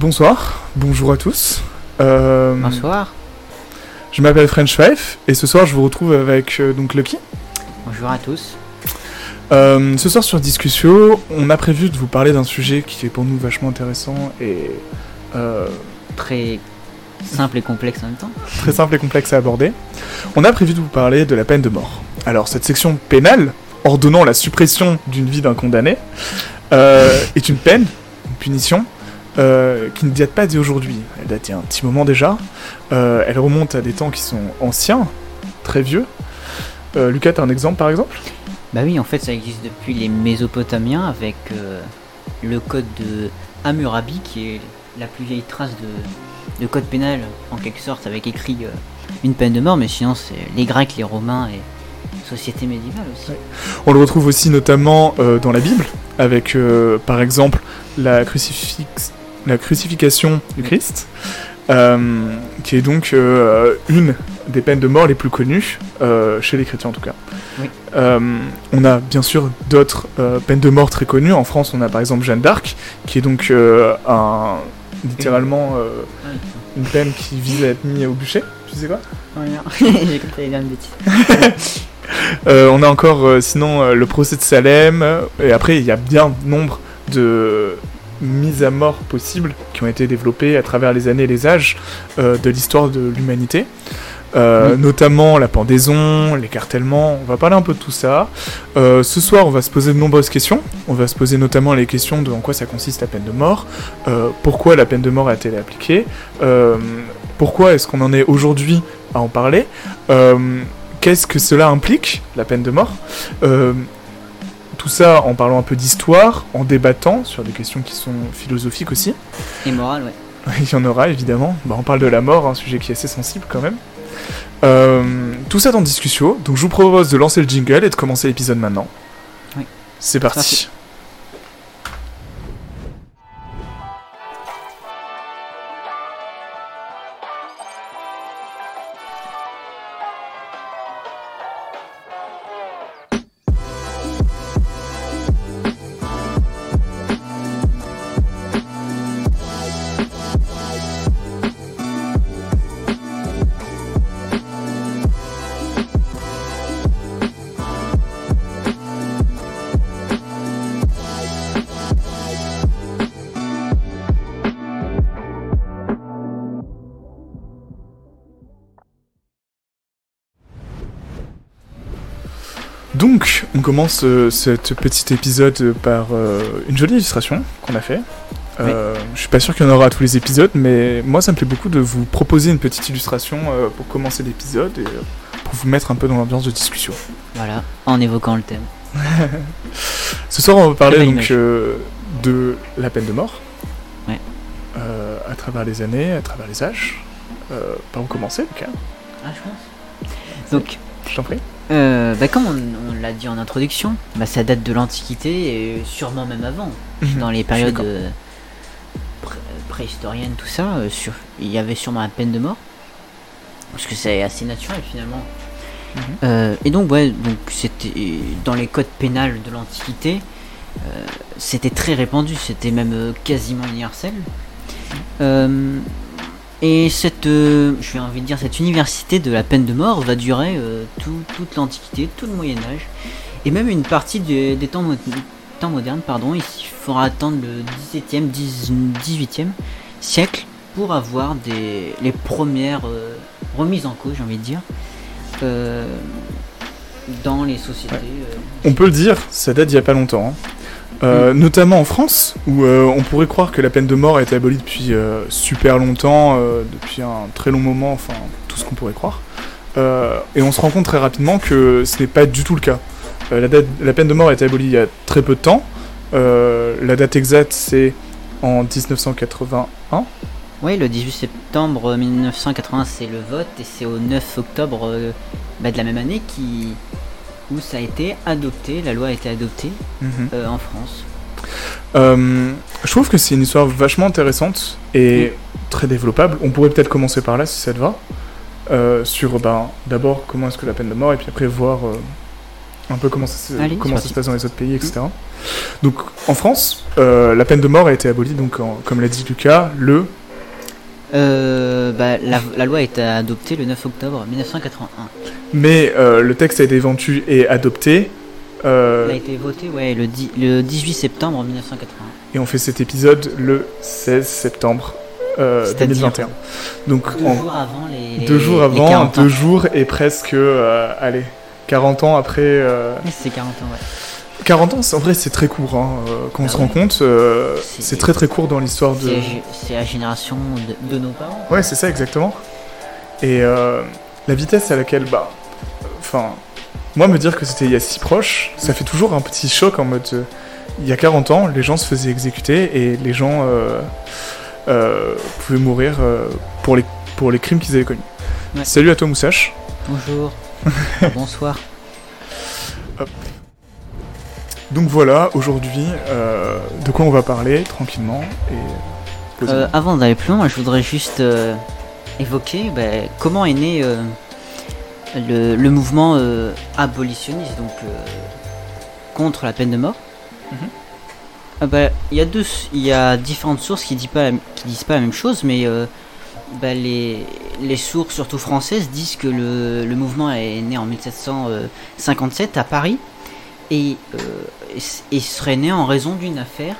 Bonsoir, bonjour à tous. Euh, Bonsoir. Je m'appelle French Five et ce soir je vous retrouve avec euh, donc Lucky. Bonjour à tous. Euh, ce soir sur Discussion, on a prévu de vous parler d'un sujet qui est pour nous vachement intéressant et Très simple et complexe en même temps. très simple et complexe à aborder. On a prévu de vous parler de la peine de mort. Alors cette section pénale, ordonnant la suppression d'une vie d'un condamné, est une peine, une punition, euh, qui ne date pas d'aujourd'hui. Elle date il y a un petit moment déjà. Euh, elle remonte à des temps qui sont anciens, très vieux. Euh, Lucas, t'as un exemple par exemple? Bah oui, en fait, ça existe depuis les Mésopotamiens avec euh, le code de Hammurabi qui est la plus vieille trace de, de code pénal en quelque sorte avec écrit une peine de mort, mais sinon c'est les Grecs, les Romains et société médiévale aussi. Ouais. On le retrouve aussi notamment euh, dans la Bible, avec euh, par exemple la, crucifix- la crucifixion du Christ, euh, qui est donc euh, une des peines de mort les plus connues, euh, chez les chrétiens en tout cas. Oui. On a bien sûr d'autres peines de mort très connues. En France, on a par exemple Jeanne d'Arc, qui est donc un, littéralement une peine qui vise à être mise au bûcher. Tu sais quoi? Euh, on a encore sinon le procès de Salem, et après il y a bien nombre de mises à mort possibles qui ont été développées à travers les années et les âges euh, de l'histoire de l'humanité. Euh, Oui. Notamment la pendaison, l'écartèlement, on va parler un peu de tout ça. Euh, ce soir, on va se poser de nombreuses questions. On va se poser notamment les questions de en quoi ça consiste la peine de mort, euh, pourquoi la peine de mort a-t-elle été appliquée, pourquoi est-ce qu'on en est aujourd'hui à en parler, qu'est-ce que cela implique, la peine de mort? Tout ça en parlant un peu d'histoire, en débattant sur des questions qui sont philosophiques aussi. Et morale, ouais. Il y en aura évidemment. Bah, on parle de la mort, un sujet qui est assez sensible quand même. Euh, tout ça dans discussion. Donc je vous propose de lancer le jingle et de commencer l'épisode maintenant. Oui. C'est parti. Donc, on commence euh, cet petit épisode par euh, une jolie illustration qu'on a fait. Euh, Je suis pas sûr qu'il y en aura à tous les épisodes, mais moi ça me plaît beaucoup de vous proposer une petite illustration euh, pour commencer l'épisode et euh, pour vous mettre un peu dans l'ambiance de discussion. Voilà, en évoquant le thème. Ce soir, on va parler donc de la peine de mort. Ouais. À travers les années, à travers les âges. Par où commencer, Lucas Ah, je pense. Donc, Je t'en prie. Euh, bah, comme on, on l'a dit en introduction, bah, ça date de l'Antiquité et sûrement même avant. Dans les périodes euh, pré- préhistoriennes, tout ça, euh, sur, il y avait sûrement la peine de mort. Parce que c'est assez naturel finalement. Mhm. Euh, et donc, ouais, donc c'était dans les codes pénals de l'Antiquité, c'était très répandu, c'était même quasiment universel. Et cette, euh, je vais envie de dire, cette université de la peine de mort va durer euh, tout- toute l'Antiquité, tout le Moyen Âge, et même une partie des, des temps, mo- temps modernes. Pardon, il faudra attendre le 17e, 10 18e siècle pour avoir des, les premières euh, remises en cause, j'ai envie de dire, euh, dans les sociétés. On peut le dire, ça date d'il y a pas longtemps. hein. Euh, Notamment en France, où euh, on pourrait croire que la peine de mort a été abolie depuis euh, super longtemps, depuis un très long moment, enfin tout ce qu'on pourrait croire. Et on se rend compte très rapidement que ce n'est pas du tout le cas. La, date- la peine de mort a été abolie il y a très peu de temps. La date exacte c'est en 1981. Oui, le 18 septembre 1980, c'est le vote, et c'est au 9 octobre bah, de la même année qui, où ça a été adopté, la loi a été adoptée Mhm. euh, en France. Euh, je trouve que c'est une histoire vachement intéressante et très développable. On pourrait peut-être commencer par là si ça te va. Euh, sur ben, d'abord comment est-ce que la peine de mort et puis après voir un peu comment ça, Allez, comment ça se passe dans les autres pays, etc. Donc en France, la peine de mort a été abolie, donc en- comme l'a dit Lucas, le Euh, bah, la, la loi a été adoptée le 9 octobre 1981. mais euh, le texte a été vendu et adopté. euh, Elle a été votée ouais, le, le 18 septembre 1981. et on fait cet épisode le 16 septembre euh, C'est-à-dire 2021. Donc Deux en- jours avant les. deux jours avant, 40 ans. deux jours et presque, euh, allez, 40 ans après. euh, C'est 40 ans, ouais. 40 ans, c'est- en vrai, c'est très court. Hein, euh, quand on Ah se rend compte, euh, C'est- très très court dans l'histoire de. C'est la génération de, de nos parents. Ouais, c'est ça exactement. Et euh, la vitesse à laquelle, bah, enfin, moi me dire que c'était il y a si proche, ça fait toujours un petit choc en mode, euh, il y a 40 ans, les gens se faisaient exécuter et les gens pouvaient mourir pour les pour les crimes qu'ils avaient commis. Ouais. Salut à toi Moussache. Bonjour. Bonsoir. Donc voilà, aujourd'hui, euh, de quoi on va parler tranquillement et. Euh, avant d'aller plus loin, je voudrais juste euh, évoquer bah, comment est né le, le mouvement abolitionniste, donc contre la peine de mort. Mhm. Ah bah, Il y a deux, il y a différentes sources qui disent pas, la- qui disent pas la même chose, mais bah, les, les sources, surtout françaises, disent que le, le mouvement est né en 1757 à Paris et, euh, et serait né en raison d'une affaire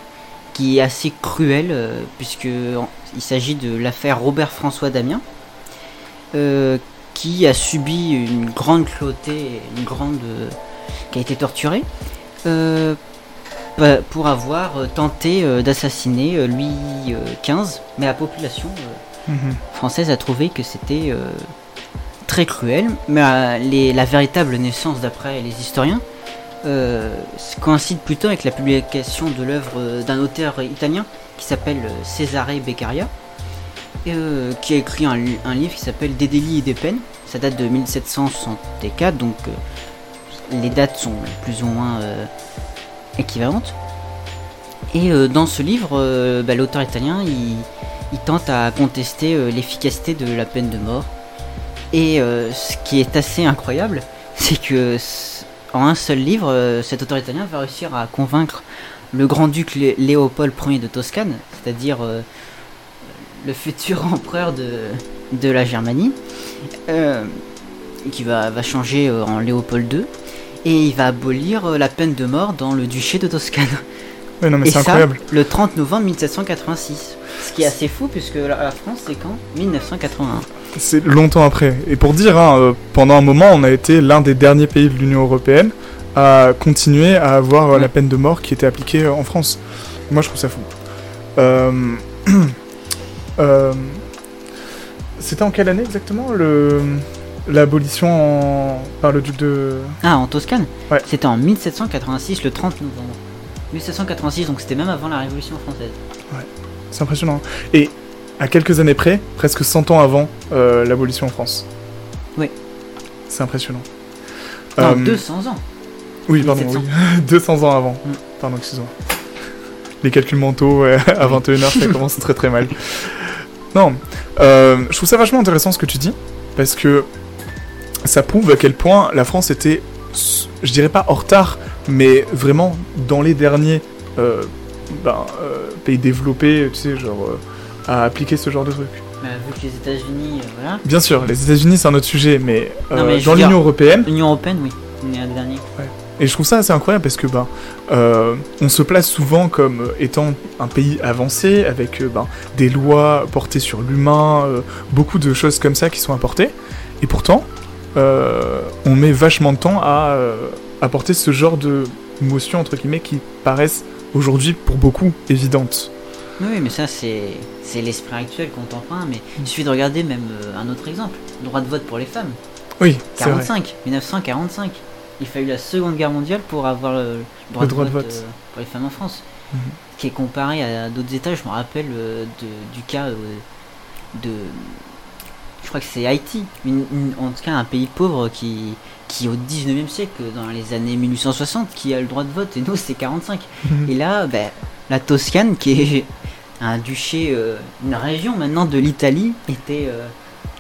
qui est assez cruelle euh, puisque en- il s'agit de l'affaire Robert François Damien euh, qui a subi une grande cruauté, une grande euh, qui a été torturé pour avoir tenté d'assassiner Louis XV, mais la population Mhm. française a trouvé que c'était très cruel, mais les- la véritable naissance, d'après les historiens, coïncide plutôt avec la publication de l'œuvre euh, d'un auteur italien qui s'appelle euh, Cesare Beccaria, euh, qui a écrit un, li- un livre qui s'appelle Des délits et des peines. Ça date de 1764, donc euh, les dates sont plus ou moins euh, équivalentes. Et euh, dans ce livre, euh, bah, l'auteur italien, il, tente à contester euh, l'efficacité de la peine de mort. Et euh, ce qui est assez incroyable, c'est que en un seul livre, euh, cet auteur italien va réussir à convaincre le grand-duc Lé- Léopold Ier de Toscane, c'est-à-dire euh, le futur empereur de, de la Germanie, euh, qui va, va changer euh, en Léopold II, et il va abolir la peine de mort dans le duché de Toscane. Non mais Et ça, incroyable. le 30 novembre 1786. Ce qui est assez fou puisque la, France c'est quand? 1981. C'est longtemps après. Et pour dire, hein, euh, pendant un moment, on a été l'un des derniers pays de l'Union Européenne à continuer à avoir euh, la Ouais. peine de mort qui était appliquée euh, en France. Moi, je trouve ça fou. Euh, euh, C'était en quelle année exactement le l'abolition en- par le duc de... Ah en Toscane? Ouais. C'était en 1786 le 30 novembre. 1786 donc c'était même avant la Révolution française. C'est impressionnant. Et à quelques années près, presque 100 ans avant euh, l'abolition en France. Oui. C'est impressionnant. Non, Euh, 200 ans. Oui, pardon, 1700. oui. 200 ans avant. Mm. Pardon, excuse-moi. Les calculs mentaux ouais, à 21h, ça commence très très mal. Non, euh, je trouve ça vachement intéressant ce que tu dis, parce que ça prouve à quel point la France était, je dirais pas en retard, mais vraiment dans les derniers euh, ben, euh, pays développés, tu sais, genre, euh, à appliquer ce genre de truc. Bah, vu que les États-Unis, euh, voilà. Bien sûr, les États-Unis c'est un autre sujet, mais, Non, mais je dans l'Union Européenne, L'Union Européenne, oui. On est un des derniers. Et je trouve ça assez incroyable parce que ben, euh, on se place souvent comme étant un pays avancé avec ben, des lois portées sur l'humain, euh, beaucoup de choses comme ça qui sont apportées. Et pourtant, euh, on met vachement de temps à apporter ce genre de motions entre guillemets qui paraissent aujourd'hui pour beaucoup évidentes. Oui, mais ça, c'est c'est l'esprit actuel contemporain. Mais il suffit de regarder même euh, un autre exemple droit de vote pour les femmes. Oui, c'est vrai. 45, 1945. Il fallu la Seconde Guerre mondiale pour avoir le, droit, Le droit de, de vote, euh, pour les femmes en France. Mhm. Qui est comparé à d'autres États, je me rappelle euh, de- du cas de. Je crois que c'est Haïti, une- une- en tout cas un pays pauvre qui, qui au 19e siècle, dans les années 1860, qui a le droit de vote, et nous c'est 45. Et là, ben, la Toscane, qui est un duché, euh, une région maintenant de l'Italie, était euh,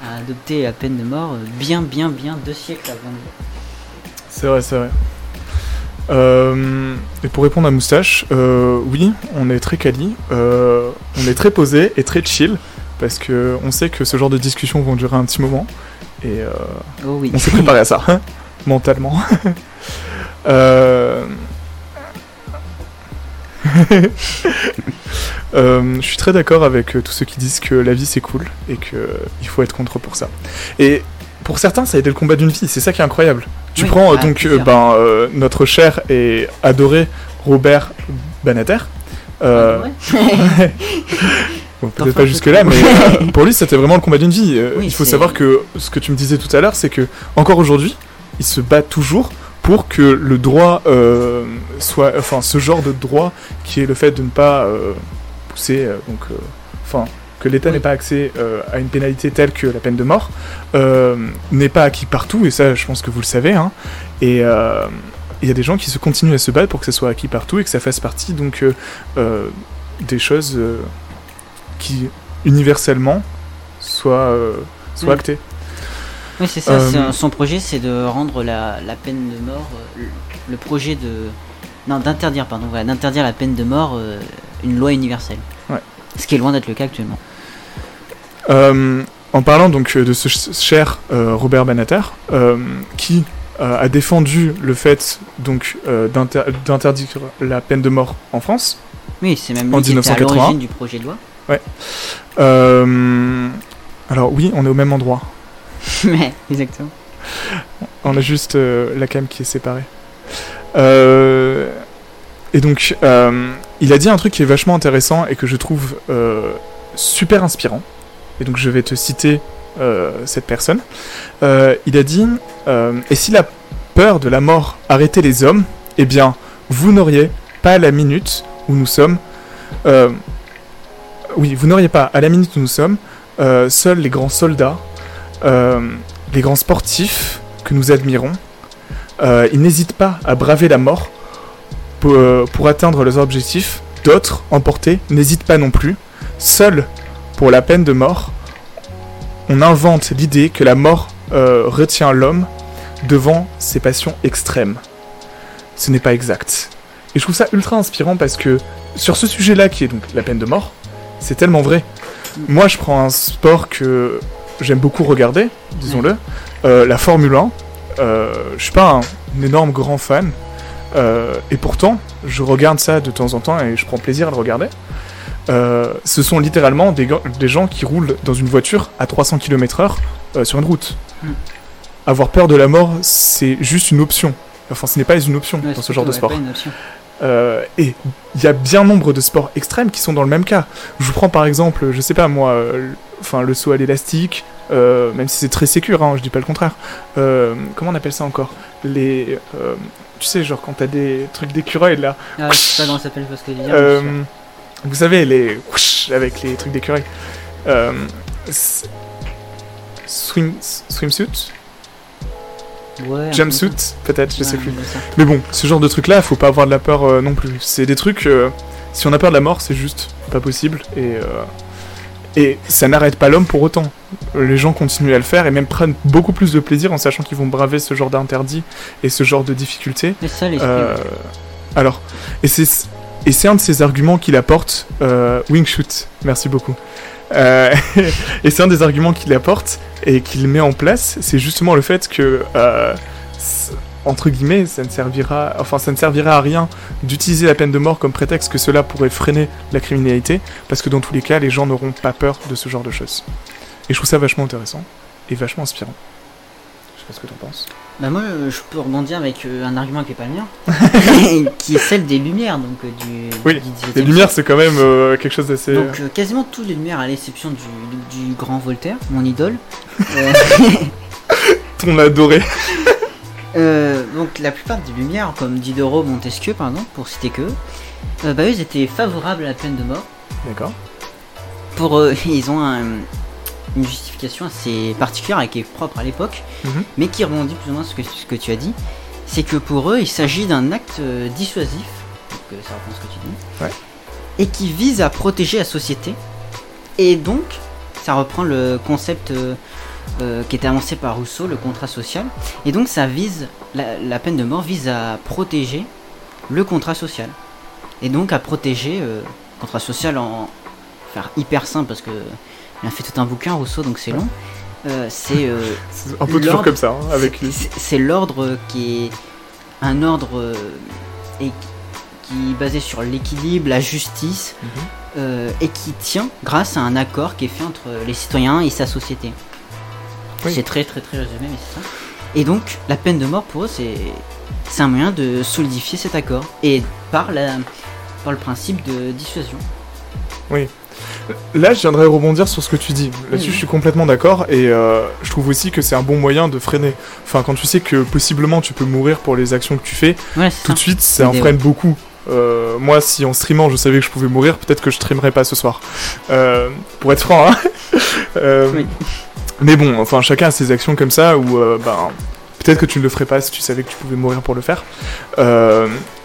a adopté la peine de mort euh, bien, bien, bien deux siècles avant. C'est vrai, c'est vrai. Euh, et pour répondre à Moustache, oui, on est très quali, on est très posé et très chill, parce que on sait que ce genre de discussions vont durer un petit moment, et euh, Oh oui. on s'est préparé à ça, mentalement. Euh, euh, je suis très d'accord avec euh, tous ceux qui disent que la vie c'est cool et qu'il faut être contre pour ça. Et pour certains, ça a été le combat d'une vie, c'est ça qui est incroyable. Tu Oui, prends à donc ben, euh, notre cher et adoré Robert Banater. Euh, Ah, ouais. Bon, peut-être pas je jusque là, trouve. mais euh, pour lui c'était vraiment le combat d'une vie. Oui, il faut savoir que ce que tu me disais tout à l'heure, c'est que encore aujourd'hui, il se bat toujours pour que le droit euh, soit, enfin, ce genre de droit qui est le fait de ne pas euh, pousser, euh, donc, enfin, que l'État Oui. n'ait pas accès à une pénalité telle que la peine de mort, n'est pas acquis partout, et ça, je pense que vous le savez, hein. Et il y a des gens qui se continuent à se battre pour que ça soit acquis partout et que ça fasse partie donc des choses qui universellement soient, soient Oui. actées. Oui, c'est ça. Euh, son projet, c'est de rendre la, la peine de mort, euh, le, projet de. Non, d'interdire, pardon, voilà, d'interdire la peine de mort euh, une loi universelle. Ouais. Ce qui est loin d'être le cas actuellement. En parlant donc de ce ch- cher Robert Banater, qui a défendu le fait donc d'inter- d'interdire la peine de mort en France. Oui, c'est même En à 1981. l'origine du projet de loi. Euh, alors oui, on est au même endroit. Mais, exactement. On a juste euh, la cam qui est séparée. Euh, et donc, euh, il a dit un truc qui est vachement intéressant et que je trouve super inspirant. Et donc, je vais te citer cette personne. Il a dit Et si la peur de la mort arrêtait les hommes, eh bien, vous n'auriez pas à la minute où nous sommes. oui, vous n'auriez pas à la minute où nous sommes. seuls les grands soldats, les grands sportifs que nous admirons, euh, ils n'hésitent pas à braver la mort pour, euh, pour atteindre leurs objectifs. D'autres, emportés, n'hésitent pas non plus. Seuls, pour la peine de mort, on invente l'idée que la mort euh, retient l'homme devant ses passions extrêmes. Ce n'est pas exact. Et je trouve ça ultra inspirant parce que sur ce sujet-là, qui est donc la peine de mort, c'est tellement vrai. Moi, je prends un sport que j'aime beaucoup regarder, disons-le, euh, la Formule 1. Euh, je suis pas un, un énorme grand fan, euh, et pourtant, je regarde ça de temps en temps et je prends plaisir à le regarder. Euh, ce sont littéralement des, gens qui roulent dans une voiture à 300 km/h sur une route. Mm. Avoir peur de la mort, c'est juste une option. Enfin, ce n'est pas une option Ouais, dans ce genre de sport. pas une option. Euh, et il y a bien nombre de sports extrêmes qui sont dans le même cas. Je vous prends par exemple, je sais pas moi, euh, le- enfin le saut à l'élastique, euh, même si c'est très sécure, hein, je dis pas le contraire. Comment on appelle ça encore? Les, tu sais, genre quand t'as des trucs d'écureuil là. Ah, je sais pas comment ça s'appelle parce que mais vous savez les avec les trucs d'écureuil. Swim swimsuit, ouais, jumpsuit, peut-être, je Ouais, sais plus. Mais bon, ce genre de truc là, faut pas avoir de la peur euh, non plus. C'est des trucs, euh, si on a peur de la mort, c'est juste pas possible. Et, euh, et ça n'arrête pas l'homme pour autant. Les gens continuent à le faire et même prennent beaucoup plus de plaisir en sachant qu'ils vont braver ce genre d'interdit et ce genre de difficultés. Mais ça, alors, et c'est et c'est un de ces arguments qu'il apporte, Wingshoot, merci beaucoup. Euh, et c'est un des arguments qu'il apporte et qu'il met en place, c'est justement le fait que, euh, entre guillemets, ça ne servira, ça ne servira à rien d'utiliser la peine de mort comme prétexte que cela pourrait freiner la criminalité, parce que dans tous les cas, les gens n'auront pas peur de ce genre de choses. Et je trouve ça vachement intéressant et vachement inspirant. Je sais pas ce que t'en penses. Bah moi euh, je peux rebondir avec euh, un argument qui est pas le mien, qui est celle des lumières donc euh, du, Oui, du 17e Les lumières, c'est quand même euh, quelque chose d'assez. Donc euh, quasiment toutes les lumières à l'exception du, du grand Voltaire, mon idole. Euh, ton adoré. euh, donc la plupart des lumières comme Diderot, Montesquieu par exemple, pour citer que, euh, bah eux ils étaient favorables à la peine de mort. D'accord. Pour eux ils ont un- une justification assez particulière et qui est propre à l'époque, Mhm. mais qui rebondit plus ou moins sur ce que, ce que tu as dit. C'est que pour eux il s'agit d'un acte euh, dissuasif, donc ça reprend ce que tu dis, Ouais. et qui vise à protéger la société. Et donc, ça reprend le concept euh, euh, qui était avancé par Rousseau, le contrat social. Et donc, ça vise, la, la peine de mort vise à protéger le contrat social. Et donc à protéger, euh, contrat social en faire hyper simple parce que il a fait tout un bouquin Rousseau donc c'est long. Euh, c'est euh, un peu toujours comme ça, hein, avec lui. c'est- l'ordre qui est un ordre euh, et qui est basé sur l'équilibre, la justice Mhm. euh, et qui tient grâce à un accord qui est fait entre les citoyens et sa société. Oui. C'est très très très résumé, mais c'est ça. Et donc, la peine de mort pour eux, c'est c'est un moyen de solidifier cet accord et par la par le principe de dissuasion. Là, je viendrais rebondir sur ce que tu dis. Là-dessus, Mhm. je suis complètement d'accord et euh, je trouve aussi que c'est un bon moyen de freiner. Enfin, quand tu sais que possiblement tu peux mourir pour les actions que tu fais, Ouais, tout de suite, ça en freine beaucoup. Euh, moi, si en streamant, je savais que je pouvais mourir, peut-être que je streamerais pas ce soir. Euh, pour être franc, hein. Oui. Mais bon, enfin, chacun a ses actions comme ça où, ben, peut-être que tu ne le ferais pas si tu savais que tu pouvais mourir pour le faire.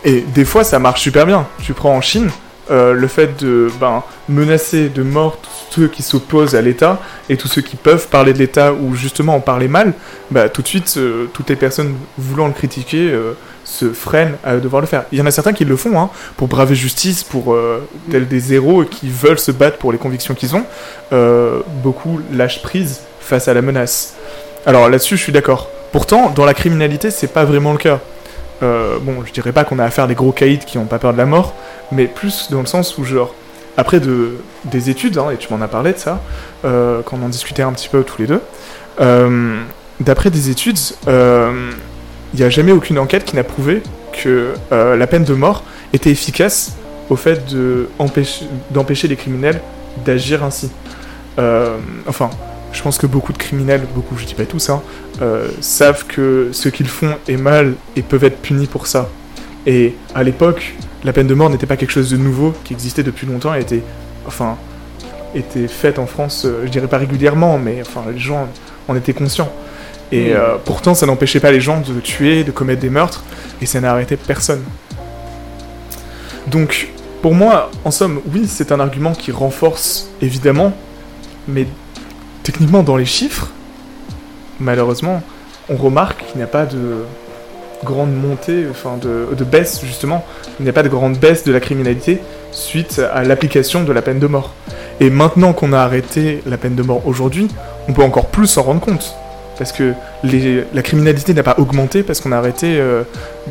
Et des fois, ça marche super bien. Tu prends en Chine, euh, le fait de ben, menacer de mort tous ceux qui s'opposent à l'État et tous ceux qui peuvent parler de l'État ou justement en parler mal, bah, tout de suite, euh, toutes les personnes voulant le critiquer euh, se freinent à devoir le faire. Il y en a certains qui le font hein, pour braver justice, pour tels des héros qui veulent se battre pour les convictions qu'ils ont. Beaucoup lâchent prise face à la menace. Alors là-dessus, je suis d'accord. Pourtant, dans la criminalité, c'est pas vraiment le cas. Euh, bon, je dirais pas qu'on a affaire à des gros caïds qui ont pas peur de la mort, mais plus dans le sens où, genre, après de, des études, hein, et tu m'en as parlé de ça, euh, quand on en discutait un petit peu tous les deux, euh, d'après des études, euh, il n'y a jamais aucune enquête qui n'a prouvé que euh, la peine de mort était efficace au fait de empêcher- d'empêcher les criminels d'agir ainsi. Euh, enfin, je pense que beaucoup de criminels, beaucoup, je dis pas tous, hein, euh, savent que ce qu'ils font est mal et peuvent être punis pour ça. Et à l'époque, la peine de mort n'était pas quelque chose de nouveau qui existait depuis longtemps et était, enfin, était faite en France, euh, je dirais pas régulièrement, mais enfin, les gens en étaient conscients. Et Oui. euh, pourtant, ça n'empêchait pas les gens de tuer, de commettre des meurtres, et ça n'a arrêté personne. Donc, pour moi, en somme, oui, c'est un argument qui renforce, évidemment, mais techniquement, dans les chiffres, malheureusement, on remarque qu'il n'y a pas de grande montée, enfin de, de baisse justement, il n'y a pas de grande baisse de la criminalité suite à l'application de la peine de mort. Et maintenant qu'on a arrêté la peine de mort aujourd'hui, on peut encore plus s'en rendre compte. Parce que les- la criminalité n'a pas augmenté parce qu'on a arrêté euh,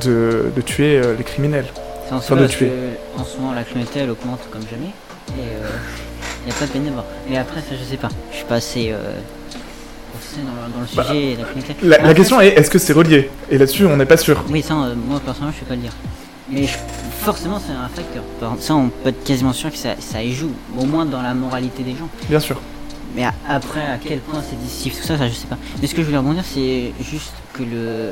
de, de tuer euh, les criminels. C'est en Enfin, cela de parce tuer. que, en ce moment la criminalité elle augmente comme jamais et il n'y a pas de peine de mort. Mais après ça je sais pas, je suis pas assez dans, le- dans le Bah, sujet et la. La, question est est-ce que c'est relié? Et là-dessus, on n'est pas sûr. Oui ça euh, moi personnellement je peux pas le dire. Mais je- forcément c'est un facteur. Ça on peut être quasiment sûr que ça, ça y joue, au moins dans la moralité des gens. Bien sûr. Mais après, à quel point c'est décisif, tout ça, ça je sais pas. Mais ce que je voulais rebondir, c'est juste que le.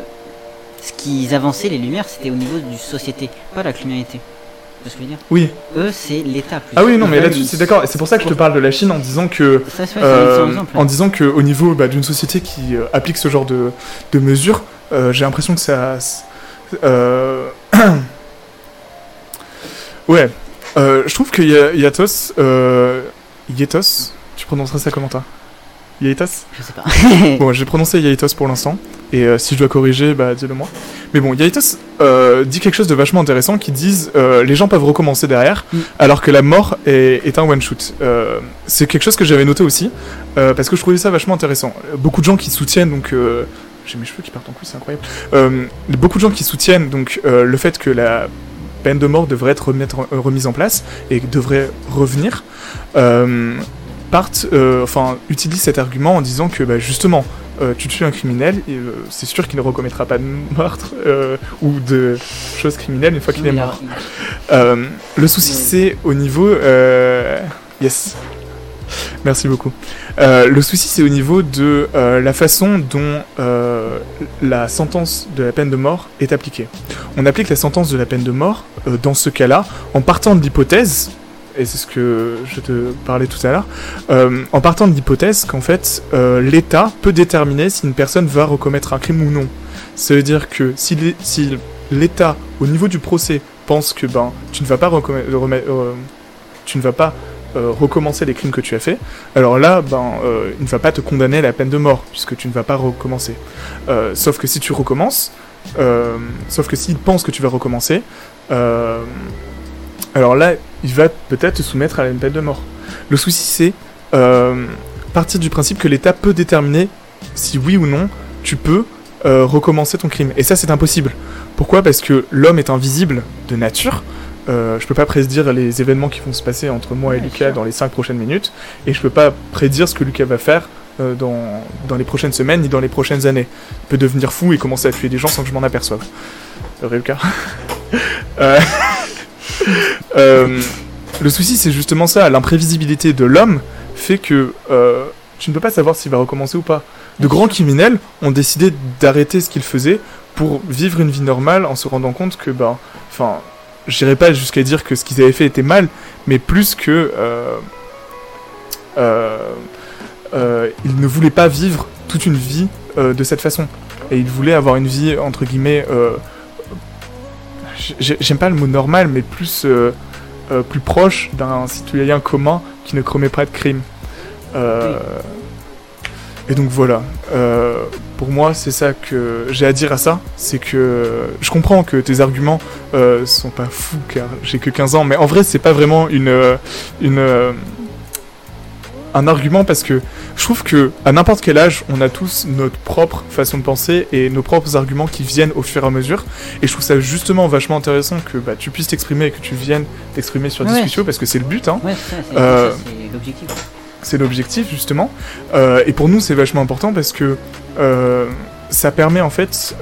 Ce qu'ils avançaient, les Lumières, c'était au niveau du société, pas la criminalité. Tu vois ce que je veux dire Oui. Eux, c'est l'État. Ah oui, non, mais veulent- c'est d'accord. Et c'est pour ça que je te parle de la Chine en disant que Ça, vrai, Euh, exemple. en disant qu'au niveau bah, d'une société qui euh, applique ce genre de, de mesures, euh, j'ai l'impression que ça. ouais. Je trouve que Ya- Yatos. Yetos Tu prononceras ça comment toi? Yatos Je sais pas. Bon, j'ai prononcé Yaitos pour l'instant, et euh, si je dois corriger, bah dis-le moi. Mais bon, Yaitos euh, dit quelque chose de vachement intéressant qui disent euh, les gens peuvent recommencer derrière, Mm. alors que la mort est, est un one-shoot. Euh, c'est quelque chose que j'avais noté aussi, parce que je trouvais ça vachement intéressant. Beaucoup de gens qui soutiennent, donc... euh, j'ai mes cheveux qui partent en couille, c'est incroyable. Beaucoup de gens qui soutiennent donc le fait que la peine de mort devrait être remettre- remise en place et devrait revenir. Partent, euh, enfin, utilisent cet argument en disant que bah, justement, euh, tu tues un criminel et euh, c'est sûr qu'il ne recommettra pas de meurtre ou de choses criminelles une fois qu'il est mort. Le souci, c'est au niveau. Yes. Merci beaucoup. Le souci, c'est au niveau de la façon dont la sentence de la peine de mort est appliquée. On applique la sentence de la peine de mort, dans ce cas-là, en partant de l'hypothèse, et c'est ce que je te parlais tout à l'heure, euh, en partant de l'hypothèse qu'en fait, euh, l'État peut déterminer si une personne va recommettre un crime ou non. Ça veut dire que si l'É- si l'État, au niveau du procès, pense que ben, tu ne vas pas, euh, recommencer les crimes que tu as fait, alors là, ben, il ne va pas te condamner à la peine de mort, puisque tu ne vas pas recommencer. Sauf que si tu recommences, sauf que s'il pense que tu vas recommencer, alors là, il va peut-être te soumettre à une peine de mort. Le souci, c'est euh, partir du principe que l'État peut déterminer si oui ou non tu peux euh, recommencer ton crime. Et ça, c'est impossible. Pourquoi? Parce que l'homme est invisible de nature. Euh, je peux pas prédire les événements qui vont se passer entre moi et Ouais, Lucas sûr. dans les 5 prochaines minutes, et je peux pas prédire ce que Lucas va faire euh, dans, dans les prochaines semaines ni dans les prochaines années. Il peut devenir fou et commencer à tuer des gens sans que je m'en aperçoive. Vrai, Lucas Euh, Le souci, c'est justement ça. L'imprévisibilité de l'homme fait que euh, tu ne peux pas savoir s'il va recommencer ou pas. De grands criminels ont décidé d'arrêter ce qu'ils faisaient pour vivre une vie normale en se rendant compte que, ben, enfin, j'irai pas jusqu'à dire que ce qu'ils avaient fait était mal, mais plus que euh, euh, euh, ils ne voulaient pas vivre toute une vie de cette façon. Et ils voulaient avoir une vie, entre guillemets, j'aime pas le mot normal, mais plus, euh, euh, plus proche d'un citoyen commun qui ne commet pas de crime. Euh, Et donc voilà. Pour moi, c'est ça que j'ai à dire à ça. C'est que je comprends que tes arguments sont pas fous car j'ai que 15 ans, mais en vrai, c'est pas vraiment une, une, un argument parce que je trouve que à n'importe quel âge, on a tous notre propre façon de penser et nos propres arguments qui viennent au fur et à mesure. Et je trouve ça justement vachement intéressant que bah, tu puisses t'exprimer et que tu viennes t'exprimer sur Ouais. discussion parce que c'est le but. Hein. Ouais, c'est Euh, c'est l'objectif. C'est l'objectif justement. Euh, et pour nous, c'est vachement important parce que euh, ça permet en fait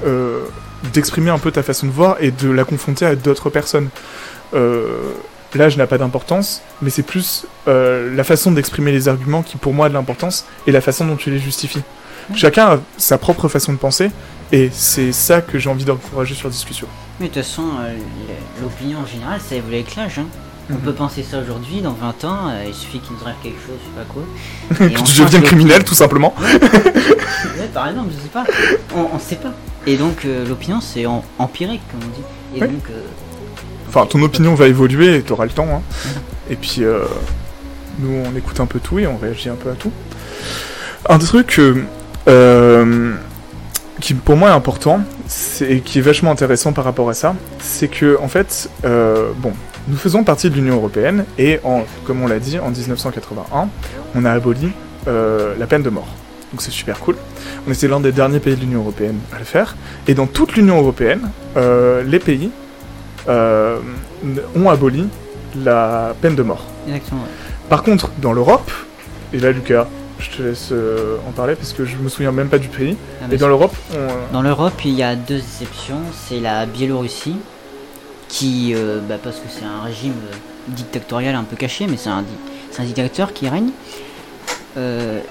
d'exprimer un peu ta façon de voir et de la confronter à d'autres personnes. L'âge n'a pas d'importance, mais c'est plus euh, la façon d'exprimer les arguments qui pour moi a de l'importance et la façon dont tu les justifies. Chacun a sa propre façon de penser et c'est ça que j'ai envie d'encourager sur la discussion. Mais de toute façon, euh, l'opinion en général, ça évolue avec l'âge. hein. On Mhm. peut penser ça aujourd'hui, dans 20 ans, euh, il suffit qu'il nous arrive quelque chose, je sais pas quoi. Que tu d'opinion. criminel tout simplement. Ouais, par exemple, je sais pas. On, on sait pas. Et donc, l'opinion, c'est empirique, comme on dit. Et Oui. donc, Enfin, ton opinion va évoluer et t'auras le temps. Hein. Et puis, euh, nous, on écoute un peu tout et on réagit un peu à tout. Un truc euh, euh, qui, pour moi, est important et qui est vachement intéressant par rapport à ça, c'est que, en fait, bon, nous faisons partie de l'Union Européenne et, comme on l'a dit, en 1981, on a aboli la peine de mort. Donc c'est super cool. On était l'un des derniers pays de l'Union Européenne à le faire. Et dans toute l'Union Européenne, les pays euh, ont aboli la peine de mort. exactement. ouais. Par contre, dans l'Europe, et là Lucas, je te laisse euh, en parler parce que je me souviens même pas du pays, Ah, et dans l'Europe, on... Dans l'Europe, il y a deux exceptions. C'est la Biélorussie, qui, euh, bah, parce que c'est un régime dictatorial un peu caché, mais c'est un, dictateur qui règne.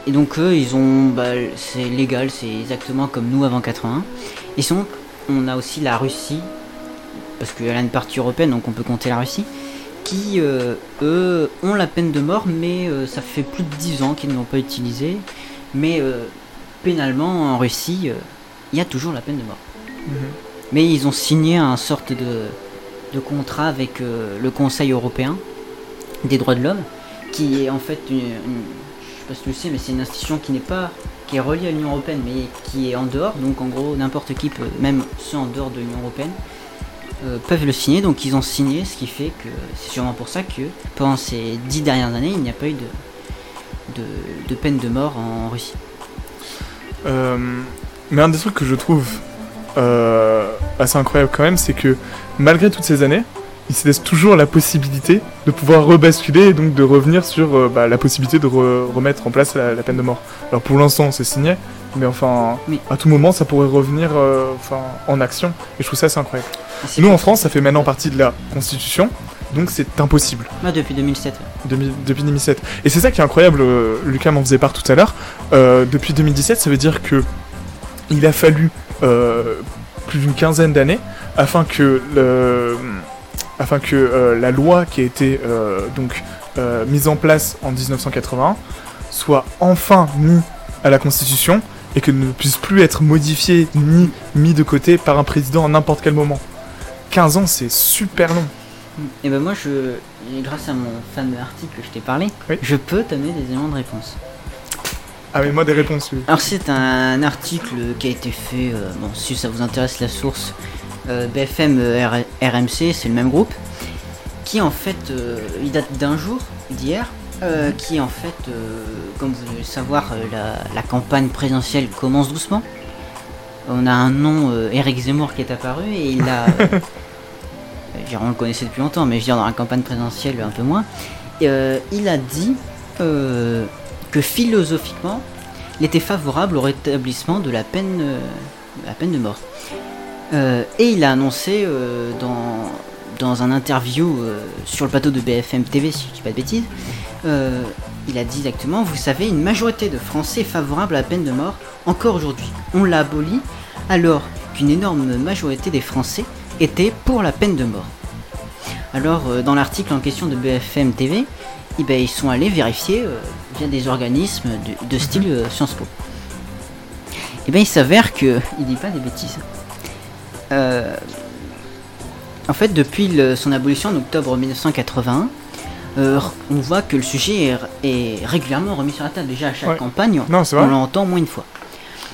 Et donc eux, ils ont, bah, c'est légal, c'est exactement comme nous avant 81. Et sinon, on a aussi la Russie, parce qu'il y a une partie européenne, donc on peut compter la Russie, qui, euh, eux, ont la peine de mort, mais euh, ça fait plus de 10 ans qu'ils ne l'ont pas utilisée. Mais euh, pénalement, en Russie, il y a toujours la peine de mort. Mhm. Mais ils ont signé un sorte de, de contrat avec le Conseil européen des droits de l'homme, qui est en fait une, une- je sais pas si tu le sais, mais c'est une institution qui n'est pas qui est reliée à l'Union européenne, mais qui est en dehors. Donc en gros, n'importe qui peut, même ceux en dehors de l'Union européenne, euh, peuvent le signer. Donc ils ont signé, ce qui fait que c'est sûrement pour ça que pendant ces dix dernières années, il n'y a pas eu de, de, de peine de mort en Russie. Euh, mais un des trucs que je trouve euh, assez incroyable quand même, c'est que malgré toutes ces années, il se laisse toujours la possibilité de pouvoir rebasculer et donc de revenir sur euh, bah, la possibilité de re- remettre en place la, la peine de mort. Alors pour l'instant, c'est signé, mais enfin, à tout moment, ça pourrait revenir euh, enfin, en action. Et je trouve ça assez incroyable. Nous, en France, ça fait maintenant partie de la Constitution, donc c'est impossible. Ah, depuis 2007. Demi- depuis 2017. Et c'est ça qui est incroyable, euh, Lucas m'en faisait part tout à l'heure. Euh, depuis 2017, ça veut dire que il a fallu euh, plus d'une quinzaine d'années afin que le, afin que la loi qui a été donc mise en place en 1981 soit enfin mise à la Constitution et que ne puisse plus être modifiée ni mis de côté par un président à n'importe quel moment. 15 ans, c'est super long. Et ben moi, je, grâce à mon fameux article que je t'ai parlé, Oui. je peux t'amener des éléments de réponse. Ah mais moi des réponses. oui. Alors c'est un article qui a été fait, euh, bon si ça vous intéresse la source, euh, BFM euh, R- RMC, c'est le même groupe, qui en fait, euh, il date d'un jour, d'hier, euh, qui en fait, comme vous devez le savoir, la, la campagne présidentielle commence doucement. On a un nom, euh, Eric Zemmour, qui est apparu et il a. euh, dire, on le connaissait depuis longtemps, mais je veux dire, dans la campagne présidentielle, un peu moins. Euh, il a dit que philosophiquement, il était favorable au rétablissement de la peine, euh, la peine de mort. Et il a annoncé dans, dans un interview sur le plateau de BFM TV, si je dis pas de bêtises, il a dit exactement, vous savez, une majorité de Français est favorable à la peine de mort encore aujourd'hui. On l'a abolie alors qu'une énorme majorité des Français était pour la peine de mort. Alors, euh, dans l'article en question de BFM TV, eh ben, ils sont allés vérifier euh, via des organismes de, de style euh, Sciences Po. Et bien, il s'avère que il dit pas des bêtises. Euh, en fait, depuis le- son abolition en octobre 1981, euh, on voit que le sujet est, est régulièrement remis sur la table. Déjà à chaque Ouais. campagne, on vrai. l'entend moins une fois.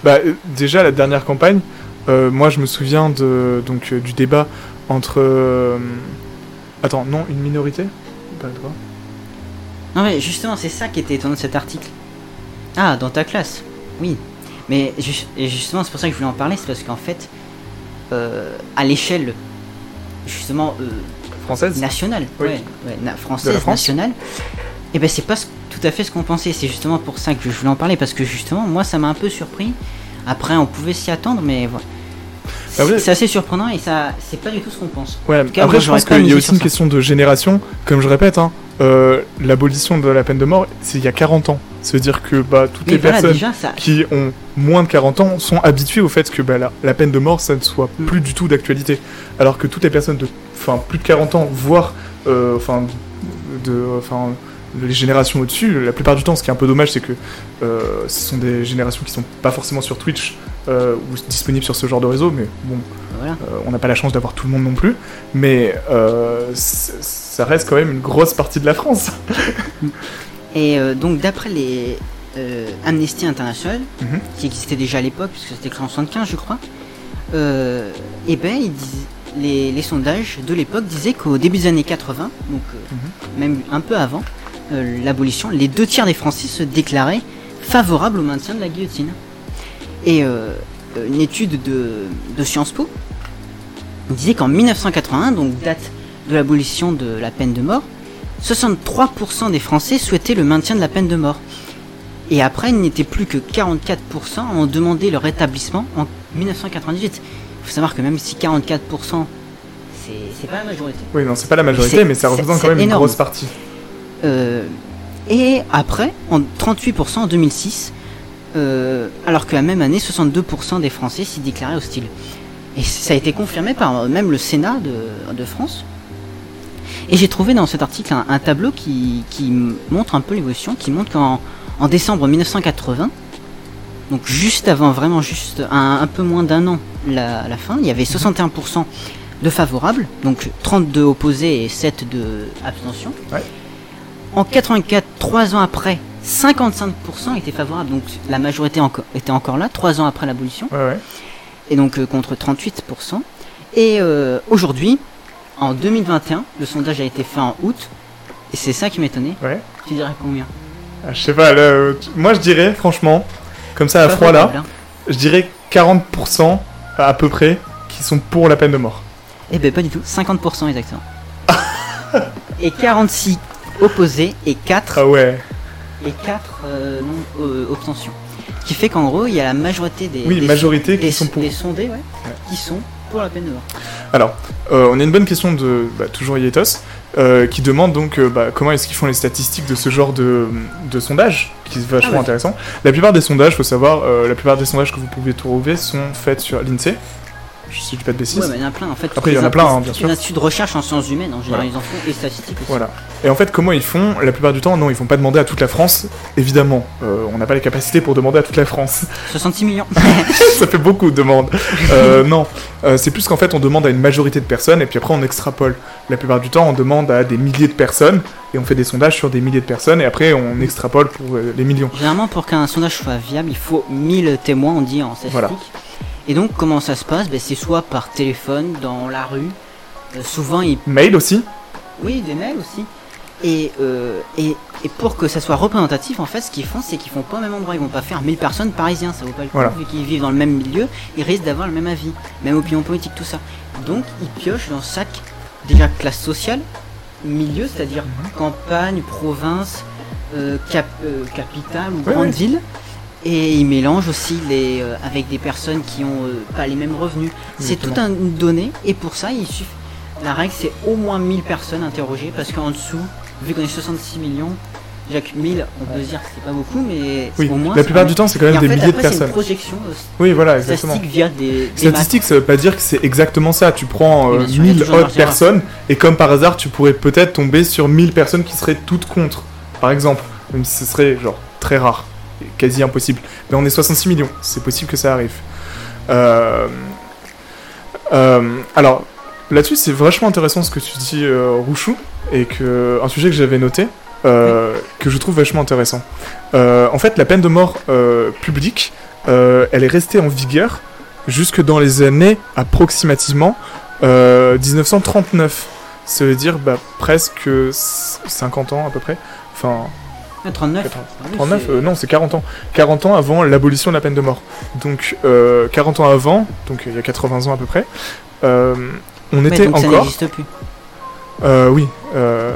Bah, euh, déjà, la dernière campagne, euh, moi je me souviens de, donc, euh, du débat entre. euh, Attends, non, une minorité? Pas le droit. Non mais justement, c'est ça qui était étonnant de cet article. Ah, dans ta classe Oui. Mais ju- et justement, c'est pour ça que je voulais en parler, c'est parce qu'en fait, euh, à l'échelle, justement, euh, Française? nationale, Oui. ouais, ouais, na- De française, la France? nationale, et ben c'est pas ce- tout à fait ce qu'on pensait. C'est justement pour ça que je voulais en parler, parce que justement, moi, ça m'a un peu surpris. Après, on pouvait s'y attendre, mais voilà. Bah ouais. C'est assez surprenant et ça, c'est pas du tout ce qu'on pense. Ouais, cas, après moi, je pense qu'il y a aussi une ça. question de génération. Comme je répète, hein, euh, l'abolition de la peine de mort, c'est il y a 40 ans. Ça veut dire que bah, toutes Mais les voilà, personnes déjà, ça, qui ont moins de 40 ans sont habituées au fait que bah, la, la peine de mort, ça ne soit Mm. plus du tout d'actualité. Alors que toutes les personnes de plus de 40 ans, voire euh, enfin, de, les générations au-dessus, la plupart du temps, ce qui est un peu dommage, c'est que euh, ce sont des générations qui sont pas forcément sur Twitch euh, ou disponibles sur ce genre de réseau, mais bon, voilà. euh, on n'a pas la chance d'avoir tout le monde non plus, mais ça reste quand même une grosse partie de la France. Et donc, d'après les Amnesty International, Mhm. qui existait déjà à l'époque, puisque c'était créé en 75, je crois, et ben, ils les, les sondages de l'époque disaient qu'au début des années 80, donc euh, Mhm. même un peu avant l'abolition, les deux tiers des Français se déclaraient favorables au maintien de la guillotine. Et euh, une étude de, de Sciences Po disait qu'en 1981, donc date de l'abolition de la peine de mort, 63% des Français souhaitaient le maintien de la peine de mort. Et après, il n'était plus que 44% ont demandé leur rétablissement en 1998. Il faut savoir que même si 44%, c'est pas la majorité. Oui, non, c'est pas la majorité, mais ça représente quand même une grosse partie. Euh, et après, en 38% en 2006, euh, alors que la même année, 62% des Français s'y déclaraient hostiles. Et ça a été confirmé par euh, même le Sénat de, France. Et j'ai trouvé dans cet article un, tableau qui, montre un peu l'évolution, qui montre qu'en en décembre 1980, donc juste avant, vraiment juste un, peu moins d'un an la, fin, il y avait 61% de favorables, donc 32 opposés et 7 de abstention. En 84, 3 ans après, 55% étaient favorables, donc la majorité était encore là, 3 ans après l'abolition, Ouais, ouais. et donc euh, contre 38%. Et euh, aujourd'hui, en 2021, le sondage a été fait en août, et c'est ça qui m'étonnait. ouais. Tu dirais combien? Ah, je sais pas, euh, moi je dirais, franchement, comme ça à froid là, hein. je dirais 40% à peu près qui sont pour la peine de mort. Eh ben pas du tout, 50% exactement. et 46 opposés et 4 Ah ouais. et 4 euh, non euh, abstentions. Ce qui fait qu'en gros, il y a la majorité des Oui, des- majorité qui des- sont pour. des sondés ouais, qui sont pour la peine de mort. Alors, euh, on a une bonne question de bah, toujours Yetos, euh, qui demande donc bah, comment est-ce qu'ils font les statistiques de ce genre de, de sondage, qui est vachement Ah ouais. intéressant. La plupart des sondages, faut savoir, la plupart des sondages que vous pouvez trouver sont faits sur l'INSEE. Je sais pas de bêtises. Ouais, bah, il y en a plein en fait. Après, il y en a plein, hein, bien sûr. Les instituts de recherche en sciences humaines en général, Voilà. ils en font et statistiques aussi. Voilà. Et en fait, comment ils font? La plupart du temps, non, ils vont pas demander à toute la France. Évidemment, euh, on n'a pas les capacités pour demander à toute la France. 66 millions. Ça fait beaucoup de demandes. Euh, non, Euh, c'est plus qu'en fait, on demande à une majorité de personnes et puis après, on extrapole. La plupart du temps, on demande à des milliers de personnes et on fait des sondages sur des milliers de personnes et après, on extrapole pour euh, les millions. Généralement, pour qu'un sondage soit viable, il faut 1000 témoins, on dit en statistique. Voilà. Et donc, comment ça se passe? Ben, C'est soit par téléphone, dans la rue. Euh, souvent, ils. Mail aussi Oui, des mails aussi. Et, euh, et, et pour que ça soit représentatif, en fait, ce qu'ils font, c'est qu'ils font pas au même endroit. Ils vont pas faire 1000 personnes parisiens, ça vaut pas le coup. Voilà. Vu qu'ils vivent dans le même milieu, ils risquent d'avoir le même avis, même opinion politique, tout ça. Donc, ils piochent dans chaque, déjà, classe sociale, milieu, c'est-à-dire Mhm. campagne, province, euh, cap, euh, capitale ou grande ville. Et ils mélangent aussi les, euh, avec des personnes qui ont euh, pas les mêmes revenus. C'est tout Exactement. un, une donnée, et pour ça, il suffit. La règle, c'est au moins 1000 personnes interrogées, parce qu'en dessous, vu qu'on est 66 millions, que 1000, on peut se dire que c'est pas beaucoup, mais Oui, au moins. la plupart du temps, c'est quand même des fait, milliers de c'est une personnes. projection euh, Oui, voilà, exactement. statistique via des. Statistique, ça veut pas dire que c'est exactement ça. Tu prends euh, bien sûr, il y a 1000 toujours autres personnes, et comme par hasard, tu pourrais peut-être tomber sur 1000 personnes qui seraient toutes contre, par exemple. Même si ce serait, genre, très rare, quasi impossible. Mais on est 66 millions, c'est possible que ça arrive. Euh, euh, alors, là-dessus, c'est vachement intéressant ce que tu dis, euh, Rouchou, et que un sujet que j'avais noté, euh, que je trouve vachement intéressant. En fait, la peine de mort publique, elle est restée en vigueur jusque dans les années approximativement euh, 1939. Ça veut dire bah, presque s- 50 ans à peu près. Enfin, Ah, 39. 80. Ah oui, 39 c'est- euh, Non, c'est 40 ans. 40 ans avant l'abolition de la peine de mort. Donc, euh, 40 ans avant, donc euh, il y a 80 ans à peu près, euh, on était donc ça encore... n'existe plus. Euh, oui. euh,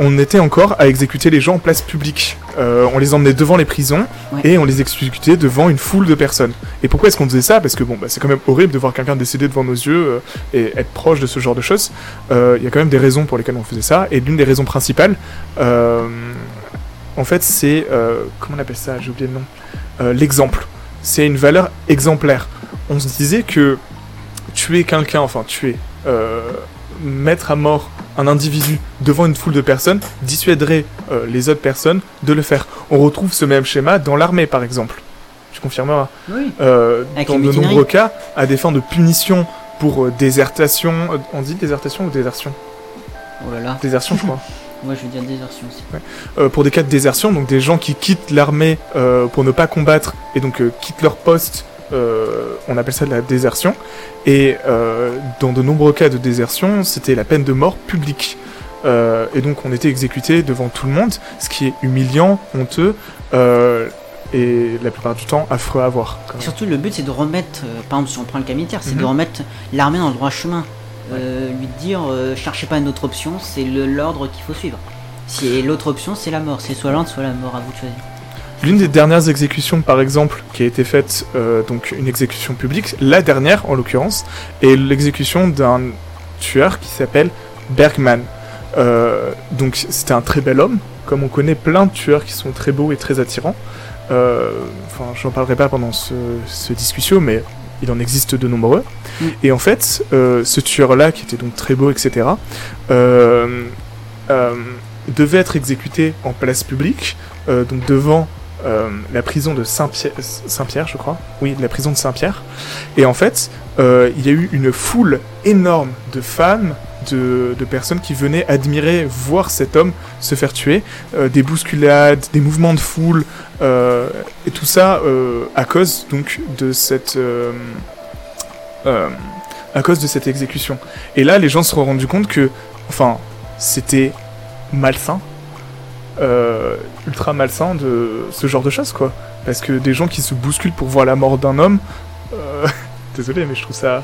on était encore à exécuter les gens en place publique. Euh, on les emmenait devant les prisons Ouais. et on les exécutait devant une foule de personnes. Et pourquoi est-ce qu'on faisait ça? Parce que bon, bah, c'est quand même horrible de voir quelqu'un décéder devant nos yeux euh, et être proche de ce genre de choses. Euh, Il y a quand même des raisons pour lesquelles on faisait ça. Et l'une des raisons principales, euh, en fait, c'est euh, comment on appelle ça? J'ai oublié le nom. Euh, L'exemple. C'est une valeur exemplaire. On se disait que tuer quelqu'un, enfin tuer, euh, mettre à mort un individu devant une foule de personnes dissuaderait les autres personnes de le faire. On retrouve ce même schéma dans l'armée, par exemple. Tu confirmeras. Oui. Dans de nombreux cas, à des fins de punition pour désertation. on dit désertation ou désertion? Oh là là. Désertion, je crois. Moi, je veux dire désertion aussi. Euh, pour des cas de désertion, donc des gens qui quittent l'armée euh, pour ne pas combattre et donc euh, quittent leur poste, on appelle ça de la désertion. Et dans de nombreux cas de désertion, c'était la peine de mort publique. Et donc on était exécuté devant tout le monde, ce qui est humiliant, honteux et la plupart du temps affreux à voir. surtout, le but, c'est de remettre, par exemple, si on prend le cas militaire, c'est Mhm. de remettre l'armée dans le droit chemin. Euh, lui dire, euh, cherchez pas une autre option, c'est l'ordre qu'il faut suivre. Si l'autre option, c'est la mort. C'est soit l'un, soit la mort, à vous de choisir. L'une des dernières exécutions, par exemple, qui a été faite, euh, donc une exécution publique, la dernière en l'occurrence, est l'exécution d'un tueur qui s'appelle Bergman. Donc c'était un très bel homme, comme on connaît plein de tueurs qui sont très beaux et très attirants. Enfin, j'en parlerai pas pendant ce, ce discussion, mais il en existe de nombreux. Et en fait, euh, ce tueur-là, qui était donc très beau, etc., euh, euh, devait être exécuté en place publique, donc devant la prison de Saint-Pierre, je crois. Oui, la prison de Saint-Pierre. Et en fait, il y a eu une foule énorme de femmes, de, personnes qui venaient admirer, voir cet homme se faire tuer, euh, des bousculades, des mouvements de foule, euh, et tout ça euh, à cause donc de cette, à cause de cette exécution. Et là, les gens se sont rendus compte que, enfin, c'était malsain, ultra malsain de ce genre de choses, quoi. Parce que des gens qui se bousculent pour voir la mort d'un homme, désolé, mais je trouve ça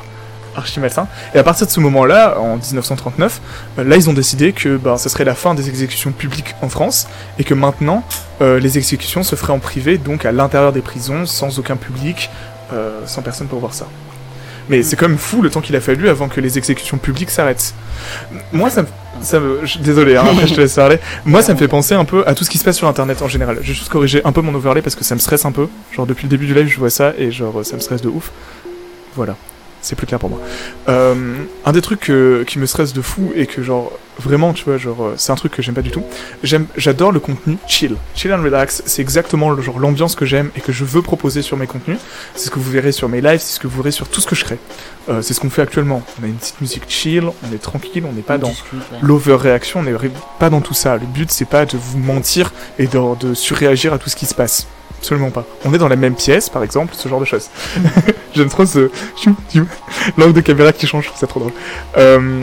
archi malsain. Et à partir de ce moment-là, en 1939, euh, là, ils ont décidé que ben, ce serait la fin des exécutions publiques en France, et que maintenant, euh, les exécutions se feraient en privé, donc à l'intérieur des prisons, sans aucun public, euh, sans personne pour voir ça. Mais c'est quand même fou le temps qu'il a fallu avant que les exécutions publiques s'arrêtent. Moi, ça me... Désolé, hein, je te laisse parler. Moi, ça me fait penser un peu à tout ce qui se passe sur Internet en général. Je vais juste corriger un peu mon overlay parce que ça me stresse un peu. Genre, depuis le début du live, je vois ça et genre, ça me stresse de ouf. Voilà. C'est plus clair pour moi. Euh, un des trucs euh, qui me stresse de fou et que genre vraiment tu vois genre euh, c'est un truc que j'aime pas du tout. J'aime, j'adore le contenu chill, chill and relax. C'est exactement le genre l'ambiance que j'aime et que je veux proposer sur mes contenus. C'est ce que vous verrez sur mes lives, c'est ce que vous verrez sur tout ce que je crée. Euh, c'est ce qu'on fait actuellement. On a une petite musique chill, on est tranquille, on n'est pas On dans ouais. l'overréaction, on n'est pas dans tout ça. Le but c'est pas de vous mentir et de, de surréagir à tout ce qui se passe. Absolument pas. On est dans la même pièce, par exemple, ce genre de choses. J'aime trop ce l'angle de caméra qui change, je trouve ça trop drôle. Euh,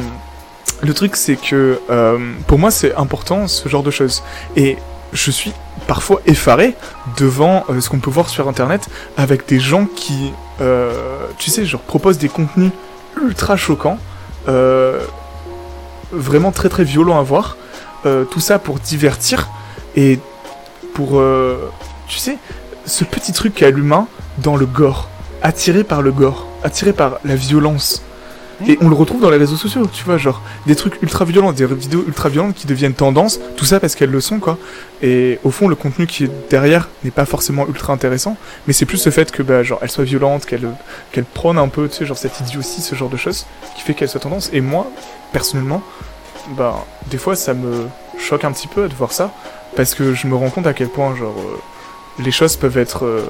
le truc, c'est que euh, pour moi, c'est important ce genre de choses. Et je suis parfois effaré devant euh, ce qu'on peut voir sur internet avec des gens qui, tu sais, genre proposent des contenus ultra choquants, vraiment très très violents à voir. Tout ça pour divertir et pour, tu sais, ce petit truc qu'a l'humain dans le gore, attiré par le gore, attiré par la violence. Et on le retrouve dans les réseaux sociaux, tu vois, genre des trucs ultra violents, des vidéos ultra violentes qui deviennent tendance, tout ça parce qu'elles le sont, quoi. Et au fond, le contenu qui est derrière n'est pas forcément ultra intéressant, mais c'est plus le fait que, bah, genre, elle soit violente, qu'elle qu'elle prône un peu, tu sais, genre cette idiotie, ce genre de choses, qui fait qu'elle soit tendance. Et moi, personnellement, bah, des fois, ça me choque un petit peu de voir ça, parce que je me rends compte à quel point, genre, euh, les choses peuvent être euh,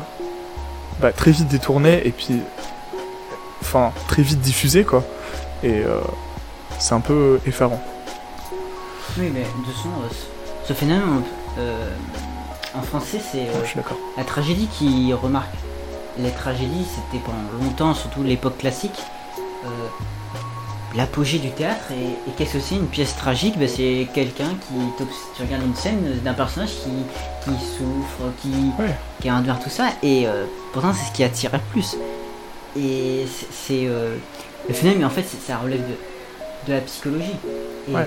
bah, très vite détournées et puis, enfin, très vite diffusées, quoi. Et euh, c'est un peu effarant. Oui, mais de son, euh, ce- phénomène, en français, c'est d'accord. la tragédie qui remarque. Les tragédies, c'était pendant longtemps, surtout l'époque classique, l'apogée du théâtre. Et, et qu'est-ce que c'est une pièce tragique? Ben, C'est quelqu'un qui. Tu regardes une scène d'un personnage qui, qui souffre, qui, Ouais. qui a endure tout ça, et euh, pourtant, c'est ce qui attire le plus. Et c'est- euh, le phénomène, mais en fait, ça relève de, de la psychologie. Et, Ouais. euh,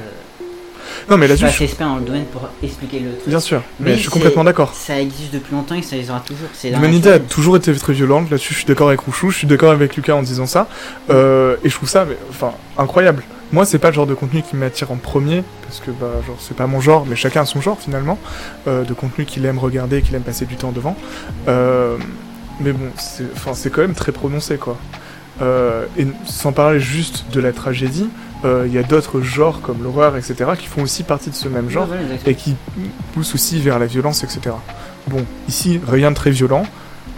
Non, mais suis là-dessus, je- assez expert dans le domaine pour expliquer le truc. bien sûr, mais, Mais je suis complètement d'accord. Ça existe depuis longtemps et ça les aura toujours. L'humanité a toujours été très violente, là-dessus je suis d'accord avec Rouchou, je suis d'accord avec Lucas en disant ça, euh, et je trouve ça mais, enfin, incroyable. Moi c'est pas le genre de contenu qui m'attire en premier, parce que bah, genre, c'est pas mon genre, mais chacun a son genre finalement, euh, de contenu qu'il aime regarder, qu'il aime passer du temps devant. Euh, mais bon, c'est quand même très prononcé quoi. Euh, et sans parler juste de la tragédie, euh, il y a d'autres genres comme l'horreur, etc., qui font aussi partie de ce même genre et qui pousse aussi vers la violence, etc. Bon, ici, rien de très violent.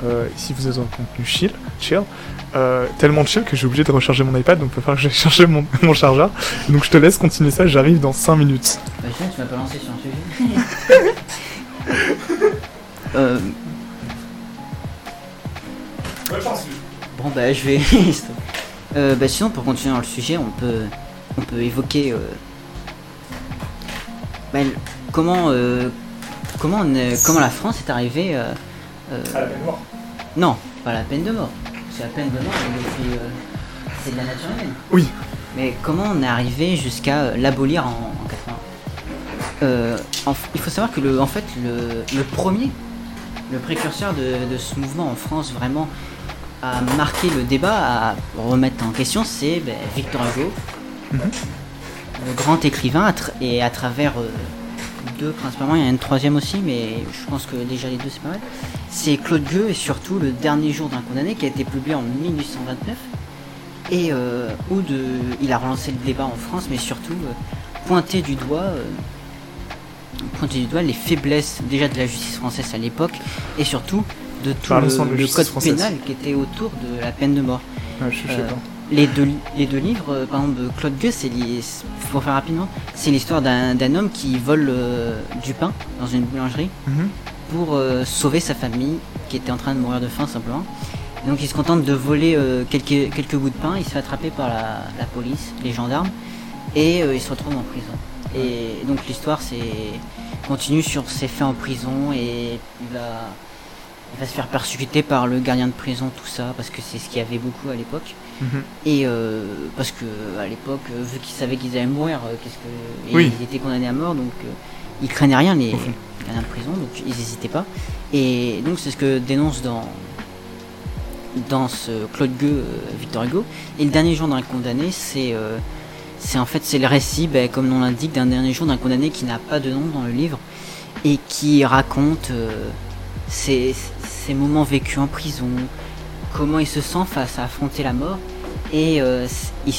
Euh, ici, vous êtes dans un contenu chill, chill. Euh, tellement chill que j'ai oublié de recharger mon iPad, donc il va falloir que j'aille chercher mon, mon chargeur. Donc je te laisse continuer ça, j'arrive dans 5 minutes. Bah, tiens, tu m'as pas lancé sur un sujet. euh, bon, bah, je vais. Euh, bah, sinon, pour continuer dans le sujet, on peut, on peut évoquer. euh, comment, euh, comment, on est- comment la France est arrivée. euh, euh, non, pas la peine de mort. C'est la peine de mort, mais depuis. euh, c'est de la nature humaine. Oui. Mais comment on est arrivé jusqu'à euh, l'abolir en, en 80 Euh, en f- Il faut savoir que le, en fait, le, le premier, le précurseur de, de ce mouvement en France vraiment à marquer le débat, à remettre en question, c'est ben, Victor Hugo, Le grand écrivain, et à travers euh, deux principalement, il y en a une troisième aussi, mais je pense que déjà les deux c'est pas mal. C'est Claude Gueux et surtout le dernier jour d'un condamné qui a été publié en 1829 et euh, où de, il a relancé le débat en France, mais surtout euh, pointé du doigt, euh, pointé du doigt les faiblesses déjà de la justice française à l'époque et surtout de tout le, code française. pénal qui était autour de la peine de mort. Ouais, je. Les deux, les deux livres, euh, par exemple, de Claude Gueux, c'est pour faire rapidement, c'est l'histoire d'un homme qui vole euh, du pain dans une boulangerie Mhm. pour euh, sauver sa famille qui était en train de mourir de faim simplement. Et donc il se contente de voler euh, quelques, quelques bouts de pain, il se fait attraper par la, la police, les gendarmes, et il se retrouve en prison. Et donc l'histoire c'est continue sur ses faits en prison et il va, il va se faire persécuter par le gardien de prison, tout ça, parce que c'est ce qu'il y avait beaucoup à l'époque. Mhm. Et euh, parce que à l'époque, euh, vu qu'ils savaient qu'ils allaient mourir, euh, qu'est-ce que et Oui. ils étaient condamnés à mort, donc euh, ils craignaient rien les gardiens de prison, donc ils n'hésitaient pas. Et donc c'est ce que dénonce dans dans ce Claude Gueux, Victor Hugo. Et le dernier jour d'un condamné, c'est euh, c'est en fait c'est le récit, ben, comme l'on l'indique, d'un dernier jour d'un condamné qui n'a pas de nom dans le livre et qui raconte ses, ses moments vécus en prison, comment il se sent face à affronter la mort. Et, euh, il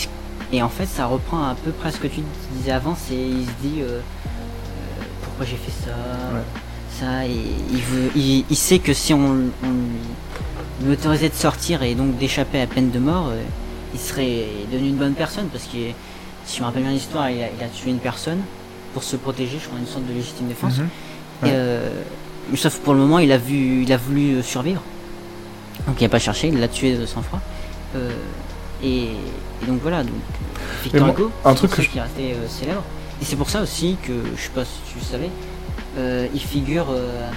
et en fait, ça reprend un peu près ce que tu disais avant. C'est il se dit euh, euh, pourquoi j'ai fait ça, Ouais. ça. Et il veut, il, il sait que si on, on lui- autorisait de sortir et donc d'échapper à la peine de mort, euh, il serait devenu une bonne personne parce que si je me rappelle bien l'histoire, il, a- il a tué une personne pour se protéger, je crois, une sorte de légitime défense. Mhm. Ouais. sauf pour le moment, il a, vu, il a voulu survivre. Donc il n'a pas cherché, il l'a tué de sang-froid. Euh, et, et donc voilà, donc Victor Hugo, un truc pour que est resté euh, célèbre. Et c'est pour ça aussi que, je sais pas si tu le savais, euh, il figure euh,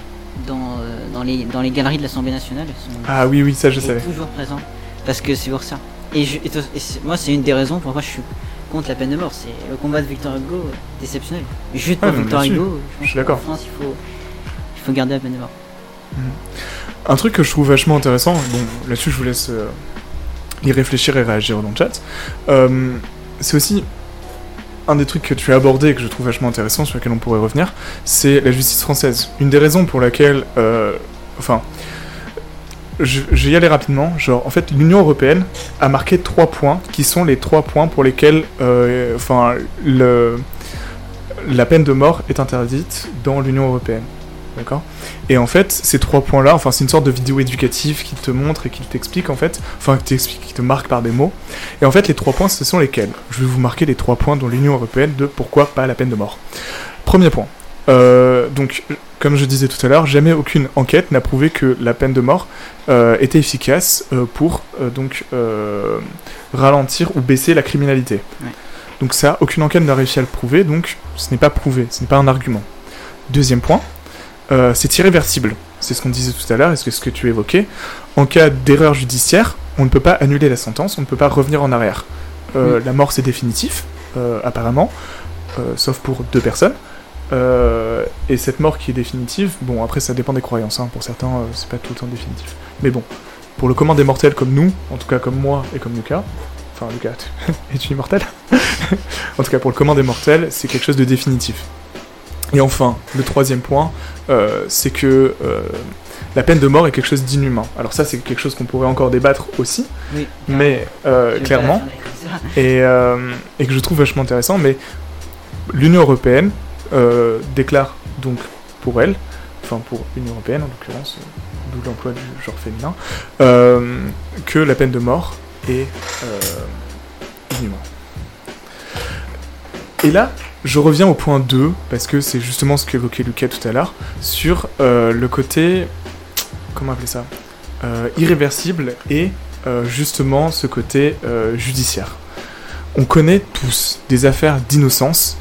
dans, dans, les, dans les galeries de l'Assemblée nationale. Ah oui, oui, ça je il est savais. toujours présent. Parce que c'est pour ça. Et, je- moi, c'est une des raisons pourquoi je suis contre la peine de mort. C'est le combat de Victor Hugo, déceptionnel. Juste pour Ah, non, Victor. Hugo, Je suis pense qu'en d'accord. France, il faut, il faut garder la peine de mort. Un truc que je trouve vachement intéressant, là-dessus je vous laisse euh, y réfléchir et réagir dans le chat, euh, c'est aussi un des trucs que tu as abordé et que je trouve vachement intéressant, sur lequel on pourrait revenir, c'est la justice française. Une des raisons pour laquelle, euh, enfin, je, vais y aller rapidement, genre, en fait, l'Union Européenne a marqué trois points, qui sont les trois points pour lesquels, enfin, le, la peine de mort est interdite dans l'Union Européenne. D'accord et en fait, ces trois points-là, enfin, c'est une sorte de vidéo éducative qui te montre et qui t'explique, en fait, enfin, qui te marque par des mots. Et en fait, les trois points, ce sont lesquels? Je vais vous marquer les trois points dans l'Union Européenne de pourquoi pas la peine de mort. Premier point. Euh, donc, comme je disais tout à l'heure, jamais aucune enquête n'a prouvé que la peine de mort euh, était efficace euh, pour donc ralentir ou baisser la criminalité. Ouais. Donc ça, aucune enquête n'a réussi à le prouver, donc ce n'est pas prouvé, ce n'est pas un argument. Deuxième point, euh, c'est irréversible. C'est ce qu'on disait tout à l'heure et c'est ce que tu évoquais. En cas d'erreur judiciaire, on ne peut pas annuler la sentence, on ne peut pas revenir en arrière. Euh, Oui. La mort, c'est définitif, euh, apparemment, sauf pour deux personnes. Et cette mort qui est définitive, bon, après, ça dépend des croyances. hein. Pour certains, c'est pas tout le temps définitif. Mais bon, pour le commun des mortels comme nous, en tout cas comme moi et comme Lucas, enfin, Lucas, es-tu immortel? En tout cas, pour le commun des mortels, c'est quelque chose de définitif. Et enfin, le troisième point, euh, c'est que euh, la peine de mort est quelque chose d'inhumain. Alors ça, c'est quelque chose qu'on pourrait encore débattre aussi, Oui, mais euh, clairement, et, et que je trouve vachement intéressant, mais l'Union Européenne déclare donc pour elle, enfin pour l'Union Européenne en l'occurrence, d'où l'emploi du genre féminin, que la peine de mort est inhumain. Et là, je reviens au point 2, parce que c'est justement ce qu'évoquait Lucas tout à l'heure, sur euh, le côté, comment appeler ça, Euh, irréversible et euh, justement ce côté judiciaire. On connaît tous des affaires d'innocence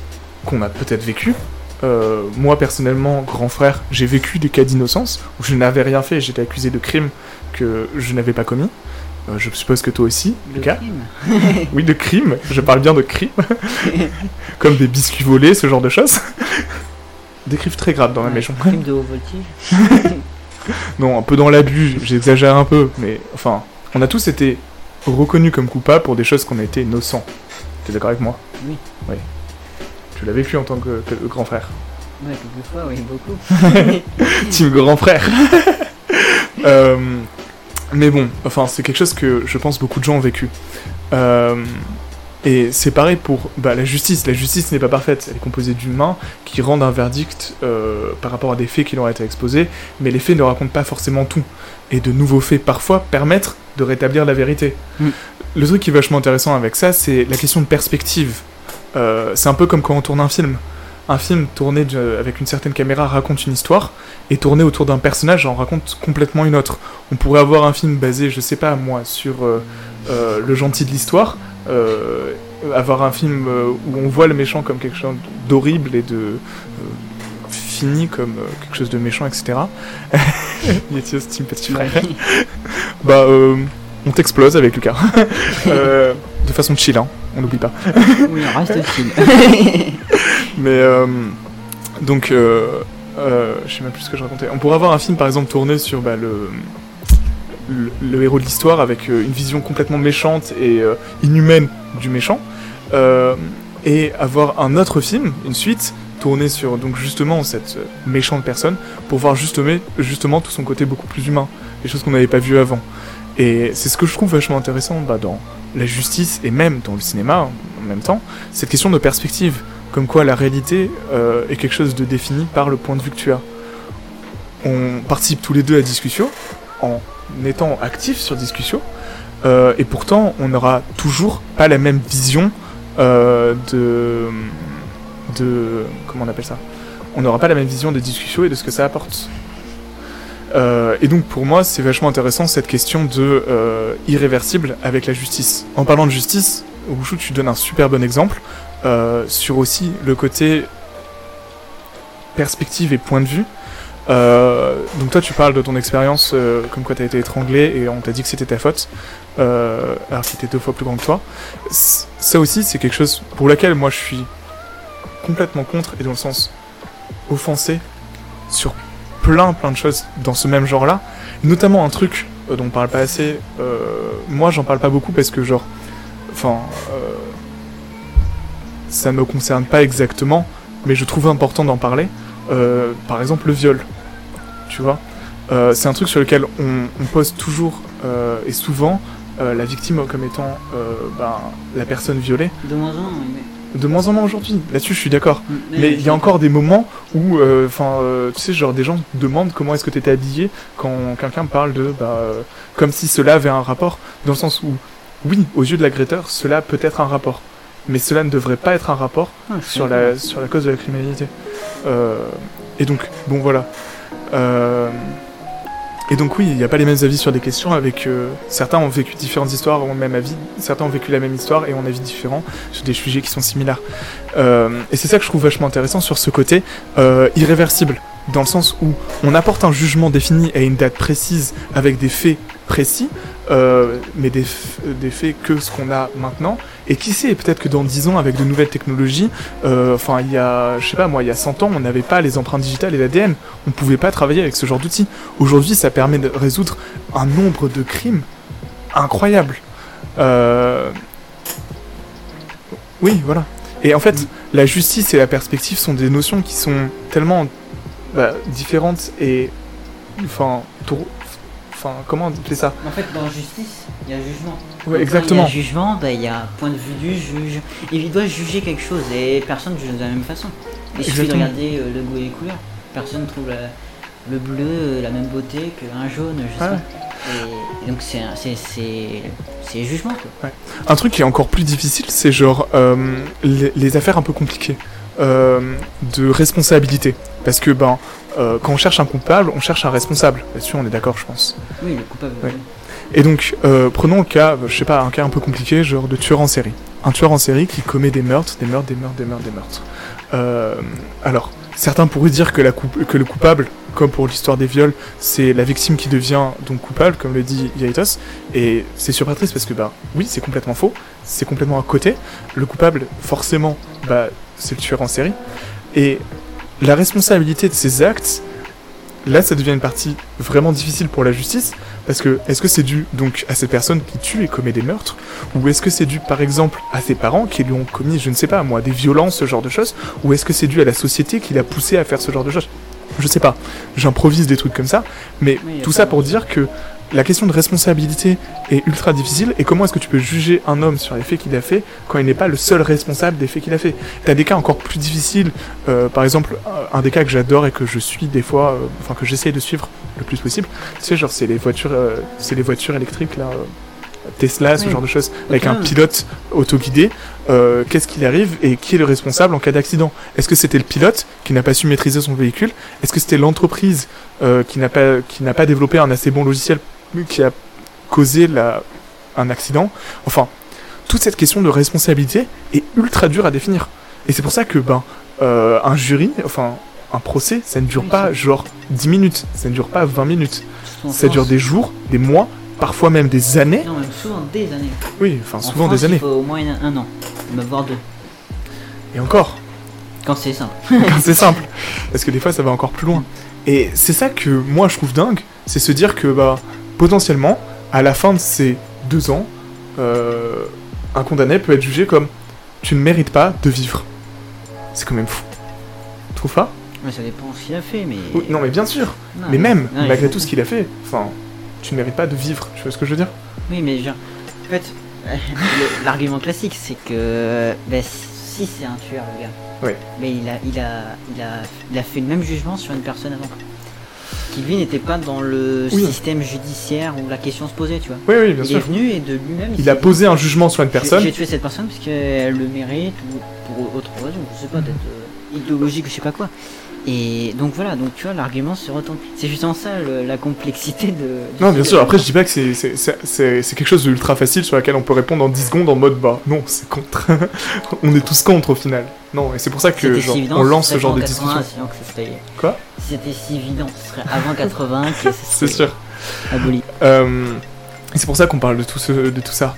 qu'on a peut-être vécues. Moi personnellement, grand frère, j'ai vécu des cas d'innocence où je n'avais rien fait, j'étais accusé de crimes que je n'avais pas commis. Euh, je suppose que toi aussi, Le Lucas. crime. Oui, de crimes, je parle bien de crimes. Comme des biscuits volés, ce genre de choses. des crimes très graves dans la Ouais, maison. Crime de haut voltige. Non, un peu dans l'abus, j'exagère un peu, mais enfin, on a tous été reconnus comme coupables pour des choses qu'on a été innocents. T'es d'accord avec moi? Oui. Oui. Tu l'as vécu en tant que, que grand frère. Ouais, quelquefois, oui, beaucoup. Team grand frère. Euh, mais bon, enfin, c'est quelque chose que je pense beaucoup de gens ont vécu. Euh, et c'est pareil pour bah, la justice. La justice n'est pas parfaite. Elle est composée d'humains qui rendent un verdict euh, par rapport à des faits qui leur ont été exposés, mais les faits ne racontent pas forcément tout. Et de nouveaux faits, parfois, permettent de rétablir la vérité. Mm. Le truc qui est vachement intéressant avec ça, c'est la question de perspective. Euh, c'est un peu comme quand on tourne un film. Un film tourné de- avec une certaine caméra raconte une histoire, et tourné autour d'un personnage en raconte complètement une autre. On pourrait avoir un film basé, je sais pas moi, sur euh, euh, le gentil de l'histoire, euh, avoir un film où on voit le méchant comme quelque chose d'horrible et de fini comme quelque chose de méchant, etc. Yetios, team petit frère. Bah, euh, on t'explose avec Lucas. Euh, de façon chill, hein, on n'oublie pas. oui, on reste film. Mais euh, donc, euh, euh, je sais même plus ce que je racontais. On pourrait avoir un film par exemple tourné sur bah, le, le, héros de l'histoire avec une vision complètement méchante et inhumaine du méchant, et avoir un autre film, une suite tourné sur donc justement cette méchante personne pour voir justement, justement tout son côté beaucoup plus humain, les choses qu'on n'avait pas vues avant. Et c'est ce que je trouve vachement intéressant bah, dans la justice et même dans le cinéma en même temps, cette question de perspective comme quoi la réalité euh, est quelque chose de défini par le point de vue que tu as. On participe tous les deux à Discussion en étant actifs sur Discussion, euh, et pourtant on n'aura toujours pas la même vision euh, de, de... Comment on appelle ça? On n'aura pas la même vision de Discussion et de ce que ça apporte. Et donc pour moi, c'est vachement intéressant cette question de irréversible avec la justice. En parlant de justice, Wushu, tu donnes un super bon exemple euh, sur aussi le côté perspective et point de vue. Euh, donc toi, tu parles de ton expérience, euh, comme quoi tu as été étranglé et on t'a dit que c'était ta faute, euh, alors que c'était deux fois plus grand que toi. Ça aussi, c'est quelque chose pour laquelle moi je suis complètement contre et dans le sens offensé sur plein plein de choses dans ce même genre-là, notamment un truc euh, dont on parle pas assez. moi, j'en parle pas beaucoup parce que genre, enfin, euh, ça me concerne pas exactement, mais je trouve important d'en parler. Euh, par exemple, le viol, tu vois. Euh, c'est un truc sur lequel on, on pose toujours euh, et souvent la victime comme étant ben, la personne violée. De moins en moins, mais. De moins en moins aujourd'hui. Là-dessus, je suis d'accord. Mais il y a encore des moments où, enfin, tu sais, genre des gens demandent comment est-ce que t'étais habillé quand quelqu'un parle de, bah, comme si cela avait un rapport, dans le sens où, oui, aux yeux de l'agresseur, cela peut être un rapport, mais cela ne devrait pas être un rapport Ah, sur la sur la cause de la criminalité. Euh, et donc, bon, voilà. Euh, et donc oui, il n'y a pas les mêmes avis sur des questions. Avec euh, certains ont vécu différentes histoires, ont le même avis. Certains ont vécu la même histoire et ont un avis différent sur des sujets qui sont similaires. Et c'est ça que je trouve vachement intéressant sur ce côté irréversible, dans le sens où on apporte un jugement défini à une date précise avec des faits précis, mais des faits que ce qu'on a maintenant. Et qui sait, peut-être que dans 10 ans, avec de nouvelles technologies, euh, enfin, il y a, je sais pas moi, il y a 100 ans, on n'avait pas les empreintes digitales et l'ADN. On pouvait pas travailler avec ce genre d'outils. Aujourd'hui, ça permet de résoudre un nombre de crimes incroyable. Euh... Oui, voilà. Et en fait, la justice et la perspective sont des notions qui sont tellement bah, différentes et. Enfin, tour- enfin, comment appeler ça? En fait, dans justice, il y a jugement. Donc, exactement. Quand il y a jugement, bah, il y a point de vue du juge. Il doit juger quelque chose et personne ne juge de la même façon. Il suffit de regarder euh, le goût et les couleurs. Personne trouve la- le bleu euh, la même beauté qu'un jaune, je sais Ouais. pas. Et, et donc c'est jugement quoi. Un truc qui est encore plus difficile, c'est genre euh, les, les affaires un peu compliquées euh, de responsabilité. Parce que ben, euh, quand on cherche un coupable, on cherche un responsable. Là-dessus, on est d'accord, je pense. Oui, le coupable. Ouais. Et donc, euh, prenons le cas, je sais pas, un cas un peu compliqué, genre de tueur en série. Un tueur en série qui commet des meurtres, des meurtres, des meurtres, des meurtres, des meurtres. Euh, alors, certains pourraient dire que, la que le coupable, comme pour l'histoire des viols, c'est la victime qui devient donc coupable, comme le dit Yaitos. Et c'est super triste parce que, bah, oui, c'est complètement faux, c'est complètement à côté. Le coupable, forcément, bah, c'est le tueur en série. Et la responsabilité de ces actes, là, ça devient une partie vraiment difficile pour la justice. Parce que est-ce que c'est dû donc à cette personne qui tue et commet des meurtres Ou est-ce que c'est dû par exemple à ses parents qui lui ont commis, je ne sais pas moi, des violences, ce genre de choses Ou est-ce que c'est dû à la société qui l'a poussé à faire ce genre de choses? Je sais pas, j'improvise des trucs comme ça, mais Oui, tout ça pour dire que la question de responsabilité est ultra difficile et comment est-ce que tu peux juger un homme sur les faits qu'il a fait quand il n'est pas le seul responsable des faits qu'il a fait T'as des cas encore plus difficiles, euh, par exemple un- un des cas que j'adore et que je suis des fois, euh, enfin que j'essaye de suivre le plus possible, tu sais genre c'est les voitures, euh, c'est les voitures électriques là, euh, Tesla, ce Oui. genre de choses, avec un pilote autoguidé, euh, qu'est-ce qu'il arrive et qui est le responsable en cas d'accident? Est-ce que c'était le pilote qui n'a pas su maîtriser son véhicule? Est-ce que c'était l'entreprise euh, qui n'a pas qui n'a pas développé un assez bon logiciel qui a causé la, un accident Enfin, toute cette question de responsabilité est ultra dure à définir. Et c'est pour ça que ben euh, un jury, enfin un procès, ça ne dure pas genre 10 minutes, ça ne dure pas 20 minutes, ça dure des jours, des mois, parfois même des années. Non, même souvent des années. Oui, enfin En souvent France, des années. Il faut au moins un, an, voire deux. Et encore, Quand c'est simple. c'est simple. Parce que des fois, ça va encore plus loin. Et c'est ça que moi, je trouve dingue, c'est se dire que, bah, potentiellement, à la fin de ces deux ans, euh, un condamné peut être jugé comme tu ne mérites pas de vivre. C'est quand même fou. Tu trouves pas? Ouais, ça dépend ce qu'il a fait, mais. Oui, Non, mais bien sûr. Non, Mais même, non, malgré tout ce qu'il a fait, enfin, tu ne mérites pas de vivre. Tu vois ce que je veux dire? Oui, mais genre, en fait, l'argument classique, c'est que ben, si c'est un tueur, le gars, mais il a, il, a, il, a, il a fait le même jugement sur une personne avant. Qui lui n'était pas dans le Oui. système judiciaire où la question se posait, tu vois. Oui, oui, bien il sûr. est venu et de lui-même. Il a posé un jugement sur une personne. J'ai tué cette personne parce qu'elle le mérite ou pour autre raison, je sais pas, peut-être euh, idéologique ou je sais pas quoi. Et donc voilà, donc tu vois, l'argument se retourne. C'est justement ça le- la complexité de. Non, bien sûr, après je dis pas que c'est- quelque chose d'ultra facile sur laquelle on peut répondre en 10 secondes en mode bah non, c'est contre. on est tous contre au final. Non, et c'est pour ça que C'était genre, si évident, on lance ce genre de en 80, discussion. sinon que ça serait- Quoi? Si c'était si évident, ce serait avant 80 que ça C'est sûr. aboli. Euh, c'est pour ça qu'on parle de tout, ce, de tout ça.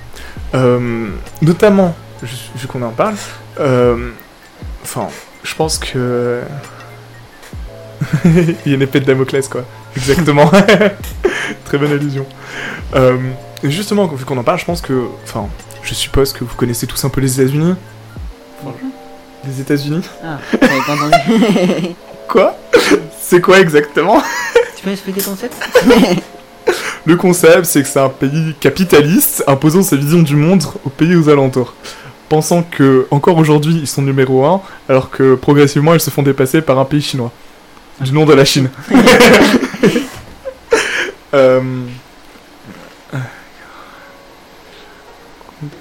Euh, notamment, vu qu'on en parle, euh, enfin, je pense que. Il y a une épée de Damoclès, quoi. Exactement. Très bonne allusion. Euh, et justement, vu qu'on en parle, je pense que. Enfin, je suppose que vous connaissez tous un peu les États-Unis. Les États-Unis Ah, j'avais pas entendu. Quoi? C'est quoi exactement? Tu peux expliquer ton concept Le concept, c'est que c'est un pays capitaliste imposant sa vision du monde aux pays aux alentours. Pensant que, encore aujourd'hui, ils sont numéro 1, alors que progressivement, ils se font dépasser par un pays chinois. Du nom de la Chine. Euh,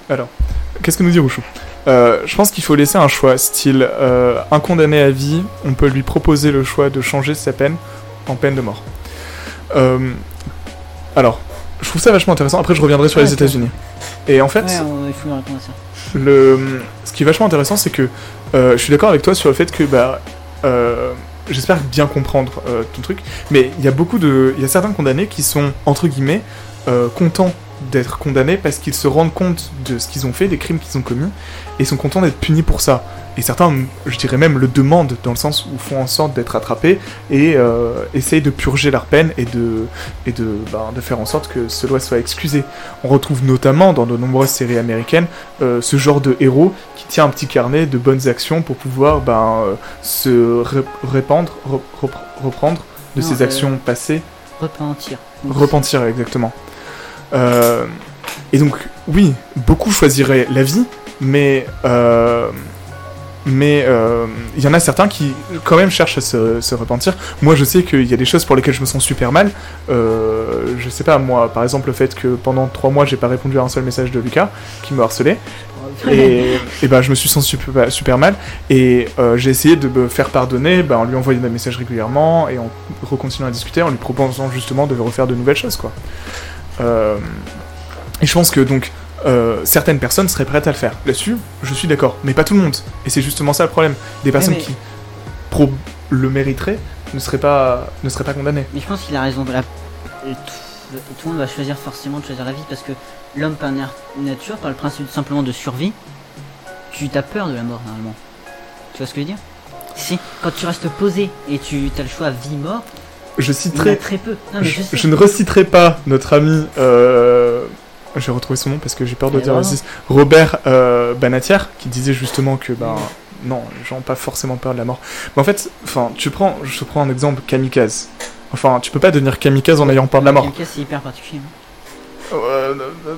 Alors, qu'est-ce que nous dit Rouchou Euh, Je pense qu'il faut laisser un choix, style euh, un condamné à vie, on peut lui proposer le choix de changer sa peine en peine de mort. Alors, je trouve ça vachement intéressant. Après, je reviendrai sur Ouais, les. États-Unis. Et en fait, Ouais, on- il faut lui répondre à ça. le, ce qui est vachement intéressant, c'est que je suis d'accord avec toi sur le fait que bah, j'espère bien comprendre euh, ton truc, mais il y a beaucoup de, il y a certains condamnés qui sont entre guillemets euh, contents d'être condamnés parce qu'ils se rendent compte de ce qu'ils ont fait, des crimes qu'ils ont commis, et sont contents d'être punis pour ça. Et certains, je dirais même, le demandent dans le sens où font en sorte d'être attrapés et euh, essayent de purger leur peine et de, et de, ben, de faire en sorte que cela soit excusé. On retrouve notamment dans de nombreuses séries américaines euh, ce genre de héros qui tient un petit carnet de bonnes actions pour pouvoir ben, euh, se ré- répandre, re- repr- reprendre de Non, ses actions passées Repentir. Repentir, exactement. Et donc, oui, beaucoup choisiraient la vie, mais euh, mais euh, il y en a certains qui, quand même, cherchent à se, repentir. Moi, je sais qu'il y a des choses pour lesquelles je me sens super mal. Euh, je sais pas, moi, par exemple, le fait que pendant trois mois, j'ai pas répondu à un seul message de Lucas, qui me harcelait. Et, et ben, je me suis senti super, super mal. Et euh, j'ai essayé de me faire pardonner ben, en lui envoyant des messages régulièrement et en recontinuant à discuter, en lui proposant justement de refaire de nouvelles choses. quoi. Euh, et je pense que donc euh, certaines personnes seraient prêtes à le faire. Là-dessus, je suis d'accord, mais pas tout le monde. Et c'est justement ça le problème. Des personnes mais- qui pro le mériteraient ne seraient pas, ne seraient pas condamnées. Mais je pense qu'il a raison. La... et Tout, tout le monde va choisir forcément de choisir la vie parce que l'homme par na- nature, par le principe simplement de survie, tu as peur de la mort normalement. Tu vois ce que je veux dire? Si, quand tu restes posé et tu as le choix vie-mort, Je citerai très peu. Non mais je, je sais. je ne reciterai pas notre ami. Euh, je vais retrouver son nom parce que j'ai peur de dire raciste. Robert euh, Banatière qui disait justement que ben non, les gens ont pas forcément peur de la mort. Mais en fait, enfin, tu prends, je te prends un exemple kamikaze. Enfin, tu peux pas devenir kamikaze en ayant peur de la mort. Quelqu'un, c'est hyper particulier. hein. Euh, euh, euh,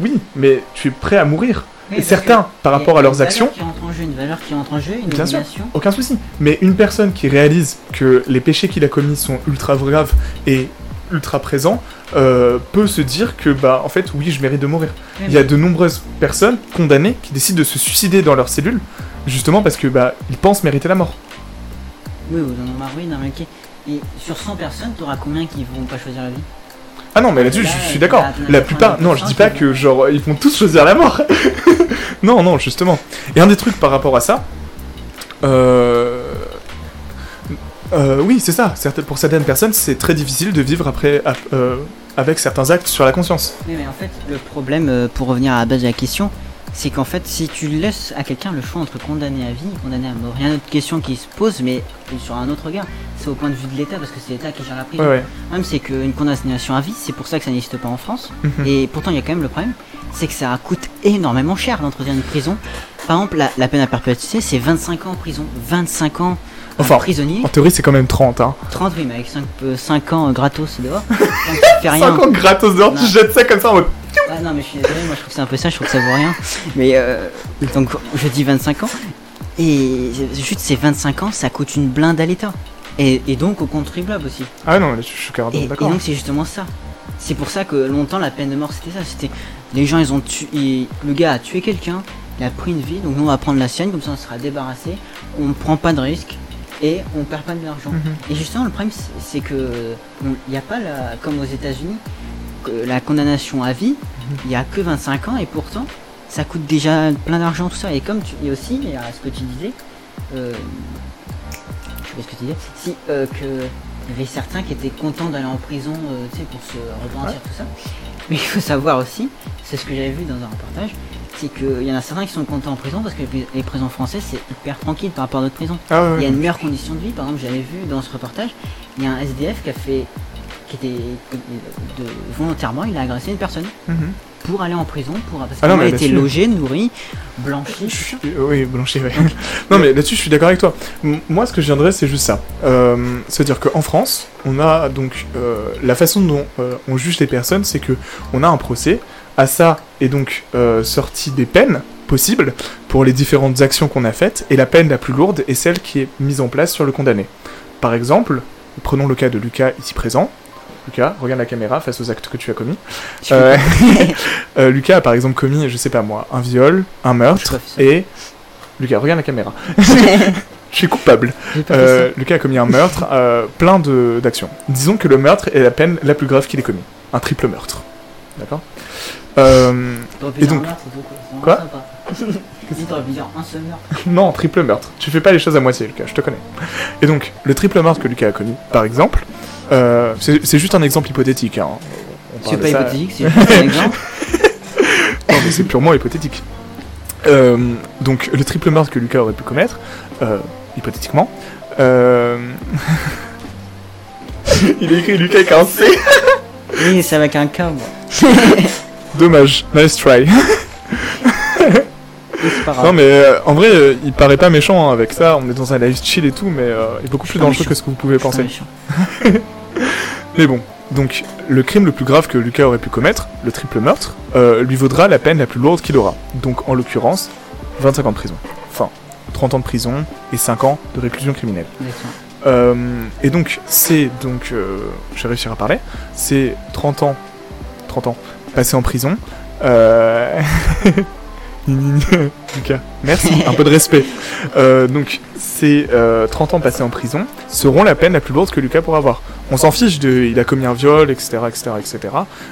oui, mais tu es prêt à mourir. Oui, Et certains, par rapport à leurs actions, Qui en jeu, une valeur qui entre en jeu, une Bien sûr. obligation. aucun souci. Mais une personne qui réalise que les péchés qu'il a commis sont ultra graves et ultra présents euh, peut se dire que bah en fait oui je mérite de mourir. Il y a de nombreuses personnes condamnées qui décident de se suicider dans leur cellule justement parce que bah ils pensent mériter la mort. Oui, vous en avez marre, oui, non, mais ok. Et sur 100 personnes, t'auras combien qui vont pas choisir la vie? Ah non mais là-dessus Là, je suis d'accord. La plupart non je dis pas 90% que genre ils vont tous choisir la mort. non non justement. Et un des trucs par rapport à ça euh... euh, oui c'est ça. Pour certaines personnes c'est très difficile de vivre après ap- euh, avec certains actes sur la conscience. Oui, mais en fait, le problème, euh, pour revenir à la base de la question, c'est qu'en fait, si tu laisses à quelqu'un le choix entre condamné à vie et condamné à mort, il y a une autre question qui se pose, mais sur un autre regard, c'est au point de vue de l'État, parce que c'est l'État qui gère la prison. Ouais ouais. Le problème, c'est qu'une condamnation à vie, c'est pour ça que ça n'existe pas en France. Mhm. Et pourtant, il y a quand même le problème, c'est que ça coûte énormément cher d'entretenir une prison. Par exemple, la, la peine à perpétuité, c'est 25 ans en prison. 25 ans Enfin, prisonnier. En théorie c'est quand même 30 hein. 30, oui, mais avec 5, ans euh, gratos dehors. Tu fais rien. 5 ans gratos dehors, tu jettes ça comme ça en mode Ah non mais je suis désolé, moi je trouve que c'est un peu ça, je trouve que ça vaut rien. Mais euh, donc je dis 25 ans. Et juste ces 25 ans, ça coûte une blinde à l'État. Et, et donc aux contribuables aussi. Ah non, je suis carrément Et, et d'accord. donc c'est justement ça. C'est pour ça que longtemps la peine de mort c'était ça. C'était les gens ils ont tué. ils- Le gars a tué quelqu'un, il a pris une vie, donc nous on va prendre la sienne, comme ça on sera débarrassé. On prend pas de risque. Et on perd pas de l'argent. Mhm. Et justement, le problème, c'est- que il n'y a pas, la, comme aux États-Unis, la condamnation à vie, Mhm. il n'y a que 25 ans, et pourtant, ça coûte déjà plein d'argent, tout ça. Et comme tu aussi, il y a ce que tu disais, euh, je sais pas ce que tu disais, si, euh, que il y avait certains qui étaient contents d'aller en prison, euh, tu sais, pour se repentir, tout ça. Mais il faut savoir aussi, c'est ce que j'avais vu dans un reportage, c'est qu'il y en a certains qui sont contents en prison parce que les- prisons françaises, c'est hyper tranquille par rapport à d'autres prisons. Ah Il y a une meilleure condition de vie. Par exemple, j'avais vu dans ce reportage, il y a un SDF qui a fait, qui était de, volontairement, il a agressé une personne Mhm. pour aller en prison, pour parce Ah mais était là-dessus- logé, nourri, blanchi. Je suis- euh, Oui, blanchi, ouais. non, mais là-dessus, je suis d'accord avec toi. M- moi, ce que je viendrais, c'est juste ça. Euh, C'est-à-dire qu'en France, on a donc euh, la façon dont euh, on juge les personnes, c'est que on a un procès. À ça est donc euh, sorti des peines possibles pour les différentes actions qu'on a faites, et la peine la plus lourde est celle qui est mise en place sur le condamné. Par exemple, prenons le cas de Lucas ici présent. Lucas, regarde la caméra face aux actes que tu as commis. Euh, euh, Lucas a par exemple commis, je sais pas moi, un viol, un meurtre, et... Lucas, regarde la caméra. Je suis coupable. Euh, Lucas a commis un meurtre, euh, plein de- d'actions. Disons que le meurtre est la peine la plus grave qu'il ait commis. Un triple meurtre. D'accord? Euh, et donc- meurtre, c'est Quoi sympa. Non, triple meurtre. Tu fais pas les choses à moitié, Lucas, je te connais. Et donc, le triple meurtre que Lucas a commis, par exemple, euh, c'est juste un exemple hypothétique. Hein. C'est pas ça- hypothétique, c'est juste un exemple. Non, mais c'est purement hypothétique. Euh, donc, le triple meurtre que Lucas aurait pu commettre, euh, hypothétiquement, euh... il a écrit Lucas avec un C. Oui, c'est avec un K, moi. Dommage, nice try. Non, mais euh, en vrai, euh, il paraît pas méchant hein, avec ça. On est dans un live chill et tout, mais euh, il est beaucoup plus dangereux méchant. que ce que vous pouvez penser. Mais bon, donc le crime le plus grave que Lucas aurait pu commettre, le triple meurtre, lui vaudra la peine la plus lourde qu'il aura. Donc en l'occurrence, 25 ans de prison. Enfin, 30 ans de prison et 5 ans de réclusion criminelle. Et donc c'est donc, je vais réussir à parler, c'est 30 ans, 30 ans passés en prison. Euh... Lucas, merci, un peu de respect. Euh, donc, ces euh, 30 ans passés en prison seront la peine la plus lourde que Lucas pourra avoir. On s'en fiche de, il a commis un viol, etc., etc., etc.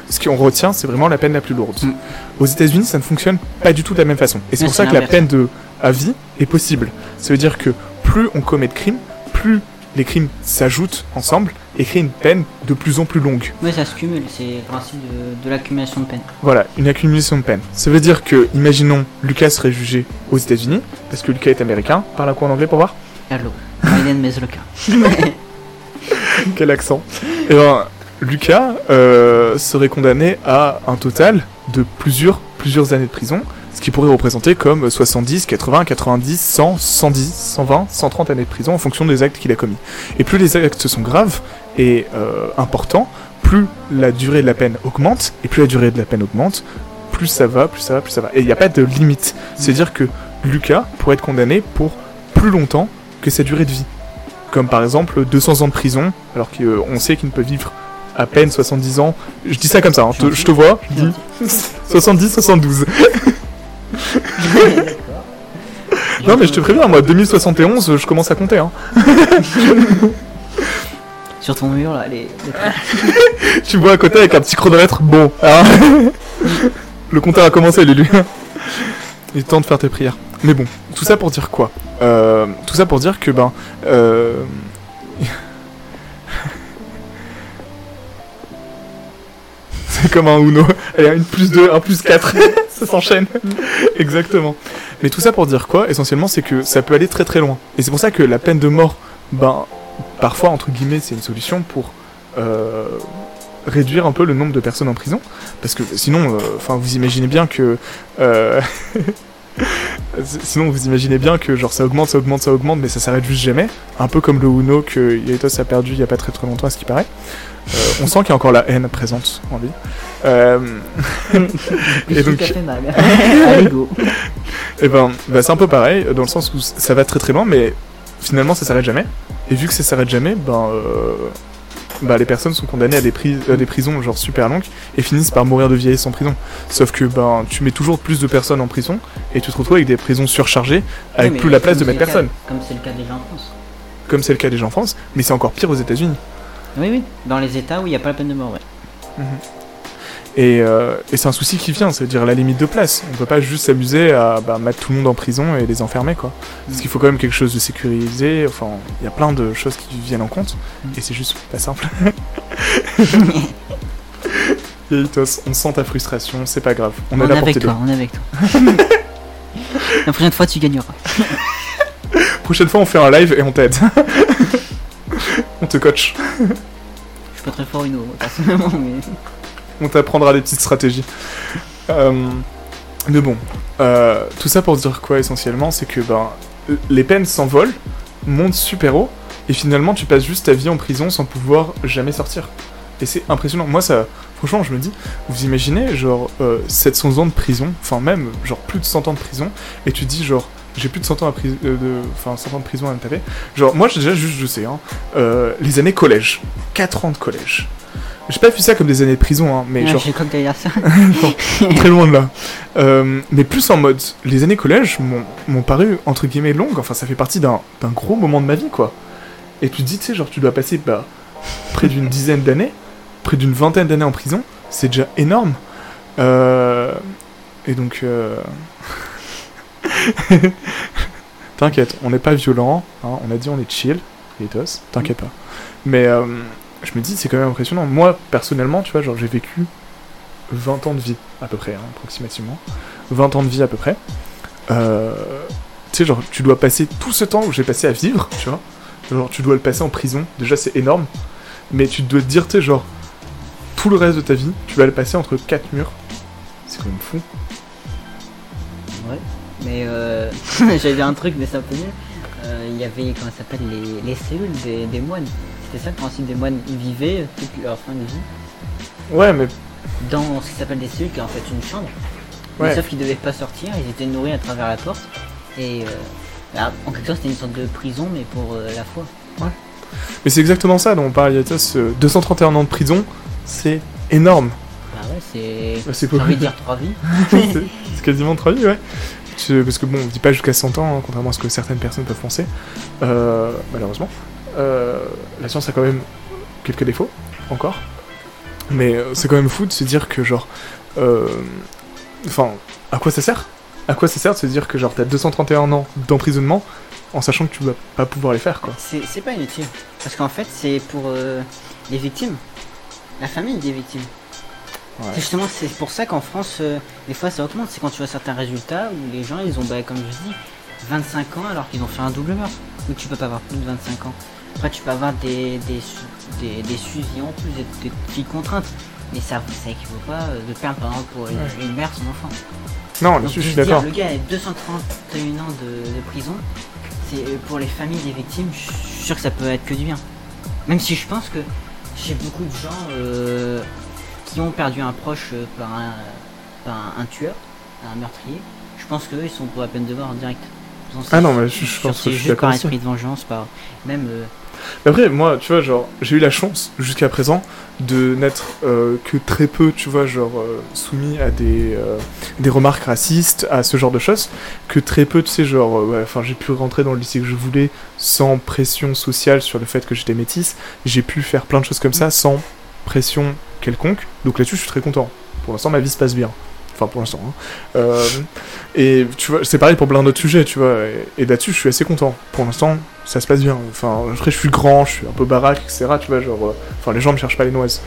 Ce qu'on retient, c'est vraiment la peine la plus lourde. Mm. Aux États-Unis, ça ne fonctionne pas du tout de la même façon. Et c'est pour ça que la peine de à vie est possible. Ça veut dire que plus on commet de crimes, plus les crimes s'ajoutent ensemble et créent une peine de plus en plus longue. Oui, ça se cumule, c'est le principe de, de l'accumulation de peine. Voilà, une accumulation de peine. Ça veut dire que, imaginons, Lucas serait jugé aux États-Unis, parce que Lucas est américain. Parle un coup en anglais pour voir? Hello, my name is Luca. Quel accent Et ben, Lucas euh, serait condamné à un total de plusieurs, plusieurs années de prison, ce qui pourrait représenter comme 70, 80, 90, 100, 110, 120, 130 années de prison en fonction des actes qu'il a commis. Et plus les actes sont graves et euh, importants, plus la durée de la peine augmente, et plus la durée de la peine augmente, plus ça va, plus ça va, plus ça va. Et il n'y a pas de limite. C'est-à-dire que Lucas pourrait être condamné pour plus longtemps que sa durée de vie. Comme par exemple 200 ans de prison, alors qu'on sait qu'il ne peut vivre à peine 70 ans. Je dis ça comme ça, hein, te- je te vois, je dis 70, 72. Non mais je te préviens, moi 2071, je commence à compter. Hein. Sur ton mur là, les, les- Tu me vois à côté avec un petit chronomètre, bon. hein. Le compteur a commencé, l'élu. Il est temps de faire tes prières. Mais bon, tout ça pour dire quoi? Euh, Tout ça pour dire que ben... Euh... C'est comme un Uno. Allez, une plus 2, un plus 4. ça s'enchaîne. Exactement. Mais tout ça pour dire quoi? Essentiellement, c'est que ça peut aller très très loin. Et c'est pour ça que la peine de mort, ben, parfois, entre guillemets, c'est une solution pour euh, réduire un peu le nombre de personnes en prison. Parce que sinon, euh, enfin, vous imaginez bien que. euh, Sinon, vous imaginez bien que genre ça augmente, ça augmente, ça augmente, mais ça s'arrête juste jamais. Un peu comme le Uno que Yatos a perdu il y a pas très très longtemps, à ce qui paraît. Euh, on sent qu'il y a encore la haine présente en lui. Euh, et donc, tout à fait mal. Allez, go. et ben, bah, c'est un peu pareil, dans le sens où ça va très très loin, mais finalement ça s'arrête jamais. Et vu que ça s'arrête jamais, ben, euh, bah, les personnes sont condamnées à des, à des prisons genre super longues et finissent par mourir de vieillesse en prison. Sauf que ben, tu mets toujours plus de personnes en prison et tu te retrouves avec des prisons surchargées avec Oui, plus la place de mettre personne. Comme c'est le cas déjà en France. comme c'est le cas déjà en France, mais c'est encore pire aux États-Unis. Oui, oui, dans les États où il n'y a pas la peine de mort, ouais. Et, euh, et c'est un souci qui vient, c'est-à-dire la limite de place. On peut pas juste s'amuser à bah, mettre tout le monde en prison et les enfermer, quoi. Parce qu'il faut quand même quelque chose de sécurisé, enfin, il y a plein de choses qui viennent en compte, et c'est juste pas simple. Yaitos, on sent ta frustration, c'est pas grave. On, On est là pour avec toi, on est avec toi. la prochaine fois, tu gagneras. Prochaine fois, on fait un live et on t'aide. on te coach. Je suis pas très fort Uno, personnellement, mais... On t'apprendra des petites stratégies. Euh, mais bon, euh, tout ça pour dire quoi essentiellement, c'est que ben, les peines s'envolent, montent super haut, et finalement tu passes juste ta vie en prison sans pouvoir jamais sortir. Et c'est impressionnant. Moi, ça, franchement, je me dis, vous imaginez, genre, euh, 700 ans de prison, enfin même, genre, plus de 100 ans de prison, et tu dis, genre, j'ai plus de 100 ans, à euh, de, enfin, 100 ans de prison à me taper. Genre, moi, déjà juste, je sais, hein, euh, les années collège, 4 ans de collège. J'ai pas vu ça comme des années de prison, hein, mais Ouais, genre, dire ça. très loin de là. Euh, mais plus en mode, les années collège m'ont paru entre guillemets longues. Enfin, ça fait partie d'un gros moment de ma vie, quoi. Et tu te dis, tu sais, genre, tu dois passer bah, près d'une dizaine d'années, près d'une vingtaine d'années en prison. C'est déjà énorme. Euh, et donc, euh... t'inquiète, on n'est pas violent. hein, on a dit, on est chill. T'inquiète pas. Mais euh, je me dis, c'est quand même impressionnant. Moi, personnellement, tu vois, genre, j'ai vécu 20 ans de vie, à peu près, hein, approximativement. 20 ans de vie, à peu près. Euh, tu sais, genre, tu dois passer tout ce temps où j'ai passé à vivre, tu vois. Genre, tu dois le passer en prison. Déjà, c'est énorme. Mais tu dois te dire, tu sais, genre, tout le reste de ta vie, tu vas le passer entre quatre murs. C'est quand même fou. Ouais. Mais euh... dire un truc, mais c'est un peu mieux. Euh, Il y avait, comment ça s'appelle, les, les cellules des, des moines. C'était ça le principe des moines. Ils vivaient toute leur fin de vie Ouais, mais dans ce qui s'appelle des cellules, qui est en fait une chambre. Mais Ouais. sauf qu'ils devaient pas sortir, ils étaient nourris à travers la porte. Et euh, bah, en quelque sorte, c'était une sorte de prison, mais pour euh, la foi. Mais c'est exactement ça dont on parle, Yatos. euh, 231 ans de prison, c'est énorme. Bah ouais, c'est. Bah, c'est J'ai envie de dire trois vies. c'est quasiment 3 vies, ouais. Parce que bon, on dit pas jusqu'à 100 ans, hein, contrairement à ce que certaines personnes peuvent penser, euh, malheureusement. Euh, la science a quand même quelques défauts, encore. Mais euh, c'est quand même fou de se dire que, genre. euh, Enfin, à quoi ça sert? À quoi ça sert de se dire que, genre, t'as 231 ans d'emprisonnement en sachant que tu vas pas pouvoir les faire, quoi? C'est pas inutile. Parce qu'en fait, c'est pour euh, les victimes. La famille des victimes. Ouais. C'est justement, c'est pour ça qu'en France, euh, des fois, ça augmente. C'est quand tu vois certains résultats où les gens, ils ont, bah, comme je dis, 25 ans alors qu'ils ont fait un double meurtre. Donc tu peux pas avoir plus de 25 ans. Après, tu peux avoir des, des, des, des suivis en plus, des, des petites contraintes. Mais ça, ça équivaut pas euh, de perdre, par exemple, pour une, Ouais. une mère son enfant. Non, Donc, je suis d'accord. Le gars a 231 ans de, de prison. C'est euh, pour les familles des victimes, je suis sûr que ça peut être que du bien. Même si je pense que j'ai beaucoup de gens euh, qui ont perdu un proche par un, par un, un tueur, un meurtrier. Je pense qu'eux, ils sont pour la peine de mort en direct. Ah non, mais je, je pense que je suis juste par d'accord aussi. esprit de vengeance, par même. euh, Mais Après, moi, tu vois, genre, j'ai eu la chance jusqu'à présent de n'être euh, que très peu, tu vois, genre, euh, soumis à des, euh, des remarques racistes, à ce genre de choses, que très peu, tu sais, genre, enfin, j'ai pu rentrer dans le lycée que je voulais sans pression sociale sur le fait que j'étais métisse, j'ai pu faire plein de choses comme ça sans pression quelconque, donc là-dessus, je suis très content. Pour l'instant, ma vie se passe bien. Enfin, pour l'instant. hein. Euh, et tu vois, c'est pareil pour plein d'autres sujets, tu vois. Et, et là-dessus, je suis assez content. Pour l'instant, ça se passe bien. Enfin, après, je suis grand, je suis un peu baraque, etc. Tu vois, genre. euh, Enfin, les gens me cherchent pas les noises.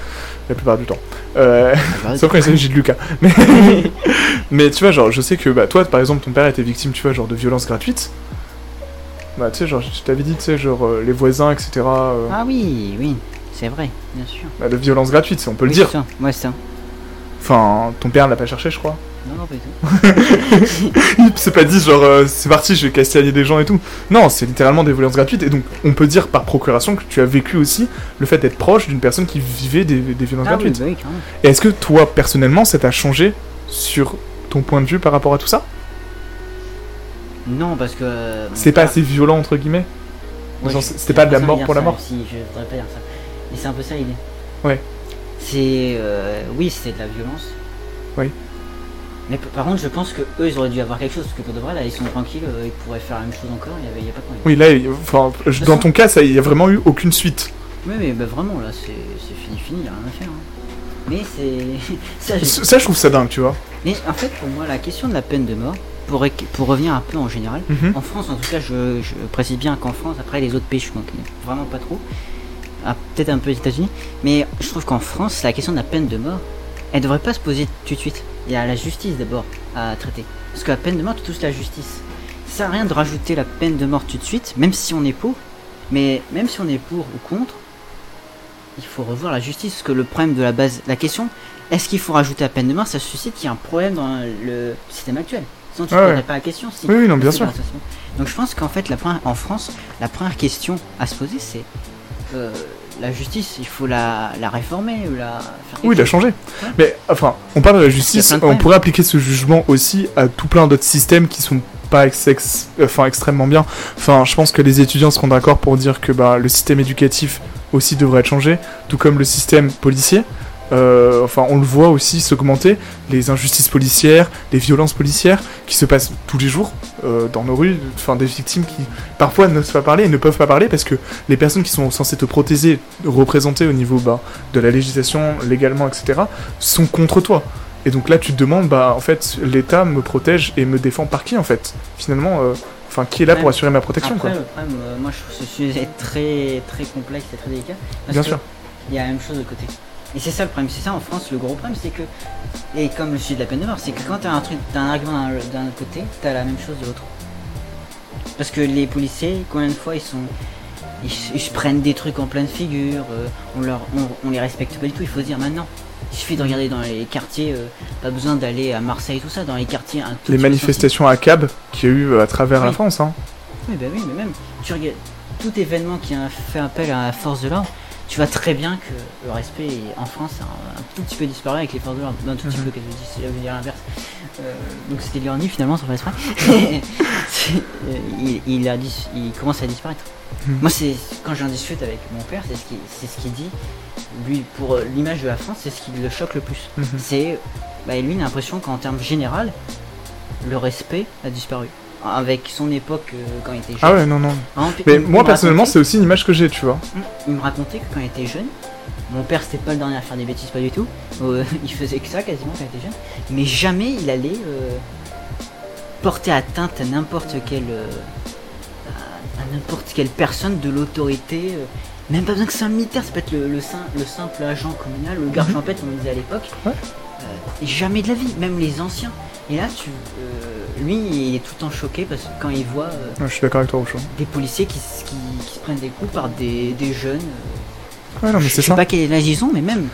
La plupart du temps. Euh, sauf quand il s'agit de Lucas. Mais, mais tu vois, genre, je sais que, bah, toi, par exemple, ton père était victime, tu vois, genre, de violences gratuites. Bah, tu sais, genre, je t'avais dit, tu sais, genre, les voisins, etc. Ah oui, oui, c'est vrai, bien sûr. bah, de violences gratuites, on peut le dire. Ouais, c'est ça. Enfin, ton père l'a pas cherché, je crois. Non, non, pas du tout. c'est pas dit genre euh, c'est parti, je vais castagner des gens et tout. Non, c'est littéralement des violences gratuites et donc on peut dire par procuration que tu as vécu aussi le fait d'être proche d'une personne qui vivait des, des violences Ah oui, gratuites. bah oui. Et est-ce que toi personnellement ça t'a changé sur ton point de vue par rapport à tout ça? Non, parce que. euh, C'est pas assez violent entre guillemets? Ouais, c'était pas de la mort pour la mort? Si, je voudrais pas dire ça. Mais c'est un peu ça l'idée. Ouais. C'est. euh, oui, c'est de la violence. Oui. Mais par contre, je pense que eux, ils auraient dû avoir quelque chose, parce que pour de vrai, là, ils sont tranquilles, euh, ils pourraient faire la même chose encore, il a pas de problème. Oui, là, il- enfin, je- dans ton cas, ça, il y a vraiment eu aucune suite. Oui, mais bah, vraiment, là, c'est fini, fini, il y a rien à faire. hein. Mais c'est. ça, je trouve ça dingue, tu vois. Mais en fait, pour moi, la question de la peine de mort, pour, pour revenir un peu en général, Mhm. en France, en tout cas, je, je précise bien qu'en France, après les autres pays, je connais vraiment pas trop. Ah, Peut-être un peu les États-Unis, mais je trouve qu'en France, la question de la peine de mort, elle devrait pas se poser tout de suite. Il y a la justice d'abord à traiter. Parce que la peine de mort, tu touches la justice. Ça sert à rien de rajouter la peine de mort tout de suite, même si on est pour. Mais même si on est pour ou contre, il faut revoir la justice. Parce que le problème de la base, la question, est-ce qu'il faut rajouter la peine de mort? Ça suscite qu'il y a un problème dans le système actuel. Sinon, tu ne poserais ouais. pas la question. Si Oui, oui, non, bien sûr. Donc je pense qu'en fait, la première- en France, la première question à se poser, c'est euh, la justice. Il faut la, la réformer ou la. Faire Oui, changé. Mais enfin, on parle de la justice, de on pourrait appliquer ce jugement aussi à tout plein d'autres systèmes qui sont pas ex- ex- enfin, extrêmement bien. Enfin, je pense que les étudiants seront d'accord pour dire que bah, le système éducatif aussi devrait être changé, tout comme le système policier. Euh, enfin, on le voit aussi s'augmenter, les injustices policières, les violences policières qui se passent tous les jours euh, dans nos rues, enfin des victimes qui parfois n'osent pas parler et ne peuvent pas parler parce que les personnes qui sont censées te protéger, représenter au niveau bah, de la législation légalement, etc., sont contre toi. Et donc là, tu te demandes, bah en fait, l'État me protège et me défend par qui en fait? Finalement, euh, enfin, qui est là pour assurer ma protection Après, quoi le problème, euh, moi je trouve ce sujet très très complexe et très délicat. Parce Bien que sûr. Il y a la même chose de côté. Et c'est ça le problème, c'est ça en France, le gros problème, c'est que, et comme le sujet de la peine de mort, c'est que quand t'as un truc, t'as un argument d'un côté, t'as la même chose de l'autre. Parce que les policiers, combien de fois ils sont, ils, se- ils se prennent des trucs en pleine figure, euh, on leur, on, on les respecte pas du tout. Il faut se dire maintenant, il suffit de regarder dans les quartiers, euh, pas besoin d'aller à Marseille tout ça, dans les quartiers. Un tout Les manifestations à cab qu'il y a eu euh, à travers la. France. Hein. oui, bah oui, mais même, tu regardes tout événement qui a fait appel à la force de l'ordre, tu vois très bien que le respect en France a un, un tout petit peu disparu avec les forces de l'ordre. Un tout petit Mhm. peu, qu'est-ce que je j'allais dire l'inverse. Euh, donc c'était l'ironie finalement, sans faire exprès. Il, il, a dis- il commence à disparaître. Mhm. Moi, c'est quand j'en discute avec mon père, c'est ce qu'il c'est ce qu'il dit. Lui, pour euh, l'image de la France, c'est ce qui le choque le plus. Mhm. C'est, bah, lui, il a l'impression qu'en termes général, le respect a disparu. Avec son époque, euh, quand il était jeune. Ah ouais, non, non. Exemple, Mais moi me personnellement, c'est aussi une image que j'ai, tu vois. il me racontait que quand il était jeune, mon père c'était pas le dernier à faire des bêtises, pas du tout. Euh, il faisait que ça quasiment quand il était jeune. Mais jamais il allait euh, porter atteinte à n'importe quelle, à, n'importe quelle personne de l'autorité. même pas besoin que ce soit un militaire, ça peut être le, le, sim- le simple agent communal, le garde champêtre, on disait à l'époque. Ouais. Jamais de la vie, même les anciens. Et là, tu, lui, il est tout le temps choqué parce que quand il voit euh, Ouais, je suis d'accord avec toi, Rocho. des policiers qui, qui, qui se prennent des coups par des, des jeunes. euh, Ouais, non, mais je sais ça. pas quel âge ils ont, mais même.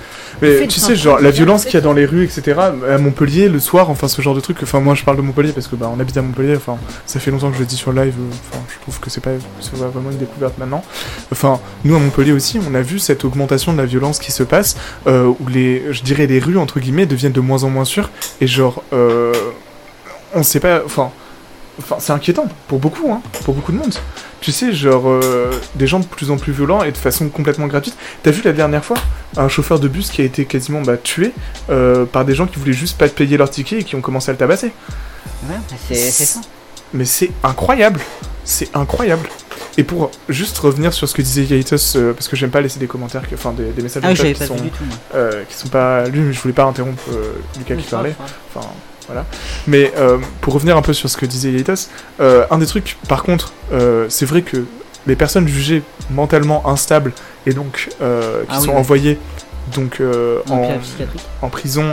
Mais tu sais, genre, la violence qu'il y a dans les rues, etc., à Montpellier, le soir, enfin, ce genre de truc, enfin, moi, je parle de Montpellier parce que, bah, on habite à Montpellier, enfin, ça fait longtemps que je le dis sur live, euh, enfin, je trouve que c'est pas, c'est pas vraiment une découverte maintenant. Enfin, nous, à Montpellier aussi, on a vu cette augmentation de la violence qui se passe, euh, où les, je dirais, les rues, entre guillemets, deviennent de moins en moins sûres, et genre, euh, on sait pas, enfin, enfin, c'est inquiétant, pour beaucoup, hein, pour beaucoup de monde. Tu sais, genre, euh, des gens de plus en plus violents et de façon complètement gratuite. T'as vu la dernière fois un chauffeur de bus qui a été quasiment bah, tué euh, par des gens qui voulaient juste pas payer leur ticket et qui ont commencé à le tabasser. Ouais, c'est c'est ça. Mais c'est incroyable, c'est incroyable. Et pour juste revenir sur ce que disait Yaitos, euh, parce que j'aime pas laisser des commentaires, que- enfin des, des messages Ah oui, qui sont, tout, euh, qui sont pas lus, mais je voulais pas interrompre euh, Lucas Oui, qui parlait. Enfin, voilà. Mais euh, pour revenir un peu sur ce que disait Yaitos, euh, un des trucs, par contre, euh, c'est vrai que les personnes jugées mentalement instables et donc qui Ah sont oui. envoyées donc En prison,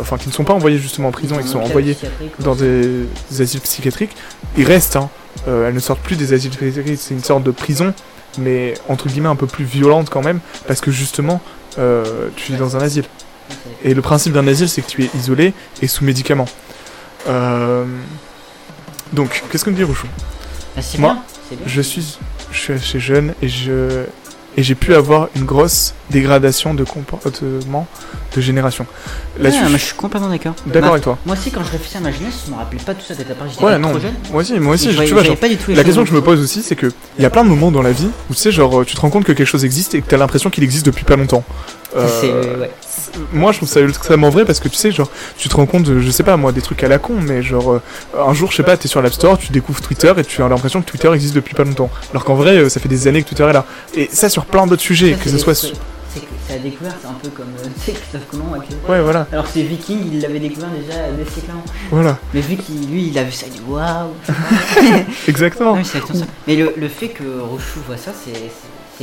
enfin qui ne sont pas envoyées justement en prison et qui sont envoyées dans des, des asiles psychiatriques, ils restent. Hein. Elles ne sortent plus des asiles psychiatriques, c'est une sorte de prison, mais entre guillemets un peu plus violente quand même, parce que justement, tu es dans un asile. Et le principe d'un asile, c'est que tu es isolé et sous médicaments. Euh, Donc, qu'est-ce que me dit Rouchou? Ah, Moi, bien, c'est bien. Je suis, je suis assez jeune et je et j'ai pu avoir une grosse dégradation de comportement de génération. Ouais, moi, je suis complètement d'accord. d'accord avec toi. Moi aussi, quand je réfléchis à ma jeunesse, je me rappelais pas tout ça. Peut-être après, j'étais Ouais, trop jeune. Moi aussi, moi aussi, je tu vois, genre, pas du tout La question que je me pose aussi, c'est que il y a plein de moments dans la vie où tu sais, genre, tu te rends compte que quelque chose existe et que t'as l'impression qu'il existe depuis pas longtemps. Euh, ouais. moi, je trouve ça extrêmement vrai parce que tu sais, genre, tu te rends compte, de, je sais pas, moi, des trucs à la con, mais genre, euh, un jour, je sais pas, t'es sur l'App Store, tu découvres Twitter et tu as l'impression que Twitter existe depuis pas longtemps. Alors qu'en vrai, euh, ça fait des années que Twitter est là. Et ça sur plein d'autres sujets, que ce soit. sur- C'est la découverte, c'est un peu comme euh, tu sais, Christophe Colomb. avec Ouais, voilà, Alors que c'est Viking, il l'avait découvert déjà des siècles avant. voilà, Mais vu qu'il lui, il a vu ça, il dit waouh. exactement. Ça. Mais le, le fait que Rochou voit ça, c'est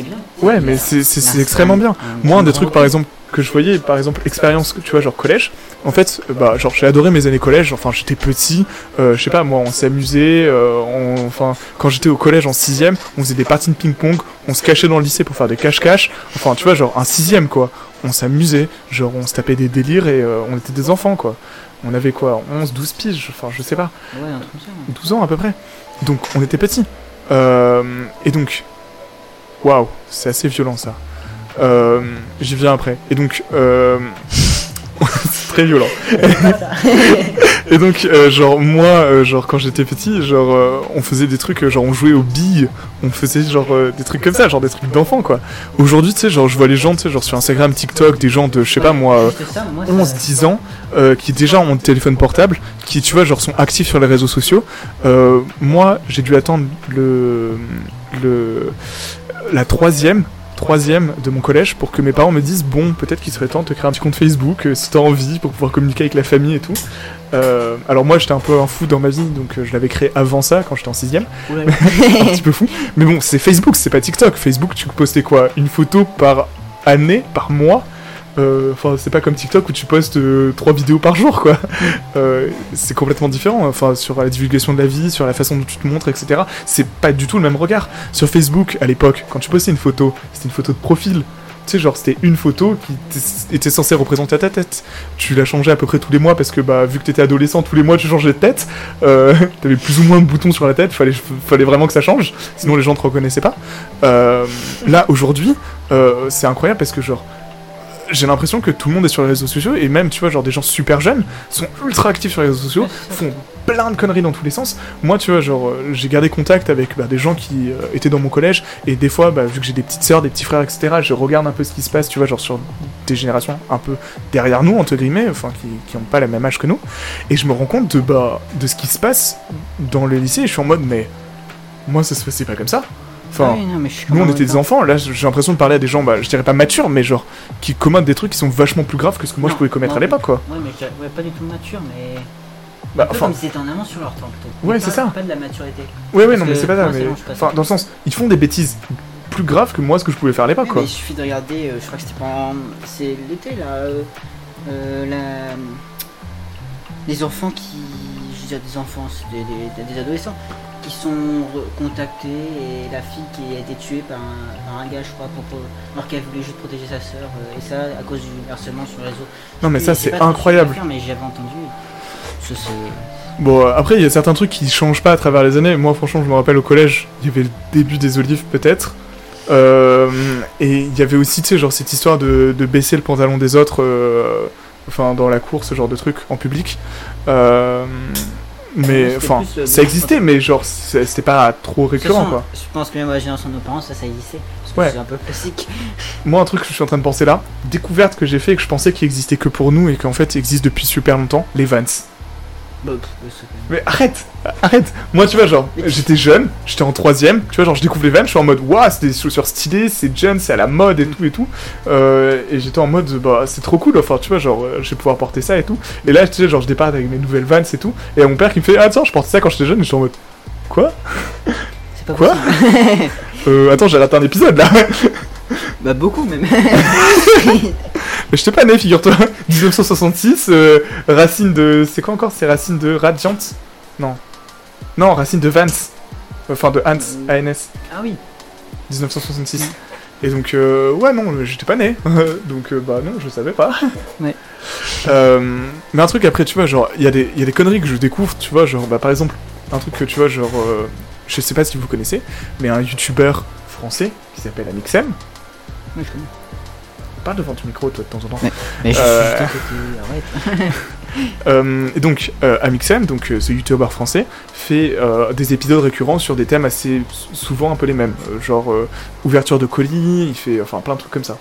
c'est- bien. Ouais, mais c'est extrêmement bien. Moi, un des trucs, par exemple, que je voyais, par exemple, expérience, tu vois, genre collège, en fait, euh, bah, genre, j'ai adoré mes années collège, enfin, j'étais petit, euh, je sais pas, moi, on s'amusait, euh, on- enfin, quand j'étais au collège en sixième, on faisait des parties de ping-pong, on se cachait dans le lycée pour faire des cache-cache, enfin, tu vois, genre, un sixième, quoi. On s'amusait, genre, on se tapait des délires et euh, on était des enfants, quoi. On avait quoi, 11, 12 piges, enfin, je sais pas. Ouais, un truc comme ça. ouais. 12 ans à peu près. Donc on était petits. Et donc, waouh, c'est assez violent ça. Euh, J'y viens après. Et donc, euh, c'est très violent. et donc, euh, genre moi, genre quand j'étais petit, genre on faisait des trucs, genre on jouait aux billes, on faisait genre des trucs comme ça, genre des trucs d'enfants quoi. Aujourd'hui, tu sais, genre je vois les gens, tu sais, genre sur Instagram, TikTok, des gens de, je sais pas moi. euh, Juste ça, moi, ça- 11, 10 ans, qui déjà ont un téléphone portable, qui tu vois, genre sont actifs sur les réseaux sociaux. Moi, j'ai dû attendre le, le, la troisième, troisième de mon collège pour que mes parents me disent bon, peut-être qu'il serait temps de te créer un petit compte Facebook euh, si t'as envie pour pouvoir communiquer avec la famille et tout. Euh, alors moi, j'étais un peu un fou dans ma vie, donc euh, je l'avais créé avant ça, quand j'étais en sixième un petit peu fou. Mais bon, c'est Facebook, c'est pas TikTok. Facebook, tu postais quoi? Une photo par année, par mois? Enfin, c'est pas comme TikTok où tu postes euh, trois vidéos par jour, quoi. Euh, c'est complètement différent. Enfin, sur la divulgation de la vie, sur la façon dont tu te montres, etc. C'est pas du tout le même regard. Sur Facebook, à l'époque, quand tu postais une photo, c'était une photo de profil. Tu sais, genre, c'était une photo qui était censée représenter ta tête. Tu la changeais à peu près tous les mois parce que, bah, vu que t'étais adolescent, tous les mois tu changeais de tête. Euh, T'avais plus ou moins de boutons sur la tête, fallait, fallait vraiment que ça change, sinon les gens te reconnaissaient pas. Euh, là, aujourd'hui, euh, c'est incroyable parce que, genre, j'ai l'impression que tout le monde est sur les réseaux sociaux et même, tu vois, genre, des gens super jeunes sont ultra actifs sur les réseaux sociaux, font plein de conneries dans tous les sens. Moi, tu vois, genre, euh, j'ai gardé contact avec bah, des gens qui euh, étaient dans mon collège et des fois, bah, vu que j'ai des petites sœurs, des petits frères, etc., je regarde un peu ce qui se passe, tu vois, genre sur des générations un peu derrière nous, entre guillemets, enfin, qui, qui ont pas la même âge que nous, et je me rends compte de, bah, de ce qui se passe dans le lycée et je suis en mode, mais moi, ça se passait pas comme ça. Enfin, Ah oui, non, mais je suis nous, on était des enfants, là, j'ai l'impression de parler à des gens, bah, je dirais pas matures, mais genre, qui commandent des trucs qui sont vachement plus graves que ce que moi je pouvais commettre non. à l'époque, quoi. Ouais, mais ouais, pas du tout mature, mais. Bah, enfin, comme si c'était en amont sur leur temps plutôt. Ouais, c'est pas- ça. Pas de la maturité. ouais, ouais, parce non, mais c'est pas ça, mais. Enfin, dans le sens, ils font des bêtises plus graves que moi ce que je pouvais faire à l'époque, quoi. mais il suffit de regarder, euh, je crois que c'était pendant. C'est l'été là. euh, euh, la... Les enfants qui. Je veux dire, des enfants, c'est des, des- des adolescents, qui sont contactés et la fille qui a été tuée par un, par un gars, je crois, pour, alors qu'elle voulait juste protéger sa sœur. euh, et ça à cause du harcèlement sur les réseaux. Non, mais ça, c'est incroyable. l'affaire, Mais j'avais entendu. Bon, après, il y a certains trucs qui changent pas à travers les années. Moi, franchement, je me rappelle au collège, il y avait le début des olives, peut-être. Euh, et il y avait aussi, tu sais, genre cette histoire de, de baisser le pantalon des autres, euh, enfin, dans la cour, ce genre de truc, en public. Euh, mais, enfin, euh, ça existait, mais genre, c'était pas trop récurrent, quoi. Je pense que même à la génération de nos parents, ça, ça existait. Parce que Ouais. c'est un peu classique. Moi, un truc que je suis en train de penser là, découverte que j'ai fait et que je pensais qu'il existait que pour nous et qu'en fait, il existe depuis super longtemps, les Vans. Mais arrête, arrête. Moi, tu vois, genre, j'étais jeune, j'étais en troisième, tu vois, genre, je découvre les Vans, je suis en mode, waouh, c'est des chaussures stylées, c'est jeune, c'est à la mode et tout et tout. Euh, et j'étais en mode, bah, c'est trop cool, enfin, tu vois, genre, euh, je vais pouvoir porter ça et tout. Et là, tu sais, genre, je départ avec mes nouvelles Vans et tout. Et mon père qui me fait, ah, attends, je portais ça quand j'étais jeune, et j'étais en mode, quoi? C'est pas Quoi? possible. euh, Attends, j'ai raté un épisode là. bah, beaucoup même. Mais j'étais pas né, figure-toi. 1966, euh, racine de. C'est quoi encore? C'est racine de Radiant? Non. Non, racine de Vance. Enfin, de Hans, ANS. ah oui. 1966. Et donc, euh, ouais, non, j'étais pas né. donc, euh, bah non, je savais pas. Ouais. Euh, mais un truc après, tu vois, genre, il y, a des- il y a des conneries que je découvre, tu vois, genre, bah par exemple, un truc que tu vois, genre, euh, je sais pas si vous connaissez, mais un youtubeur français qui s'appelle Amixem, Ouais, je connais. parle devant ton micro, toi, de temps en temps. Mais- Mais je Euh. suis juste à côté, arrête. Euh, et donc, euh, Amixem, donc ce youtubeur français, fait des épisodes récurrents sur des thèmes assez souvent un peu les mêmes. Genre ouverture de colis, il fait enfin plein de trucs comme ça.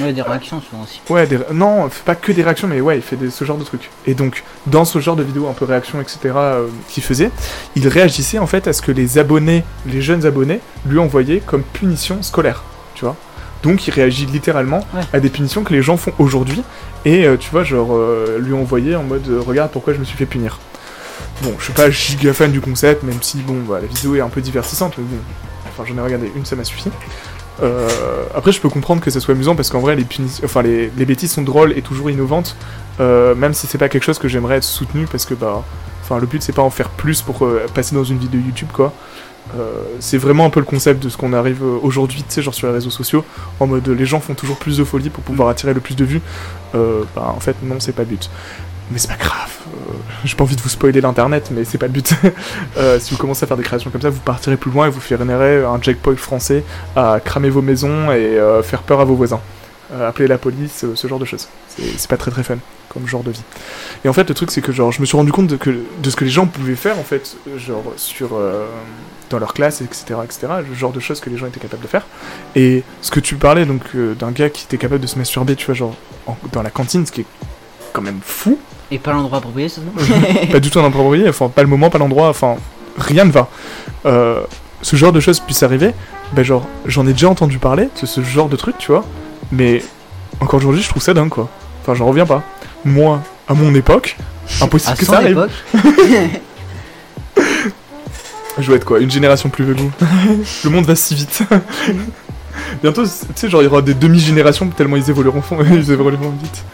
Ouais, des réactions souvent aussi. Ouais, des- non, il fait pas que des réactions, mais ouais, il fait des- ce genre de trucs. Et donc, dans ce genre de vidéos un peu réactions, etc., qu'il faisait, il réagissait en fait à ce que les abonnés, les jeunes abonnés, lui envoyaient comme punition scolaire, tu vois. Donc, il réagit littéralement Ouais. à des punitions que les gens font aujourd'hui, et euh, tu vois, genre, euh, lui envoyer en mode euh, regarde pourquoi je me suis fait punir. Bon, je suis pas giga fan du concept, même si, bon, bah, la vidéo est un peu divertissante, mais bon, enfin, j'en ai regardé une, ça m'a suffi. Euh, après, je peux comprendre que ça soit amusant parce qu'en vrai, les, punis- enfin, les, les bêtises sont drôles et toujours innovantes, même si c'est pas quelque chose que j'aimerais être soutenu parce que bah, enfin, le but c'est pas en faire plus pour passer dans une vidéo YouTube quoi. Euh, c'est vraiment un peu le concept de ce qu'on arrive euh, aujourd'hui, tu sais, genre sur les réseaux sociaux, en mode les gens font toujours plus de folie pour pouvoir attirer le plus de vues. Euh, bah, en fait, non, c'est pas le but. Mais c'est pas grave. euh, J'ai pas envie de vous spoiler l'internet, mais c'est pas le but. Si vous commencez à faire des créations comme ça, vous partirez plus loin et vous finirez un jackpot français à cramer vos maisons et faire peur à vos voisins. Appeler la police, ce genre de choses. C'est pas très très fun comme genre de vie. Et en fait, le truc, c'est que genre, je me suis rendu compte de, que, de ce que les gens pouvaient faire en fait, genre sur euh, dans leur classe, etc., etc., le genre de choses que les gens étaient capables de faire. Et ce que tu parlais donc euh, d'un gars qui était capable de se masturber, tu vois, genre en- dans la cantine, ce qui est quand même fou. Et pas l'endroit approprié, ça pas du tout un approprié, enfin pas le moment, pas l'endroit, enfin rien ne va. Euh, ce genre de choses puisse arriver, ben genre j'en ai déjà entendu parler de ce genre de truc, tu vois, mais encore aujourd'hui je trouve ça dingue quoi. Enfin j'en reviens pas. Moi, à mon époque, impossible À que son ça arrive. époque, Je dois être quoi, une génération plus que vous. le monde va si vite. Bientôt, tu sais, genre il y aura des demi-générations tellement ils évolueront, ils évolueront vite.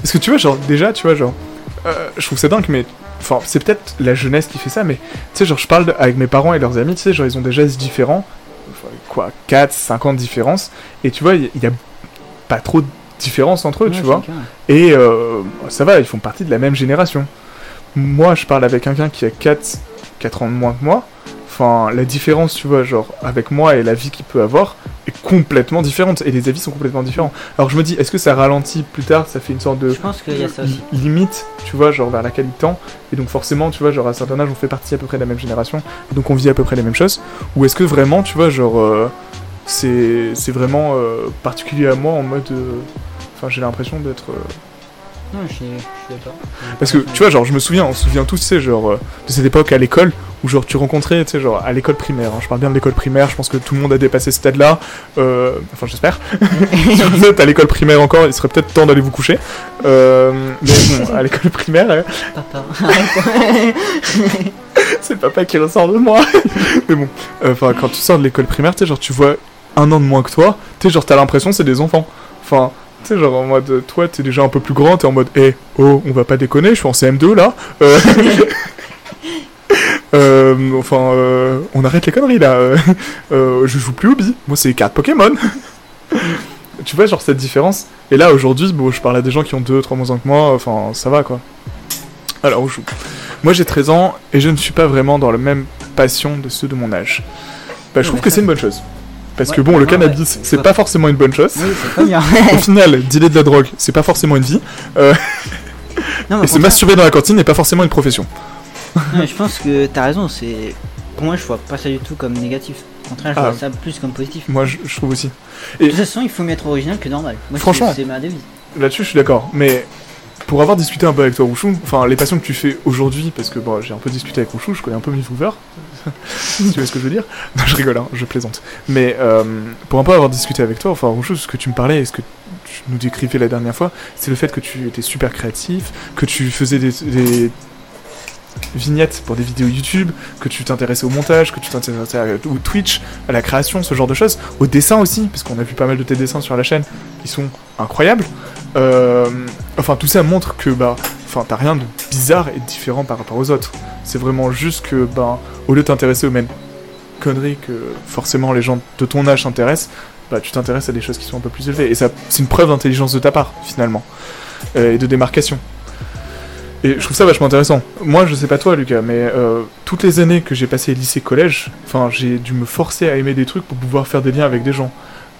Parce que tu vois, genre déjà, tu vois, genre, euh, je trouve ça dingue, mais enfin, c'est peut-être la jeunesse qui fait ça, mais tu sais, genre, je parle de- avec mes parents et leurs amis, tu sais, genre, ils ont des gestes différents, enfin, quoi, 4, 5 ans de différence, et tu vois, il y, y a pas trop de différence entre eux, ouais, tu vois. Et euh, ça va, ils font partie de la même génération. Moi, je parle avec quelqu'un qui a 4, 4 ans de moins que moi. Enfin, la différence, tu vois, genre, avec moi et la vie qu'il peut avoir est complètement différente. Et les avis sont complètement différents. Alors je me dis, est-ce que ça ralentit plus tard? Ça fait une sorte de Je pense qu'il y a ça aussi. li- limite, tu vois, genre vers laquelle il tend. Et donc forcément, tu vois, genre à un certain âge, on fait partie à peu près de la même génération. Donc on vit à peu près les mêmes choses. Ou est-ce que vraiment, tu vois, genre, euh, c'est c'est vraiment euh, particulier à moi en mode... euh, Enfin, j'ai l'impression d'être... Non, je suis, d'accord. parce que, tu vois, genre, je me souviens, on se souvient tous, tu sais, genre, euh, de cette époque à l'école, où, genre, tu rencontrais, tu sais, genre, à l'école primaire, hein, je parle bien de l'école primaire, je pense que tout le monde a dépassé ce stade-là, euh, enfin, j'espère. si vous êtes à l'école primaire encore, il serait peut-être temps d'aller vous coucher. Euh, mais bon, à l'école primaire, euh, Papa, c'est papa qui ressort de moi. mais bon, euh, enfin, quand tu sors de l'école primaire, tu sais, genre, tu vois un an de moins que toi, tu sais, genre, t'as l'impression que c'est des enfants. Enfin, tu sais, genre, en mode, toi, t'es déjà un peu plus grand, t'es en mode, hé, oh, on va pas déconner, je suis en CM2 là. Euh, euh, enfin, euh, on arrête les conneries là. Euh, euh, je joue plus bi. Moi, c'est les cartes Pokémon. tu vois, genre, cette différence. Et là, aujourd'hui, bon, je parle à des gens qui ont 2-3 mois que moi, enfin, ça va quoi. Alors, on joue. Moi, j'ai 13 ans et je ne suis pas vraiment dans la même passion de ceux de mon âge. Bah, je trouve que c'est une bonne chose. Parce Ouais, que bon, le cannabis, ouais, c'est pas forcément une bonne chose. Oui, c'est pas bien. Au final, dealer de la drogue, c'est pas forcément une vie. Non, mais Et se masturber dans la cantine n'est pas forcément une profession. non, mais je pense que t'as raison. C'est pour moi, je vois pas ça du tout comme négatif. Au contraire, je Ah. vois ça plus comme positif. Moi, je, je trouve aussi. De toute façon, il faut mieux être original que normal. Moi, Franchement. c'est ma devise. Là-dessus, je suis d'accord. Mais pour avoir discuté un peu avec toi, Rouchou, enfin, les passions que tu fais aujourd'hui, parce que bon, j'ai un peu discuté avec Rouchou, je connais un peu Miss si tu vois ce que je veux dire. Non, je rigole, hein, je plaisante. Mais euh, pour un peu avoir discuté avec toi, enfin, Rouchou, ce que tu me parlais et ce que tu nous décrivais la dernière fois, c'est le fait que tu étais super créatif, que tu faisais des, des vignettes pour des vidéos YouTube, que tu t'intéressais au montage, que tu t'intéressais au Twitch, à la création, ce genre de choses, au dessin aussi, parce qu'on a vu pas mal de tes dessins sur la chaîne qui sont incroyables. Euh, enfin, tout ça montre que bah, enfin, t'as rien de bizarre et différent par rapport aux autres. C'est vraiment juste que, bah, au lieu de t'intéresser aux mêmes conneries que forcément les gens de ton âge s'intéressent, bah, tu t'intéresses à des choses qui sont un peu plus élevées. Et ça, c'est une preuve d'intelligence de ta part, finalement, Euh, et de démarcation. Et je trouve ça vachement intéressant. Moi, je sais pas toi, Lucas, mais euh, toutes les années que j'ai passé lycée-collège, enfin, j'ai dû me forcer à aimer des trucs pour pouvoir faire des liens avec des gens.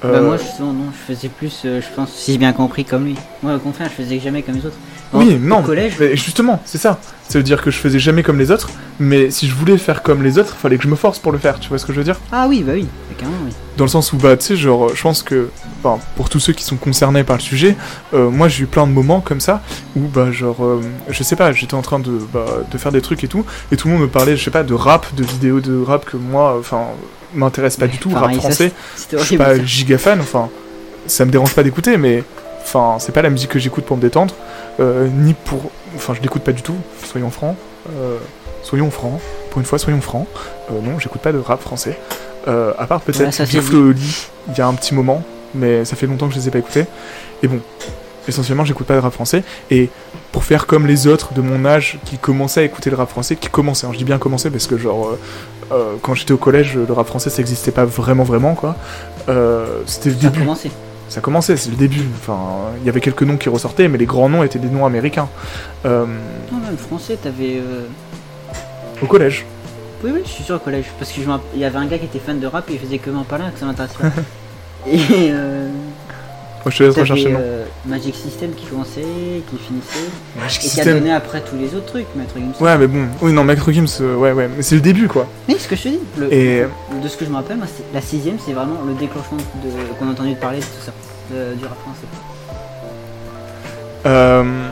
Bah Euh, moi justement non, je faisais plus, euh, je pense, si j'ai bien compris comme lui. Moi au contraire, je faisais jamais comme les autres. Au- Oui, au non. collège, Mais justement, c'est ça. Ça veut dire que je faisais jamais comme les autres, mais si je voulais faire comme les autres, fallait que je me force pour le faire, tu vois ce que je veux dire? Ah oui, bah oui, bah, carrément oui. Dans le sens où, bah, tu sais, genre, je pense que, enfin, pour tous ceux qui sont concernés par le sujet, euh, moi j'ai eu plein de moments comme ça, où, bah, genre, je sais pas, j'étais en train de, bah, de faire des trucs et tout, et tout le monde me parlait, je sais pas, de rap, de vidéos de rap que moi, enfin, m'intéresse pas du tout, rap ça, français, je suis pas ça. giga fan, enfin, ça me dérange pas d'écouter, mais, enfin, c'est pas la musique que j'écoute pour me détendre, euh, ni pour, enfin, je l'écoute pas du tout, soyons francs, euh, soyons francs, pour une fois, soyons francs, euh, non, j'écoute pas de rap français, à part peut-être dit. Flo il y a un petit moment, mais ça fait longtemps que je les ai pas écoutés, et bon, essentiellement, j'écoute pas de rap français, et pour faire comme les autres de mon âge qui commençaient à écouter le rap français, qui commençaient, hein, je dis bien commencer parce que genre, euh, euh, quand j'étais au collège, le rap français ça existait pas vraiment vraiment quoi, euh, c'était le Ça a début, commencé. ça commençait, c'est le début. Enfin, il y avait quelques noms qui ressortaient, mais les grands noms étaient des noms américains. Non, même français, t'avais. au collège. Oui, oui, je suis sûr au collège. Parce qu'il y avait un gars qui était fan de rap et il faisait que m'en parler, que ça m'intéresse pas. et euh, Moi, je te laisse rechercher euh, Magic System qui commençait, qui finissait, Magic et qui a donné après tous les autres trucs, Maître Gims. Ouais, mais bon, oui, non, Macro Games, euh, ouais, ouais, mais c'est le début quoi. Mais ce que je te dis, le- Et- de ce que je me rappelle, moi, c'est- la sixième, c'est vraiment le déclenchement de, qu'on a entendu parler de tout ça, de- du rap français. Euh...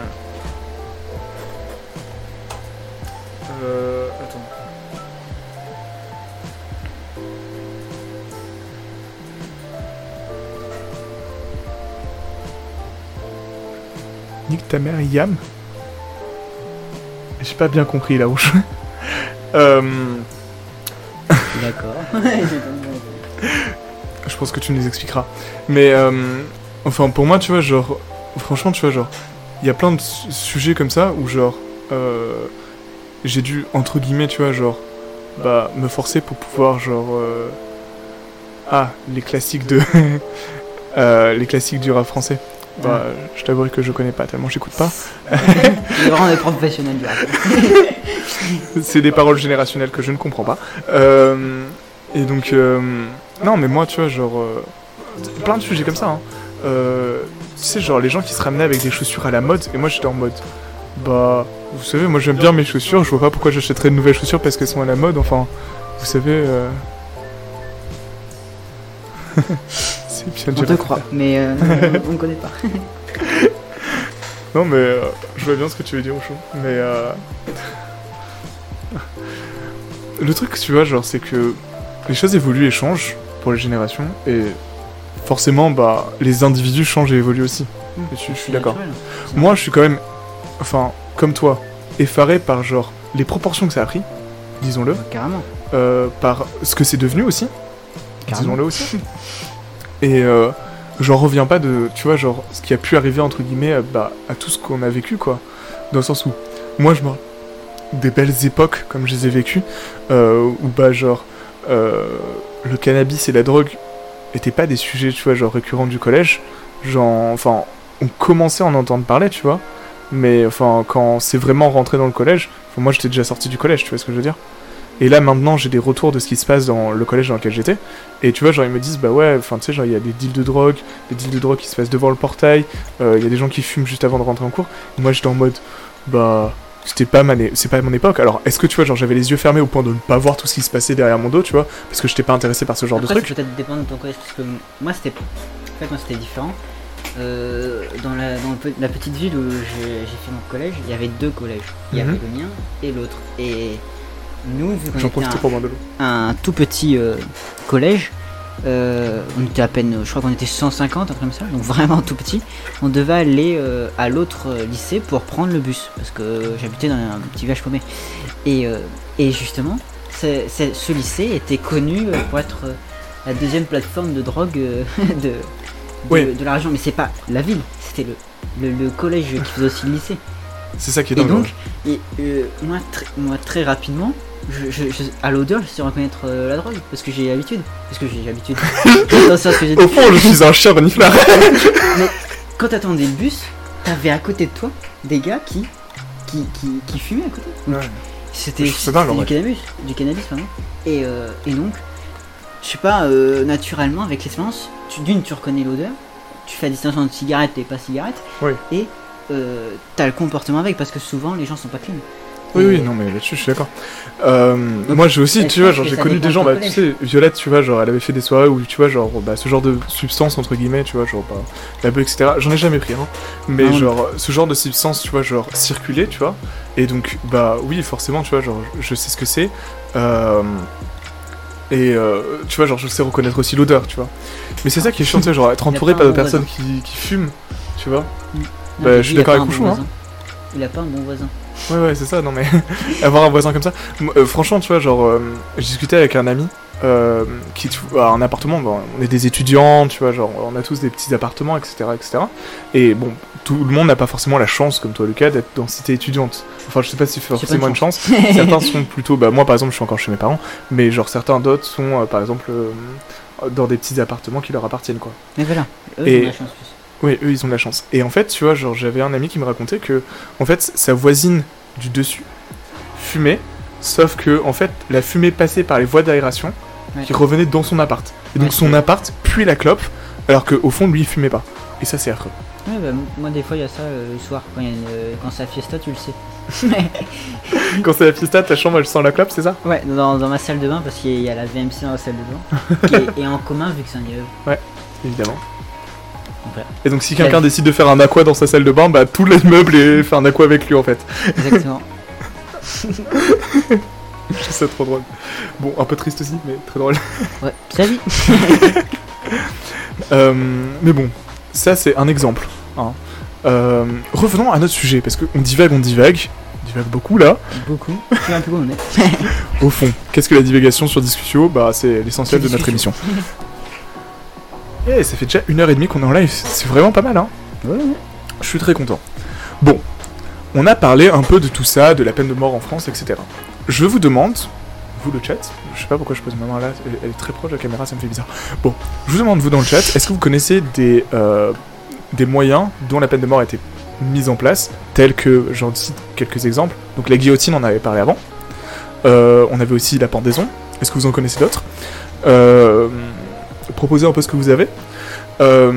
ta mère, Yam J'ai pas bien compris la rouge. euh... D'accord. Je pense que tu nous expliqueras. Mais euh, enfin, pour moi, tu vois, genre, franchement, tu vois, genre, il y a plein de su- sujets comme ça où, genre, euh, j'ai dû, entre guillemets, tu vois, genre, bah, me forcer pour pouvoir, genre, euh, ah, les classiques de. euh, les classiques du rap français. Bah, je t'avouerai que je connais pas tellement, j'écoute pas. Il est vraiment des professionnels du rap. c'est des paroles générationnelles que je ne comprends pas. Euh, et donc, euh, non, mais moi, tu vois, genre, euh, plein de sujets comme ça. Hein. Tu sais, genre, les gens qui se ramenaient avec des chaussures à la mode, et moi, j'étais en mode, bah, vous savez, moi, j'aime bien mes chaussures, je vois pas pourquoi j'achèterais de nouvelles chaussures parce qu'elles sont à la mode, enfin, vous savez. On te croit, mais euh, on ne connaît pas. Non, mais euh, je vois bien ce que tu veux dire, Ocho. Mais euh... le truc, tu vois, genre, c'est que les choses évoluent et changent pour les générations, et forcément, bah, les individus changent et évoluent aussi. Et je, je suis d'accord. Moi, je suis quand même, enfin, comme toi, effaré par genre les proportions que ça a pris, disons-le, Carrément. par ce que c'est devenu aussi, disons-le aussi. Et euh, j'en reviens pas de, tu vois, genre, ce qui a pu arriver, entre guillemets, à, bah, à tout ce qu'on a vécu, quoi. Dans le sens où, moi, je me... Des belles époques, comme je les ai vécues, euh, où, bah, genre, euh, le cannabis et la drogue étaient pas des sujets, tu vois, genre, récurrents du collège. Genre, enfin, on commençait à en entendre parler, tu vois. Mais, enfin, quand c'est vraiment rentré dans le collège, moi, j'étais déjà sorti du collège, tu vois ce que je veux dire et là maintenant j'ai des retours de ce qui se passe dans le collège dans lequel j'étais. Et tu vois, genre ils me disent bah ouais, enfin tu sais, genre il y a des deals de drogue, des deals de drogue qui se passent devant le portail, euh, il y a des gens qui fument juste avant de rentrer en cours. Et moi j'étais en mode bah c'était pas ma né- c'est pas mon époque. Alors est-ce que tu vois, genre j'avais les yeux fermés au point de ne pas voir tout ce qui se passait derrière mon dos, tu vois, parce que j'étais pas intéressé par ce genre Après, de truc. peut peut-être dépendre de ton collège, parce que moi c'était. En fait, moi c'était différent. Euh, dans la, dans le pe- la petite ville où j'ai j'ai fait mon collège, il y avait deux collèges. Il y Mhm. avait le mien et l'autre. Et nous, vu qu'on était un, pour tout petit euh, collège, euh, on était à peine, je crois qu'on était 150, un truc comme ça, donc vraiment tout petit. On devait aller euh, à l'autre lycée pour prendre le bus, parce que j'habitais dans un petit village paumé. Et, et justement, ce lycée était connu pour être la deuxième plateforme de drogue de, de, Oui. de la région, mais c'est pas la ville, c'était le, le, le collège qui faisait aussi le lycée. C'est ça qui est Et dingue. donc, et, euh, moi, très, moi, très rapidement, je, je- je- à l'odeur, je sais reconnaître euh, la drogue, parce que j'ai l'habitude. Parce que j'ai l'habitude. Au fond, je suis un chien reniflard. Quand t'attendais le bus, t'avais à côté de toi des gars qui, qui, qui, qui fumaient à côté. C'était du cannabis, du cannabis pardon. Et, euh, et donc, je sais pas, euh, naturellement, avec l'expérience, tu- d'une, tu reconnais l'odeur, tu fais la distinction entre cigarette et pas cigarette, Oui. et euh, t'as le comportement avec, parce que souvent les gens sont pas clean. Oui, oui, non, mais là-dessus, je suis d'accord. Euh, moi, j'ai aussi, tu vois, genre, j'ai connu des gens, bah, tu sais, Violette, tu vois, genre, elle avait fait des soirées où, tu vois, genre, bah, ce genre de substance, entre guillemets, tu vois, genre, bah, la beuh, etc. J'en ai jamais pris, hein. Mais, Non. genre, ce genre de substance, tu vois, genre, circulait, tu vois. Et donc, bah, oui, forcément, tu vois, genre, je sais ce que c'est. Euh, et, euh, tu vois, genre, je sais reconnaître aussi l'odeur, tu vois. Mais c'est ça qui est chiant, tu sais, genre, être entouré par de personnes qui, qui fument, tu vois. Non, Bah, je suis d'accord avec bon hein. Il a pas un bon voisin. Ouais, ouais, c'est ça, non mais. avoir un voisin comme ça. Euh, franchement, tu vois, genre, euh, j'ai discuté avec un ami euh, qui a un appartement. Bon, on est des étudiants, tu vois, genre, on a tous des petits appartements, etc. etc. Et bon, tout le monde n'a pas forcément la chance, comme toi, Lucas, d'être dans cité étudiante. Enfin, je sais pas si forcément une chance. certains sont plutôt. Bah, moi, par exemple, je suis encore chez mes parents, mais genre, certains d'autres sont, euh, par exemple, dans des petits appartements qui leur appartiennent, quoi. Mais voilà, eux, Et- ils ont la chance plus. Oui, eux, ils ont de la chance. Et en fait, tu vois, genre, j'avais un ami qui me racontait que, en fait, sa voisine du dessus fumait, sauf que, en fait, la fumée passait par les voies d'aération Ouais. qui revenaient dans son appart. Et donc, Ouais, son appart puait la clope, alors qu'au fond, lui, il fumait pas. Et ça, c'est affreux. Ouais, bah, moi, des fois, il y a ça euh, le soir. Quand, euh, quand c'est la fiesta, tu le sais. Quand c'est la fiesta, ta chambre, elle sent la clope, c'est ça? Ouais, dans, dans ma salle de bain, parce qu'il y a la VMC dans la salle de bain. qui est, est en commun vu que c'est un immeuble. Évidemment. Et donc, si quelqu'un décide de faire un aqua dans sa salle de bain, bah, tout l'immeuble est fait un aqua avec lui, en fait. Exactement. Je trouve ça trop drôle. Bon, un peu triste aussi, mais très drôle. Ouais, salut. Euh, mais bon, ça c'est un exemple. hein. Euh, revenons à notre sujet, parce qu'on divague, on divague. On divague beaucoup là. Beaucoup. Sais un peu. Au fond, qu'est-ce que la divagation sur Discutio? Bah, c'est l'essentiel de notre émission. Discutio. Eh, ça fait déjà une heure et demie qu'on est en live. C'est vraiment pas mal, hein. Ouais. Je suis très content. Bon, on a parlé un peu de tout ça, de la peine de mort en France, etc. Je vous demande, vous le chat, je sais pas pourquoi je pose ma main là, elle, elle est très proche de la caméra, ça me fait bizarre. Bon, je vous demande, vous dans le chat, est-ce que vous connaissez des, euh, des moyens dont la peine de mort a été mise en place, tels que, j'en cite quelques exemples, donc la guillotine, on en avait parlé avant, Euh, on avait aussi la pendaison, est-ce que vous en connaissez d'autres? Euh, Proposez un peu ce que vous avez. Euh,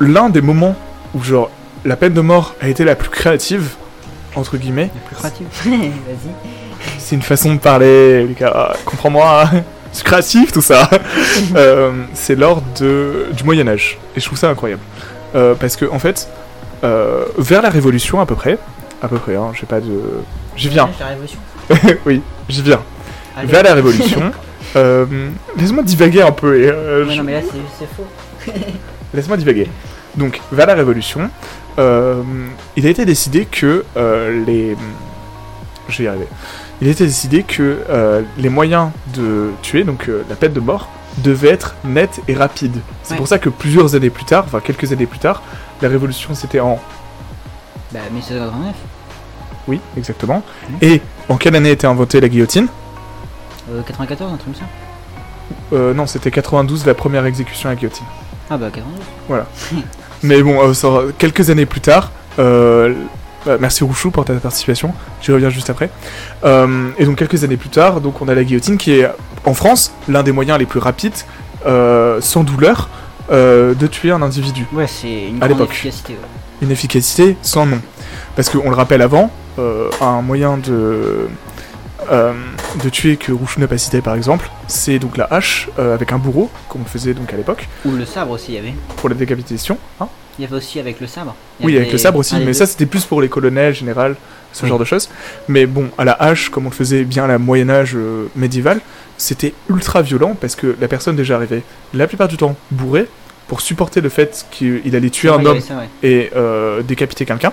L'un des moments où, genre, la peine de mort a été la plus créative, entre guillemets, Le plus créatif. Vas-y. c'est une façon de parler, Lucas, comprends-moi, c'est créatif tout ça. Euh, c'est lors de, du Moyen-Âge, et je trouve ça incroyable. Euh, parce que, en fait, euh, vers la Révolution à peu près, à peu près, hein, j'ai pas de. J'y viens, La révolution. oui, j'y viens. Allez. Vers la Révolution, euh, laisse-moi divaguer un peu, et, euh, Ouais, je- non, mais là, c'est faux. Laisse-moi divaguer. Donc, vers la Révolution, euh, il a été décidé que les. Je vais y arriver. Il a été décidé que les moyens de tuer, donc la peine de mort, devaient être nets et rapides. C'est Ouais. pour ça que plusieurs années plus tard, enfin quelques années plus tard, la Révolution c'était en. Bah, 1789. Oui, exactement. Et en quelle année a été inventée la guillotine? Euh, 94, un truc comme ça. Euh, Non, c'était 92 la première exécution à la guillotine. Ah, bah, 92. Mais bon, euh, ça- quelques années plus tard, euh, bah, merci Rouchou pour ta participation, j'y reviens juste après. Euh, et donc quelques années plus tard, donc on a la guillotine qui est en France l'un des moyens les plus rapides, euh, sans douleur, euh, de tuer un individu. Ouais, c'est une À grande l'époque. efficacité. ouais. Une efficacité sans nom. Parce qu'on le rappelle avant, euh, un moyen de, euh, de tuer que Rouchou n'a pas cité par exemple, c'est donc la hache euh, avec un bourreau, comme on le faisait donc à l'époque, Ou le sabre aussi, il y avait. pour la décapitation. Hein Il y avait aussi avec le sabre. Il Oui, avec le sabre aussi, mais deux. ça c'était plus pour les colonels, général, ce Oui. genre de choses. Mais bon, à la hache, comme on le faisait bien à la Moyen-Âge euh, médiéval, c'était ultra violent parce que la personne déjà arrivait la plupart du temps bourrée pour supporter le fait qu'il allait tuer un homme avait ça, ouais. et euh, décapiter quelqu'un.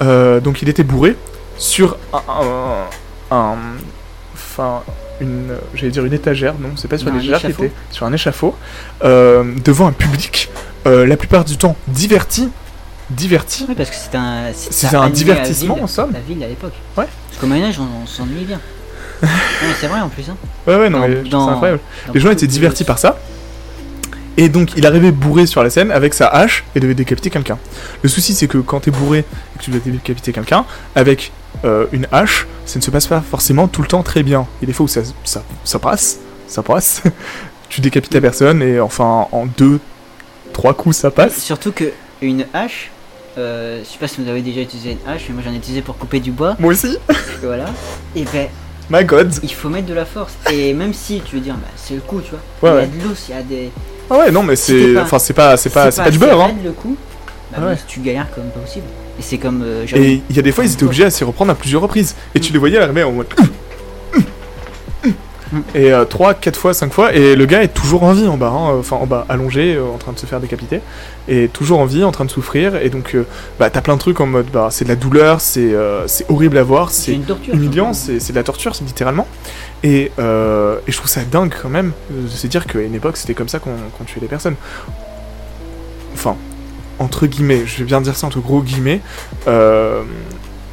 Donc il était bourré sur un. un- un- Enfin, une. J'allais dire une étagère, non, c'est pas sur Un une étagère, sur un échafaud, euh, devant un public, euh, la plupart du temps diverti. Diverti. Oui, parce que c'était un. C'était un divertissement, ville, en somme. La ville à l'époque. Ouais. Parce qu'au Moyen-Âge, on, on s'ennuie bien. Ouais, c'est vrai en plus. Hein. Ouais, ouais, non, Dans- mais dans- incroyable. Les gens étaient divertis par ça. Et donc, il arrivait bourré sur la scène avec sa hache et devait décapiter quelqu'un. Le souci, c'est que quand t'es bourré et que tu dois décapiter quelqu'un, avec euh, une hache, ça ne se passe pas forcément tout le temps très bien. Il y a des fois où ça, ça, ça passe, ça passe. tu décapites la personne et enfin en deux, trois coups ça passe. Surtout que une hache, euh, je sais pas si vous avez déjà utilisé une hache, mais moi j'en ai utilisé pour couper du bois. Moi aussi. voilà. Et ben, My God. il faut mettre de la force. Et même si tu veux dire, bah, c'est le coup, tu vois. Ouais, il y ouais. a de l'os, il y a des. Ah ouais, non, mais c'est, pas- enfin c'est pas, c'est pas, c'est pas du beurre, hein. le coup. Bah, Ah ouais. tu galères comme pas possible. Et c'est comme. euh, Et il y a des fois, ils étaient obligés à s'y reprendre à plusieurs reprises. Et tu les voyais arriver en mode. Et 3, 4 fois, 5 fois, et le gars est toujours en vie en bas, hein, enfin en bas, allongé, euh, en train de se faire décapiter, et toujours en vie, en train de souffrir, et donc euh, bah t'as plein de trucs en mode bah c'est de la douleur, c'est euh, c'est horrible à voir, c'est humiliant, surtout. c'est c'est de la torture, c'est littéralement. Et, euh, et je trouve ça dingue quand même de se dire qu'à une époque c'était comme ça qu'on tuait les personnes. Enfin, entre guillemets, je vais bien dire ça entre gros guillemets, euh,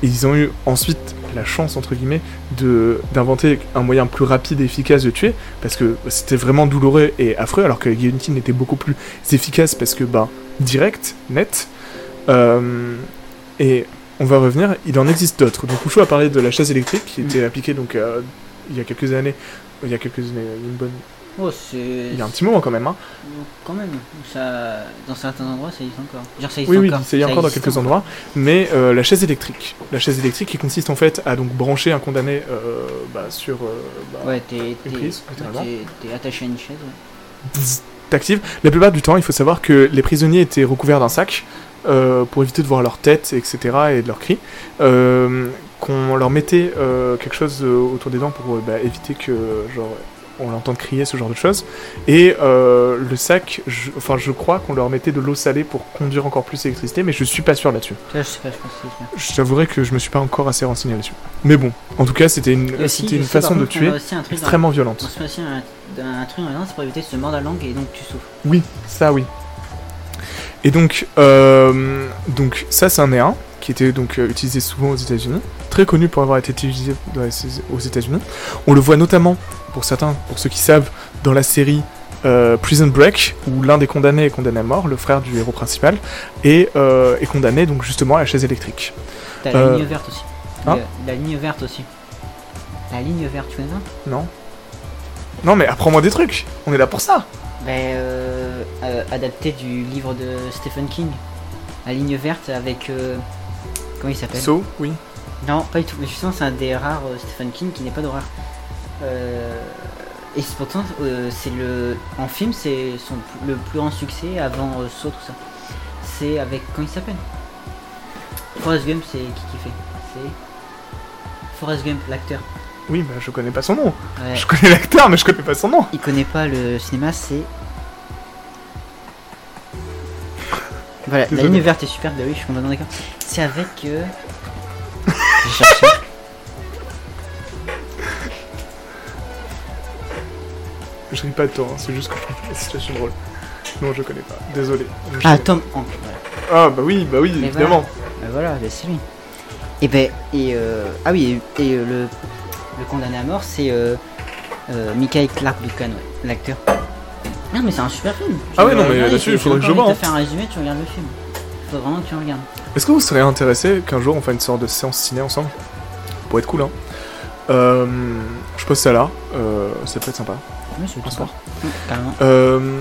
ils ont eu ensuite la chance entre guillemets de d'inventer un moyen plus rapide et efficace de tuer parce que c'était vraiment douloureux et affreux alors que la guillotine était beaucoup plus efficace parce que bah direct, net. Euh, et on va revenir, il en existe d'autres. Donc Oucho a parlé de la chaise électrique qui était appliquée donc euh, il y a quelques années, il y a quelques années, une bonne, Oh, il y a un petit moment quand même. Hein. Quand même. Ça... Dans certains endroits, ça existe encore. Genre, ça existe Oui oui, encore. c'est y a Ça encore dans quelques encore. endroits. Mais euh, la chaise électrique, la chaise électrique qui consiste en fait à donc brancher un condamné euh, bah, sur euh, bah, Ouais, t'es t'es- prise, attaché à une chaise. ouais. T'actives. La plupart du temps, il faut savoir que les prisonniers étaient recouverts d'un sac euh, pour éviter de voir leur tête, etc. et de leurs cris. Euh, qu'on leur mettait euh, quelque chose euh, autour des dents pour euh, bah, éviter que genre on l'entende crier ce genre de choses. Et le sac je, enfin je crois qu'on leur mettait de l'eau salée pour conduire encore plus l'électricité mais je suis pas sûr là-dessus. Je sais pas, je t'avouerai que je me suis pas encore assez renseigné là-dessus. Mais bon en tout cas c'était une, c'était une sais, façon de contre, on tuer un dans- extrêmement On violente se fait aussi un, un truc dans c'est pour éviter de se mordre la langue et donc tu souffres. Oui, ça oui. Et donc, euh, donc ça c'est un. néant qui était donc euh, utilisé souvent aux États-Unis, très connu pour avoir été utilisé dans les- aux États-Unis. On le voit notamment pour certains, pour ceux qui savent, dans la série euh, Prison Break, où l'un des condamnés est condamné à mort, le frère du héros principal, et euh, est condamné donc justement à la chaise électrique. T'as la ligne verte aussi. hein la ligne verte aussi. La ligne verte, tu connais ça Non Non mais apprends-moi des trucs. On est là pour ça. Ben, euh, euh, adapté du livre de Stephen King. La ligne verte avec. euh, comment il s'appelle So, oui. Non, pas du tout. Mais justement, c'est un des rares euh, Stephen King qui n'est pas d'horreur. Euh, et c'est pourtant, euh, c'est le. En film, c'est son le plus grand succès avant Saw, tout ça. C'est avec. Comment il s'appelle? Forrest Gump, c'est qui qui fait? C'est. Forrest Gump, l'acteur. Oui, bah je connais pas son nom. Ouais. Je connais l'acteur, mais je connais pas son nom. Il connaît pas le cinéma, c'est. Voilà, la ligne verte est super, bah oui, je suis complètement d'accord. C'est avec. Euh... J'ai cherché. Je ris pas de toi, hein, c'est juste que je trouve la situation drôle. Non, je connais pas. Désolé. Je Ah, Tom Hanks, voilà. Ah, bah oui, bah oui, Mais évidemment. Bah voilà, bah c'est lui. Et ben, et euh, ah oui, et, et, euh, le, le condamné à mort, c'est euh, euh, Michael Clark Duncan, ouais, l'acteur. Non, mais c'est un super film. Ah ouais, Tu non, le mais là-dessus, il faudrait que je vois, te faire un résumé, tu regardes le film. Faut vraiment que tu regardes. Est-ce que vous seriez intéressé qu'un jour on fasse une sorte de séance ciné ensemble? Pour être cool, hein. Euh, je pose ça là, euh, ça peut être sympa. Oui, c'est Un soir. Carrément. Euh,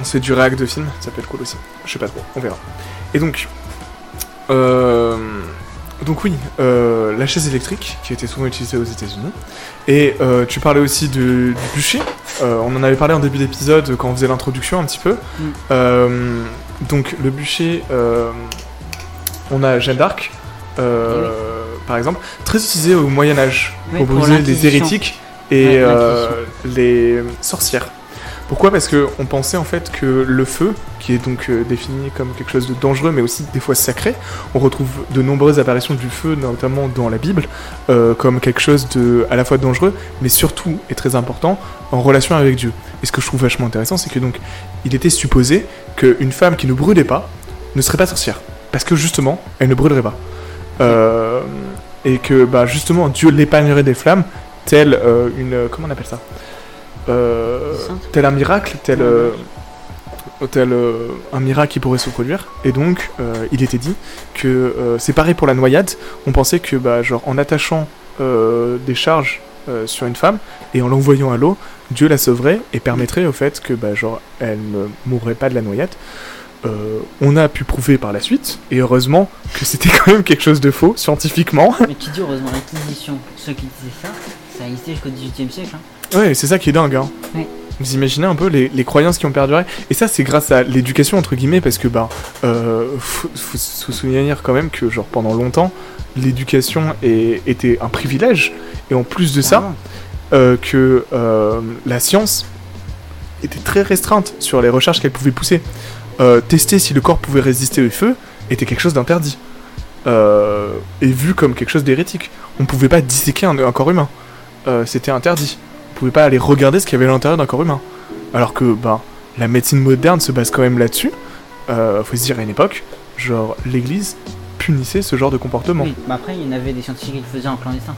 on se fait du réact de film, ça peut être cool aussi. Je sais pas trop, on verra. Et donc, euh, donc oui, euh, la chaise électrique qui été souvent utilisée aux États-Unis. Et euh, tu parlais aussi de- du bûcher. Euh, on en avait parlé en début d'épisode quand on faisait l'introduction un petit peu. Mm. Donc le bûcher, on a Jeanne d'Arc. Par exemple, très utilisé au Moyen Âge Oui, pour briser les hérétiques et Ouais, les sorcières. Pourquoi? Parce que on pensait en fait que le feu, qui est donc euh, défini comme quelque chose de dangereux, mais aussi des fois sacré, on retrouve de nombreuses apparitions du feu, notamment dans la Bible, euh, comme quelque chose de à la fois dangereux, mais surtout et très important en relation avec Dieu. Et ce que je trouve vachement intéressant, c'est que donc il était supposé qu'une femme qui ne brûlait pas ne serait pas sorcière, parce que justement, elle ne brûlerait pas. Euh, et que bah, justement Dieu l'épargnerait des flammes, tel euh, une comment on appelle ça? Euh, tel un miracle, tel, tel euh, un miracle qui pourrait se produire. Et donc, euh, il était dit que euh, c'est pareil pour la noyade. On pensait que, bah, genre, en attachant des charges sur une femme, et en l'envoyant à l'eau, Dieu la sauverait et permettrait au fait que, bah, genre, elle ne mourrait pas de la noyade. Euh, on a pu prouver par la suite, et heureusement, que c'était quand même quelque chose de faux, scientifiquement. Mais tu dis heureusement l'Inquisition, ceux qui disaient ça, ça existait jusqu'au XVIIIe siècle. Hein. Ouais, c'est ça qui est dingue, hein. Ouais. Vous imaginez un peu les, les croyances qui ont perduré Et ça, c'est grâce à l'éducation, entre guillemets, parce que, bah, euh, faut, faut se souvenir quand même que, genre, pendant longtemps, l'éducation était un privilège, et en plus de ça, euh, que euh, la science était très restreinte sur les recherches qu'elle pouvait pousser. Euh, tester si le corps pouvait résister au feu était quelque chose d'interdit. Et vu comme quelque chose d'hérétique. On pouvait pas disséquer un, un corps humain. C'était interdit. Pouvait pas aller regarder ce qu'il y avait à l'intérieur d'un corps humain. Alors que ben, la médecine moderne se base quand même là-dessus. Euh, faut se dire à une époque, genre l'église punissait ce genre de comportement. Oui, mais après, il y en avait des scientifiques qui le faisaient en clandestin.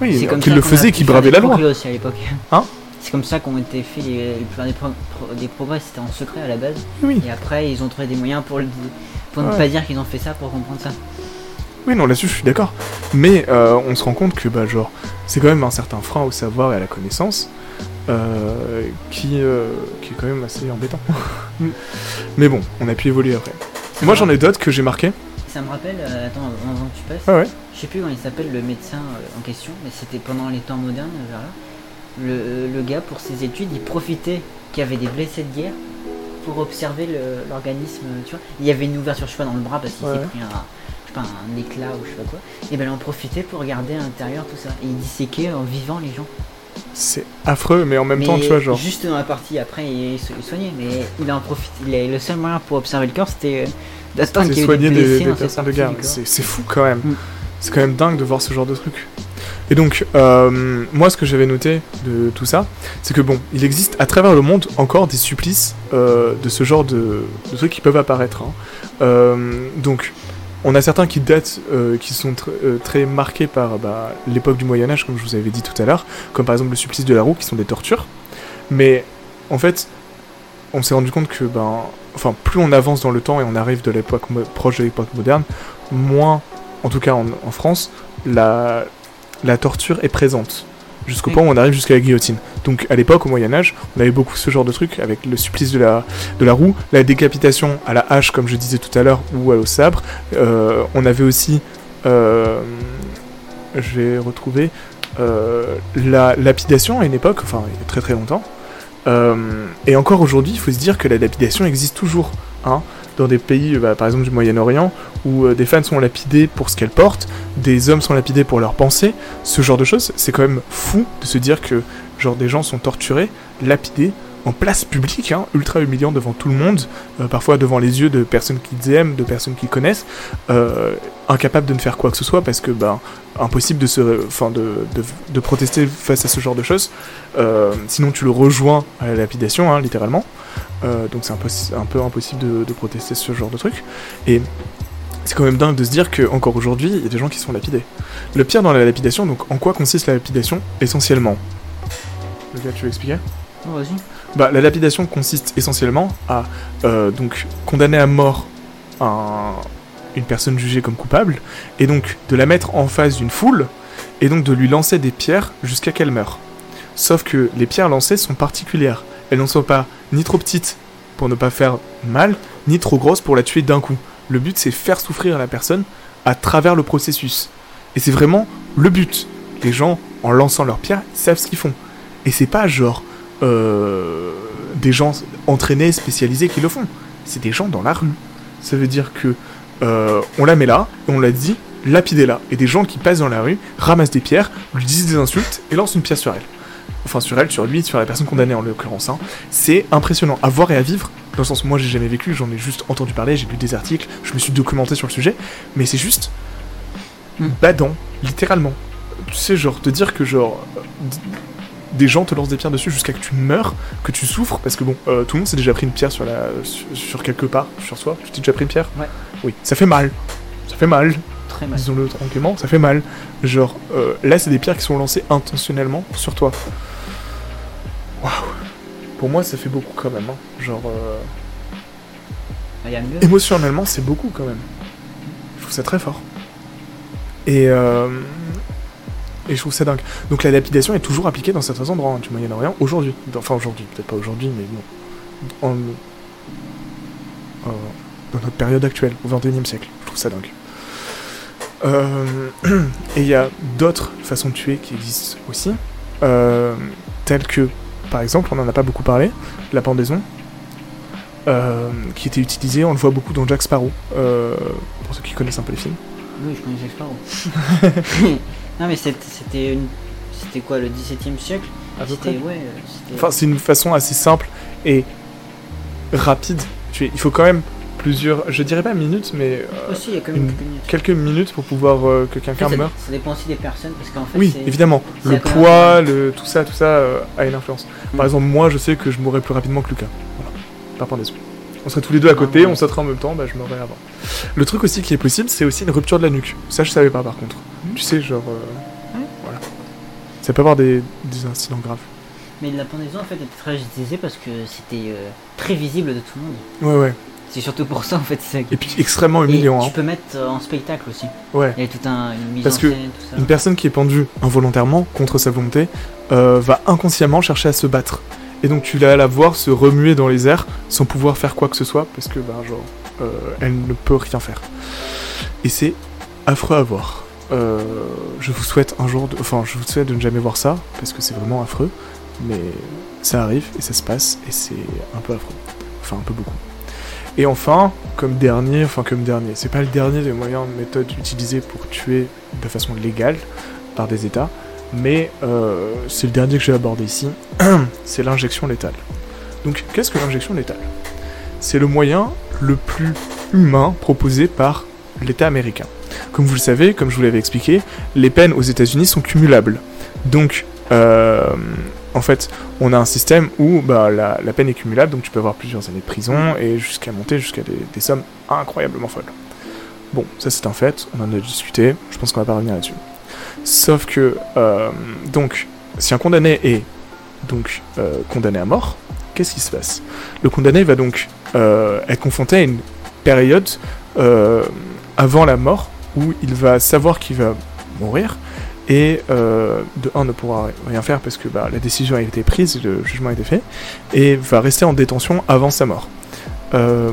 Oui, C'est comme qui le faisaient, pu qui bravaient la loi. aussi à l'époque. Hein C'est comme ça qu'ont été faits les, plupart des, pro- pro- des progrès, c'était en secret à la base. Oui. Et après, ils ont trouvé des moyens pour, le, pour ne pas dire qu'ils ont fait ça pour comprendre ça. Oui, non, là-dessus, je suis d'accord. Mais euh, on se rend compte que, bah, genre, c'est quand même un certain frein au savoir et à la connaissance euh, qui, euh, qui est quand même assez embêtant. Mais bon, on a pu évoluer après. Moi, j'en ai d'autres que j'ai marqués. Ça me rappelle, euh, attends, avant que tu passes, Ah ouais je sais plus comment il s'appelle le médecin euh, en question, mais c'était pendant les temps modernes, vers là. Le, le gars, pour ses études, il profitait qu'il y avait des blessés de guerre pour observer l'organisme, tu vois. Il y avait une ouverture, je sais pas, dans le bras parce qu'il Ouais. s'est pris un, pas, un éclat ou je sais pas quoi. Et ben il en profitait pour regarder à l'intérieur tout ça. Et il disséquait en vivant les gens. C'est affreux, mais en même mais temps, tu vois, genre. Juste dans la partie après, il, se- soignait, mais il en profite. Il a, le seul moyen pour observer le corps, c'était d'attendre C'est qu'il y ait des des, des personnes de. C'est c'est fou quand même. Mm. C'est quand même dingue de voir ce genre de truc. Et donc, euh, moi, ce que j'avais noté de tout ça, c'est que bon, il existe à travers le monde encore des supplices euh, de ce genre de, de trucs qui peuvent apparaître. hein. Euh, donc, on a certains qui datent, euh, qui sont euh, très marqués par bah, l'époque du Moyen Âge, comme je vous avais dit tout à l'heure, comme par exemple le supplice de la roue, qui sont des tortures. Mais en fait, on s'est rendu compte que ben, enfin, plus on avance dans le temps et on arrive de l'époque proche de l'époque moderne, moins, en tout cas en, France, la torture est présente. Jusqu'au point où on arrive jusqu'à la guillotine. Donc à l'époque, au Moyen-Âge, on avait beaucoup ce genre de trucs avec le supplice de la, de la roue, la décapitation à la hache, comme je disais tout à l'heure, ou au sabre. Euh, on avait aussi. euh, je vais retrouver. euh, la lapidation à une époque, enfin il y a très très longtemps. Euh, et encore aujourd'hui, il faut se dire que la lapidation existe toujours. Hein, dans des pays, bah, par exemple du Moyen-Orient, où euh, des femmes sont lapidées pour ce qu'elles portent, des hommes sont lapidés pour leurs pensées, ce genre de choses, c'est quand même fou de se dire que genre des gens sont torturés, lapidés, en place publique, hein, ultra humiliant devant tout le monde, euh, parfois devant les yeux de personnes qu'ils aiment, de personnes qu'ils connaissent, euh, incapables de ne faire quoi que ce soit parce que ben impossible de se, enfin de, protester face à ce genre de choses. Euh, sinon tu le rejoins à la lapidation, hein, littéralement. Euh, donc c'est un, peu- un peu impossible de, de protester ce genre de truc. Et c'est quand même dingue de se dire que encore aujourd'hui, il y a des gens qui sont lapidés. Le pire dans la lapidation, donc en quoi consiste la lapidation essentiellement? Le gars, tu veux expliquer? Oh, vas-y. bah, la lapidation consiste essentiellement à euh, donc condamner à mort un- une personne jugée comme coupable et donc de la mettre en face d'une foule et donc de lui lancer des pierres jusqu'à qu'elle meure. Sauf que les pierres lancées sont particulières. Elles ne sont pas ni trop petites pour ne pas faire mal, ni trop grosses pour la tuer d'un coup. Le but c'est faire souffrir la personne à travers le processus. Et c'est vraiment le but. Les gens, en lançant leurs pierres, savent ce qu'ils font. Et c'est pas genre euh, des gens entraînés, spécialisés qui le font. C'est des gens dans la rue. Ça veut dire que euh, on la met là et on la dit lapidez-la. Et des gens qui passent dans la rue ramassent des pierres, lui disent des insultes et lancent une pierre sur elle. Enfin sur elle, sur lui, sur la personne condamnée en l'occurrence. hein. C'est impressionnant à voir et à vivre. Dans le sens, moi j'ai jamais vécu, j'en ai juste entendu parler, j'ai lu des articles, je me suis documenté sur le sujet, mais c'est juste Hmm. badant, littéralement. Tu sais, genre, te dire que genre des gens te lancent des pierres dessus jusqu'à que tu meurs, que tu souffres, parce que bon, euh, tout le monde s'est déjà pris une pierre sur la sur, sur quelque part, sur soi. Tu t'es déjà pris une pierre? Ouais. Oui, ça fait mal. Ça fait mal, Très mal. disons-le tranquillement, ça fait mal. Genre, euh, là, c'est des pierres qui sont lancées intentionnellement sur toi. Waouh. Pour moi, ça fait beaucoup quand même. hein. Genre, euh, Il y a mieux. émotionnellement, c'est beaucoup quand même. Je trouve ça très fort. Et, euh, Et je trouve ça dingue. Donc la lapidation est toujours appliquée dans certains endroits hein, du Moyen-Orient aujourd'hui. Enfin aujourd'hui, peut-être pas aujourd'hui, mais bon. En- euh, dans notre période actuelle, au XXIe siècle. Je trouve ça dingue. Euh, et il y a d'autres façons de tuer qui existent aussi, euh, telles que, par exemple, on n'en a pas beaucoup parlé, la pendaison, euh, qui était utilisée, on le voit beaucoup dans Jack Sparrow, euh, pour ceux qui connaissent un peu les films. Oui, je connais Jack Sparrow. non, mais c'était une- c'était quoi, le 17 e siècle euh. Enfin, c'est une façon assez simple et rapide. Il faut quand même plusieurs, je dirais pas minutes, mais euh, aussi, il y a quand même une- quelques minutes. quelques minutes pour pouvoir euh, que En fait, quelqu'un meure. ça dépend aussi des personnes, parce qu'en fait, Oui, évidemment. Le poids, le, tout ça, tout ça euh, a une influence. Par Mm. exemple, moi, je sais que je mourrais plus rapidement que Lucas. Voilà. Par pendaison. On serait tous les deux à Ah, côté, ouais. on sauterait en même temps, bah je mourrais avant. Le truc aussi qui est possible, c'est aussi une rupture de la nuque. Ça, je savais pas par contre. Mm. Tu sais, genre. euh, Ouais. Voilà. Ça peut avoir des, des incidents graves. Mais la pendaison, en fait, était très parce que c'était euh, très visible de tout le monde. Ouais, ouais. C'est surtout pour ça, en fait. Et puis extrêmement Et humiliant. tu Hein. peux mettre euh, en spectacle aussi. Ouais. Il y a tout un, une mise Parce en que scène, tout ça. Une personne qui est pendue involontairement, contre sa volonté, euh, va inconsciemment chercher à se battre. Et donc tu vas la voir se remuer dans les airs sans pouvoir faire quoi que ce soit, parce que, bah, genre, euh, elle ne peut rien faire. Et c'est affreux à voir. Euh, je vous souhaite un jour, de... enfin, je vous souhaite de ne jamais voir ça, parce que c'est vraiment affreux, mais ça arrive et ça se passe, et c'est un peu affreux. Enfin, un peu beaucoup. Et enfin, comme dernier, enfin comme dernier, c'est pas le dernier des moyens de méthodes utilisés pour tuer de façon légale par des États, mais euh, c'est le dernier que je vais aborder ici, c'est l'injection létale. Donc qu'est-ce que l'injection létale? C'est le moyen le plus humain proposé par l'État américain. Comme vous le savez, comme je vous l'avais expliqué, les peines aux États-Unis sont cumulables. Donc, euh, en fait, on a un système où bah, la, peine est cumulable, donc tu peux avoir plusieurs années de prison et jusqu'à monter jusqu'à des, sommes incroyablement folles. Bon, ça c'est un fait, on en a discuté, je pense qu'on va pas revenir là-dessus. Sauf que, euh, donc, si un condamné est donc euh, condamné à mort, qu'est-ce qui se passe? Le condamné va donc euh, être confronté à une période avant la mort où il va savoir qu'il va mourir et euh, de un ne pourra rien faire parce que bah, la décision a été prise, le jugement a été fait, et va rester en détention avant sa mort. Euh,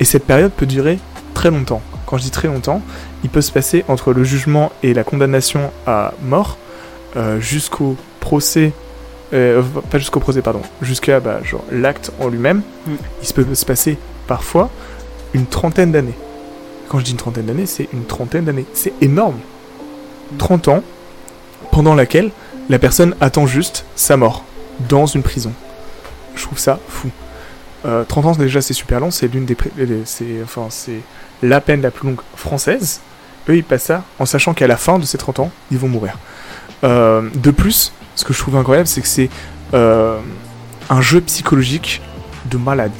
et cette période peut durer très longtemps. Quand je dis très longtemps, il peut se passer entre le jugement et la condamnation à mort euh, jusqu'au procès, euh, pas jusqu'au procès, pardon, jusqu'à bah, l'acte en lui-même. Mm. Il peut se passer parfois une trentaine d'années. Quand je dis une trentaine d'années, c'est une trentaine d'années. C'est énorme. 30 ans pendant laquelle la personne attend juste sa mort dans une prison. Je trouve ça fou. Euh, 30 ans déjà c'est super long, c'est l'une des c'est enfin c'est la peine la plus longue française. Eux ils passent ça en sachant qu'à la fin de ces 30 ans, ils vont mourir. Euh, de plus, ce que je trouve incroyable, c'est que c'est euh, un jeu psychologique de malade.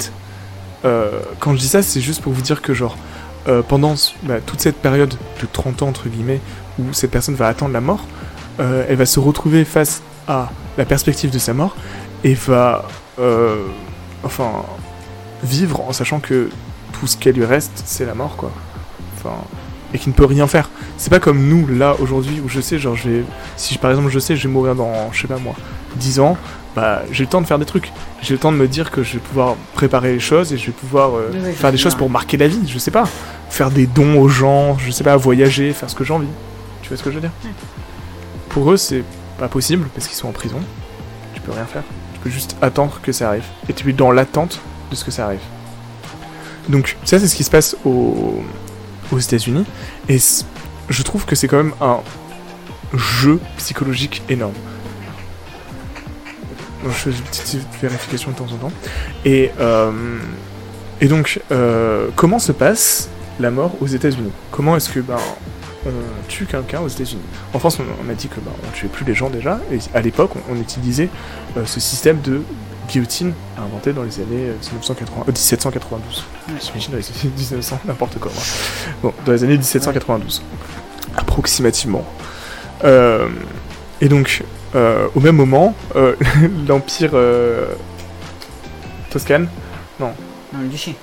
Euh, quand je dis ça, c'est juste pour vous dire que genre euh, pendant bah, toute cette période de 30 ans entre guillemets où cette personne va attendre la mort, euh, elle va se retrouver face à la perspective de sa mort et va euh, enfin vivre en sachant que tout ce qu'elle lui reste c'est la mort quoi. Enfin et qui ne peut rien faire. C'est pas comme nous là aujourd'hui où je sais genre je vais si par exemple je sais je vais mourir dans je sais pas moi 10 ans bah j'ai le temps de faire des trucs. J'ai le temps de me dire que je vais pouvoir préparer les choses et je vais pouvoir euh, Oui, faire des choses pour marquer la vie je sais pas. Faire des dons aux gens je sais pas voyager faire ce que j'ai envie. Tu vois ce que je veux dire? Pour eux c'est pas possible parce qu'ils sont en prison. Tu peux rien faire. Tu peux juste attendre que ça arrive. Et tu es dans l'attente de ce que ça arrive. Donc ça c'est ce qui se passe au- aux États-Unis. Et je trouve que c'est quand même un jeu psychologique énorme. Donc, je fais une petite vérification de temps en temps. Et euh, et donc euh, comment se passe la mort aux États-Unis? Comment est-ce que ben on tue quelqu'un aux États-Unis en France on, on a dit que ben, on tuait plus les gens déjà et à l'époque on, on utilisait euh, ce système de guillotine inventé dans les années euh, 1980, euh, 1792. Ouais. J'imagine dans les années 1900, n'importe quoi. Bon, dans les années 1792, approximativement. Euh, et donc, euh, au même moment, euh, l'empire euh, toscane, Dans le duché.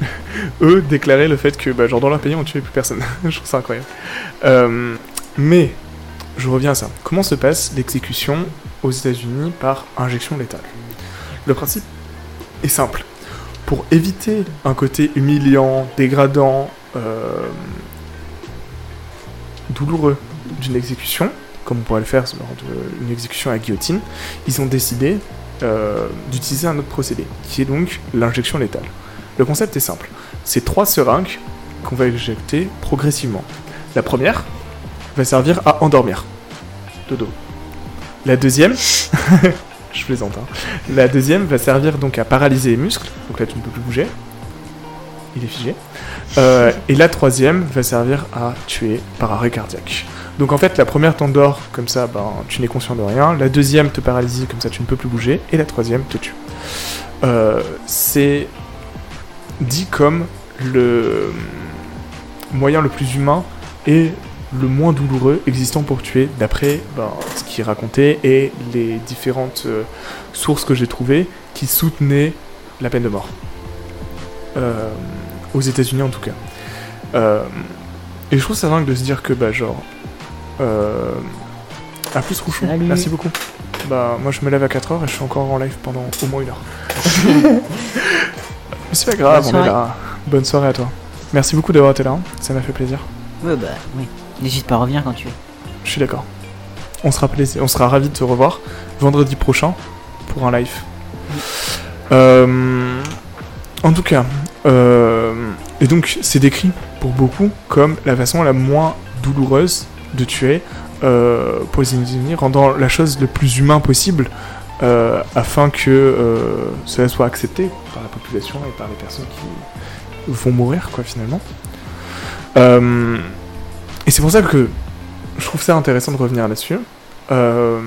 eux déclaraient le fait que, bah, genre, dans leur pays, on tuait plus personne. Je trouve ça incroyable. Euh, mais je reviens à ça. Comment se passe l'exécution aux États-Unis par injection létale? Le principe est simple. Pour éviter un côté humiliant, dégradant, euh, douloureux d'une exécution, comme on pourrait le faire lors d'une exécution à guillotine, ils ont décidé euh, d'utiliser un autre procédé, qui est donc l'injection létale. Le concept est simple. C'est trois seringues qu'on va éjecter progressivement. La première va servir à endormir. Dodo. La deuxième, je plaisante, hein. La deuxième va servir donc à paralyser les muscles. Donc là, tu ne peux plus bouger. Il est figé. Euh, et la troisième va servir à tuer par arrêt cardiaque. Donc en fait, la première t'endort, comme ça, ben, tu n'es conscient de rien. La deuxième te paralyse, comme ça, tu ne peux plus bouger. Et la troisième te tue. Euh, c'est dit comme le moyen le plus humain et le moins douloureux existant pour tuer, d'après ben, ce qui est raconté et les différentes euh, sources que j'ai trouvées qui soutenaient la peine de mort. Euh, aux États-Unis en tout cas. Euh, et je trouve ça dingue de se dire que, bah, genre. à plus, Rouchon. Merci beaucoup. Bah, moi je me lève à 4h et je suis encore en live pendant au moins une heure. Mais c'est pas grave, on est là. Bonne soirée à toi. Merci beaucoup d'avoir été là, hein. ça m'a fait plaisir. Ouais, bah oui. N'hésite pas à revenir quand tu veux. Je suis d'accord. On sera, plaisir, on sera ravis de te revoir vendredi prochain pour un live. Euh, en tout cas, euh, et donc c'est décrit pour beaucoup comme la façon la moins douloureuse de tuer euh, pour les rendant la chose le plus humain possible euh, afin que cela soit accepté par la population et par les personnes qui vont mourir, quoi, finalement. Et c'est pour ça que je trouve ça intéressant de revenir là-dessus. Euh,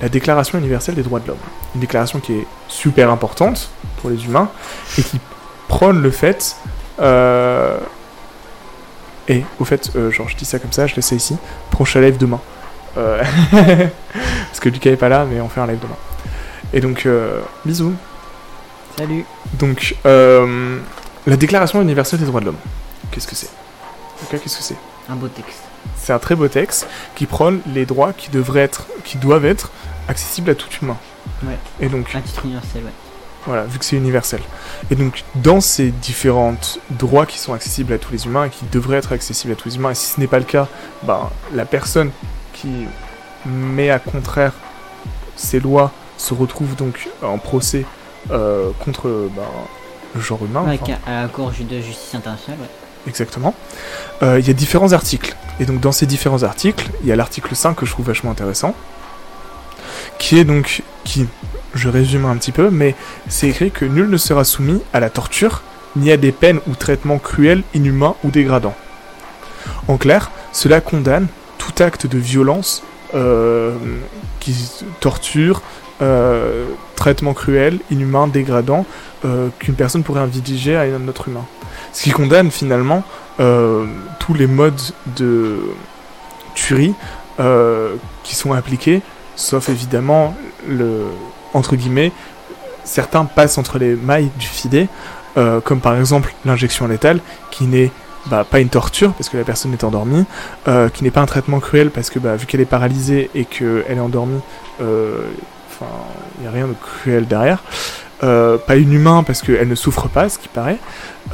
la Déclaration universelle des droits de l'homme. Une déclaration qui est super importante pour les humains et qui prône le fait. Euh, et au fait, euh, genre je dis ça comme ça, je laisse ça ici. Prochain live demain. Parce que Lucas est pas là, mais on fait un live demain. Et donc, bisous. Salut. Donc, la Déclaration universelle des droits de l'homme. Qu'est-ce que c'est? Ok, qu'est-ce que c'est? Un beau texte. C'est un très beau texte qui prône les droits qui devraient être, qui doivent être accessibles à tout humain. Ouais. Et donc. Un titre universel, ouais. Voilà, vu que c'est universel. Et donc, dans ces différents droits qui sont accessibles à tous les humains et qui devraient être accessibles à tous les humains, et si ce n'est pas le cas, ben, la personne qui met à contraire ces lois se retrouve donc en procès euh, contre ben, le genre humain. Avec à la Cour de justice internationale, ouais. Exactement. Euh, il y a différents articles. Et donc dans ces différents articles, il y a l'article 5 que je trouve vachement intéressant, qui est donc, qui, je résume un petit peu, mais c'est écrit que nul ne sera soumis à la torture, ni à des peines ou traitements cruels, inhumains ou dégradants. En clair, cela condamne tout acte de violence euh, qui torture, euh, traitement cruel, inhumain, dégradant, qu'une personne pourrait infliger à un autre humain. Ce qui condamne finalement euh, tous les modes de tuerie euh, qui sont appliqués, sauf évidemment le entre guillemets certains passent entre les mailles du filet, euh, comme par exemple l'injection létale, qui n'est bah, pas une torture parce que la personne est endormie, qui n'est pas un traitement cruel parce que bah, vu qu'elle est paralysée et qu'elle est endormie, enfin il n'y a rien de cruel derrière. Euh, pas inhumain parce qu'elle ne souffre pas, ce qui paraît,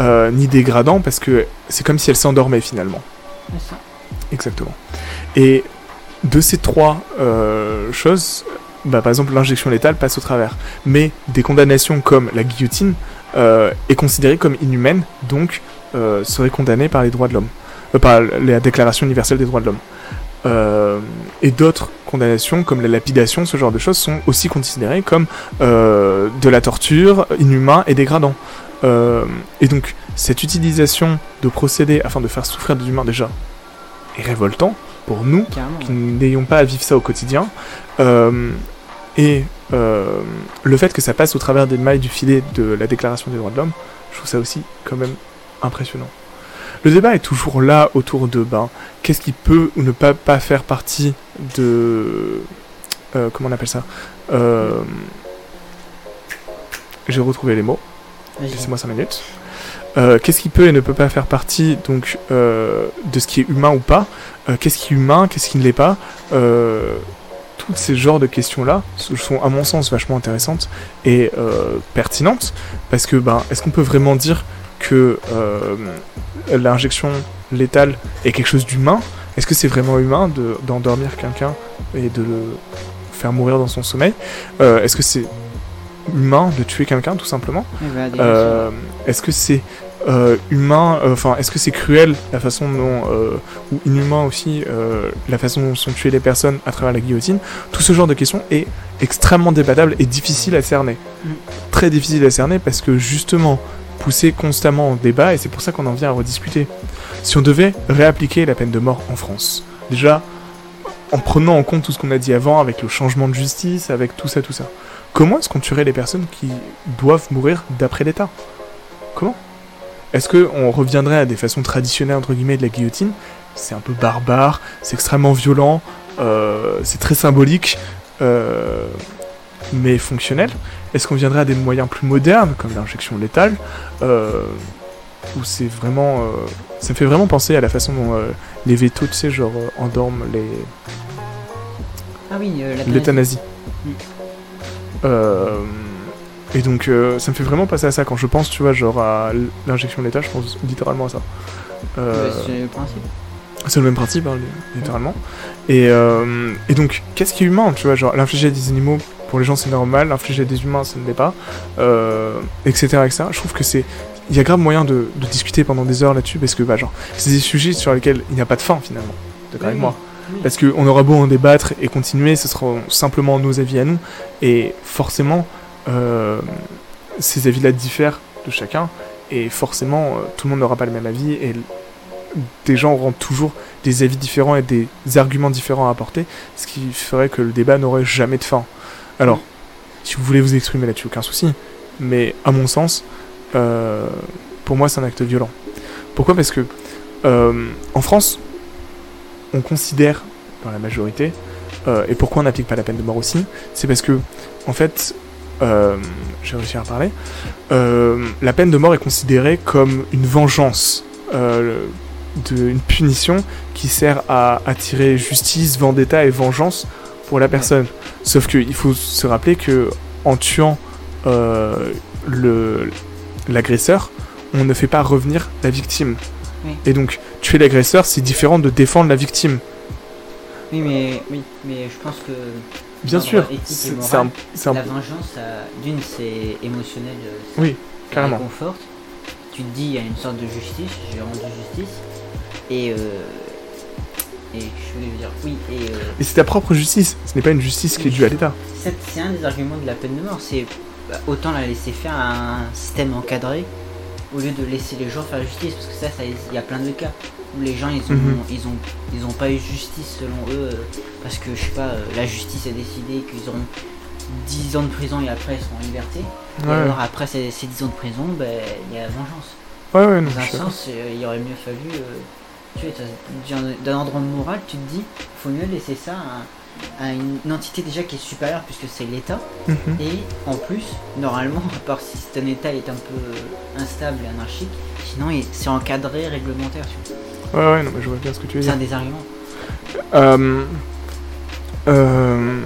euh, ni dégradant parce que c'est comme si elle s'endormait finalement. Exactement. Et de ces trois euh, choses, bah, par exemple l'injection létale passe au travers, mais des condamnations comme la guillotine est considérée comme inhumaine, donc serait condamnée par les droits de l'homme, par la Déclaration universelle des droits de l'homme. Euh, et d'autres condamnations comme la lapidation, ce genre de choses, sont aussi considérées comme euh, de la torture, inhumain et dégradant. Euh, et donc, cette utilisation de procédés afin de faire souffrir des humains déjà est révoltant pour nous qui n'ayons pas à vivre ça au quotidien. et le fait que ça passe au travers des mailles du filet de la Déclaration des droits de l'homme, je trouve ça aussi quand même impressionnant. Le débat est toujours là autour de ben, qu'est-ce qui peut ou ne pas, pas faire partie de. Euh, comment on appelle ça euh, J'ai retrouvé les mots. Laissez-moi 5 minutes. euh, qu'est-ce qui peut et ne peut pas faire partie donc de ce qui est humain ou pas, qu'est-ce qui est humain, qu'est-ce qui ne l'est pas. Toutes ces genres de questions-là sont à mon sens vachement intéressantes et pertinentes parce que ben, est-ce qu'on peut vraiment dire que euh, l'injection létale est quelque chose d'humain? Est-ce que c'est vraiment humain de- d'endormir quelqu'un et de le faire mourir dans son sommeil? Euh, Est-ce que c'est humain de tuer quelqu'un tout simplement? Voilà, des euh, Est-ce que c'est euh, humain, enfin, est-ce que c'est cruel la façon dont, ou inhumain aussi, la façon dont sont tuées les personnes à travers la guillotine? Tout ce genre de questions est extrêmement débattable et difficile à cerner. Mm. Très difficile à cerner parce que justement, poussé constamment en débat, et c'est pour ça qu'on en vient à rediscuter. Si on devait réappliquer la peine de mort en France, déjà, en prenant en compte tout ce qu'on a dit avant, avec le changement de justice, avec tout ça, tout ça, comment est-ce qu'on tuerait les personnes qui doivent mourir d'après l'État? Comment? Est-ce qu'on reviendrait à des façons traditionnelles, entre guillemets, de la guillotine? C'est un peu barbare, c'est extrêmement violent, euh, c'est très symbolique, euh, mais fonctionnel. Est-ce qu'on viendrait à des moyens plus modernes, comme l'injection létale euh, Où c'est vraiment... euh, ça me fait vraiment penser à la façon dont euh, les vétos, tu sais, genre, endorment les, Ah oui, l'euthanasie. Mm. Et donc, ça me fait vraiment penser à ça quand je pense, tu vois, genre à l'injection létale, je pense littéralement à ça. C'est le principe. C'est le même principe, hein, li- littéralement. Et, euh, et donc, qu'est-ce qui est humain, tu vois, genre l'infliger à des animaux, pour les gens c'est normal, l'infliger à des humains, ça ne l'est pas, euh, etc., etc. Je trouve que c'est... Il y a grave moyen de, de discuter pendant des heures là-dessus, parce que, bah, genre, c'est des sujets sur lesquels il n'y a pas de fin, finalement. D'accord avec moi parce qu'on aura beau en débattre et continuer, ce sera simplement nos avis à nous. Et forcément, euh, ces avis-là diffèrent de chacun. Et forcément, euh, tout le monde n'aura pas le même avis. Et des gens auront toujours des avis différents et des arguments différents à apporter. Ce qui ferait que le débat n'aurait jamais de fin. Alors, si vous voulez vous exprimer là-dessus, aucun souci. Mais à mon sens, euh, pour moi, c'est un acte violent. Pourquoi? Parce que euh, en France, on considère, dans la majorité, euh, et pourquoi on n'applique pas la peine de mort aussi, c'est parce que, en fait, j'ai réussi à parler, euh, la peine de mort est considérée comme une vengeance, euh, de, une punition qui sert à attirer justice, vendetta et vengeance pour la personne. Sauf qu'il faut se rappeler que en tuant euh, l'agresseur, on ne fait pas revenir la victime. Oui. Et donc, tuer l'agresseur, c'est différent de défendre la victime. Oui, mais, oui, mais je pense que Bien sûr, c'est un, un- la vengeance, d'une, c'est émotionnel, euh, ça- Oui, ça carrément. réconforte. Tu te dis, il y a une sorte de justice, j'ai rendu justice. Et, euh, et je voulais dire, oui, et euh, Et c'est ta propre justice, ce n'est pas une justice qui est due à l'État. c'est c'est un des arguments de la peine de mort, c'est bah, autant la laisser faire à un système encadré au lieu de laisser les gens faire la justice, parce que ça, ça il y a plein de cas où les gens ils ont, Mhm. ils ont, ils ont pas eu justice selon eux, euh, parce que je sais pas, euh, la justice a décidé qu'ils auront 10 ans de prison et après ils seront en liberté. Et Ouais, alors après ces, ces 10 ans de prison, ben, il y a la vengeance. ouais, ouais, non, Dans un sens, euh, il aurait mieux fallu. euh, tu t'as- d'un- ordre moral, tu te dis, faut mieux laisser ça à, à une, une entité déjà qui est supérieure puisque c'est l'État. Mhm. Et en plus, normalement, à part si c'est un État est un peu instable et anarchique, sinon c'est encadré, réglementaire. Tu vois. Ouais, ouais, non, mais je vois bien ce que tu veux C'est dire. un des arguments. Euh, euh,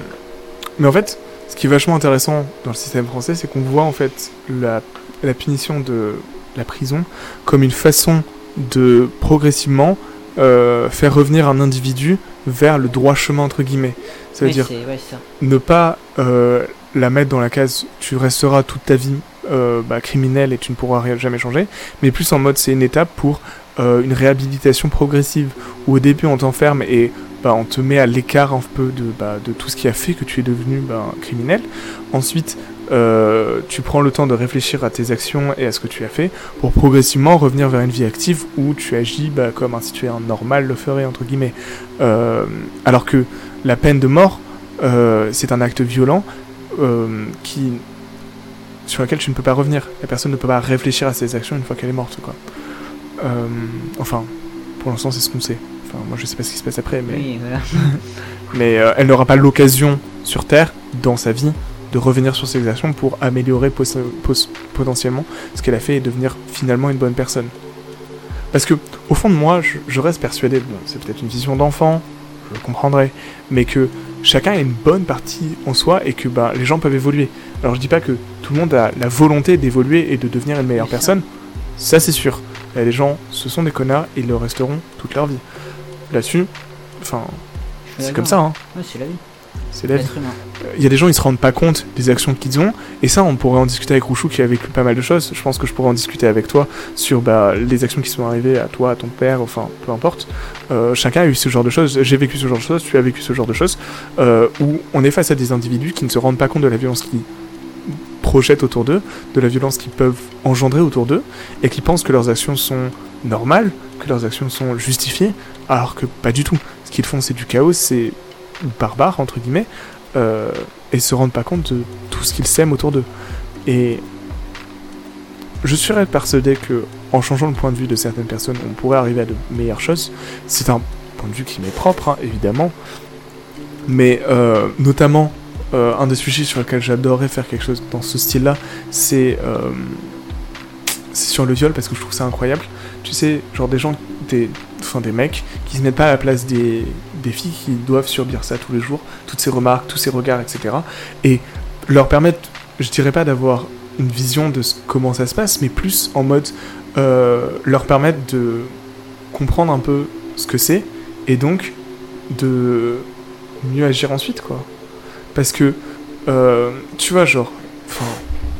mais en fait, ce qui est vachement intéressant dans le système français, c'est qu'on voit en fait la, la punition de la prison comme une façon de progressivement euh, faire revenir un individu vers le droit chemin entre guillemets. Ça veut Oui, dire c'est ouais, ça. ne pas euh, la mettre dans la case tu resteras toute ta vie euh, bah, criminel et tu ne pourras jamais changer, mais plus en mode c'est une étape pour euh, une réhabilitation progressive où au début on t'enferme et bah, on te met à l'écart un peu de, bah, de tout ce qui a fait que tu es devenu bah, criminel. Ensuite, euh, tu prends le temps de réfléchir à tes actions et à ce que tu as fait pour progressivement revenir vers une vie active où tu agis bah, comme un citoyen normal le ferait, entre guillemets. Euh, alors que la peine de mort, euh, c'est un acte violent qui sur lequel tu ne peux pas revenir. La personne ne peut pas réfléchir à ses actions une fois qu'elle est morte, quoi. Enfin, pour l'instant, c'est ce qu'on sait. Enfin, moi, je sais pas ce qui se passe après, mais, Oui, voilà. mais elle n'aura pas l'occasion sur Terre, dans sa vie, de revenir sur ses actions pour améliorer potentiellement ce qu'elle a fait et devenir finalement une bonne personne. Parce que, au fond de moi, je, je reste persuadé, bon, c'est peut-être une vision d'enfant, je le comprendrai, mais que chacun a une bonne partie en soi et que bah, les gens peuvent évoluer. Alors je dis pas que tout le monde a la volonté d'évoluer et de devenir une meilleure personne, ça c'est sûr. Et les gens, ce sont des connards et ils le resteront toute leur vie. Là-dessus, enfin, c'est comme ça, hein. Ouais, c'est la vie. L'être humain. Il y a des gens, ils se rendent pas compte des actions qu'ils ont, et ça, on pourrait en discuter avec Rouchou qui a vécu pas mal de choses. Je pense que je pourrais en discuter avec toi sur bah, les actions qui sont arrivées à toi, à ton père, enfin, peu importe. Euh, chacun a eu ce genre de choses. J'ai vécu ce genre de choses, tu as vécu ce genre de choses, euh, où on est face à des individus qui ne se rendent pas compte de la violence qu'ils projettent autour d'eux, de la violence qu'ils peuvent engendrer autour d'eux, et qui pensent que leurs actions sont normales, que leurs actions sont justifiées, alors que pas du tout. Ce qu'ils font, c'est du chaos, c'est barbare, entre guillemets, euh, et se rendent pas compte de tout ce qu'ils sèment autour d'eux. Et je suis persuadé que en changeant le point de vue de certaines personnes, on pourrait arriver à de meilleures choses. C'est un point de vue qui m'est propre, hein, évidemment. Mais euh, notamment, euh, un des sujets sur lesquels j'adorerais faire quelque chose dans ce style-là, c'est c'est sur le viol, parce que je trouve ça incroyable. Tu sais, genre des gens, des, enfin des mecs, qui se mettent pas à la place des, des filles qui doivent subir ça tous les jours, toutes ces remarques, tous ces regards, etc. Et leur permettre, je dirais pas d'avoir une vision de comment ça se passe, mais plus en mode euh, leur permettre de comprendre un peu ce que c'est et donc de mieux agir ensuite, quoi. Parce que, euh, tu vois, genre,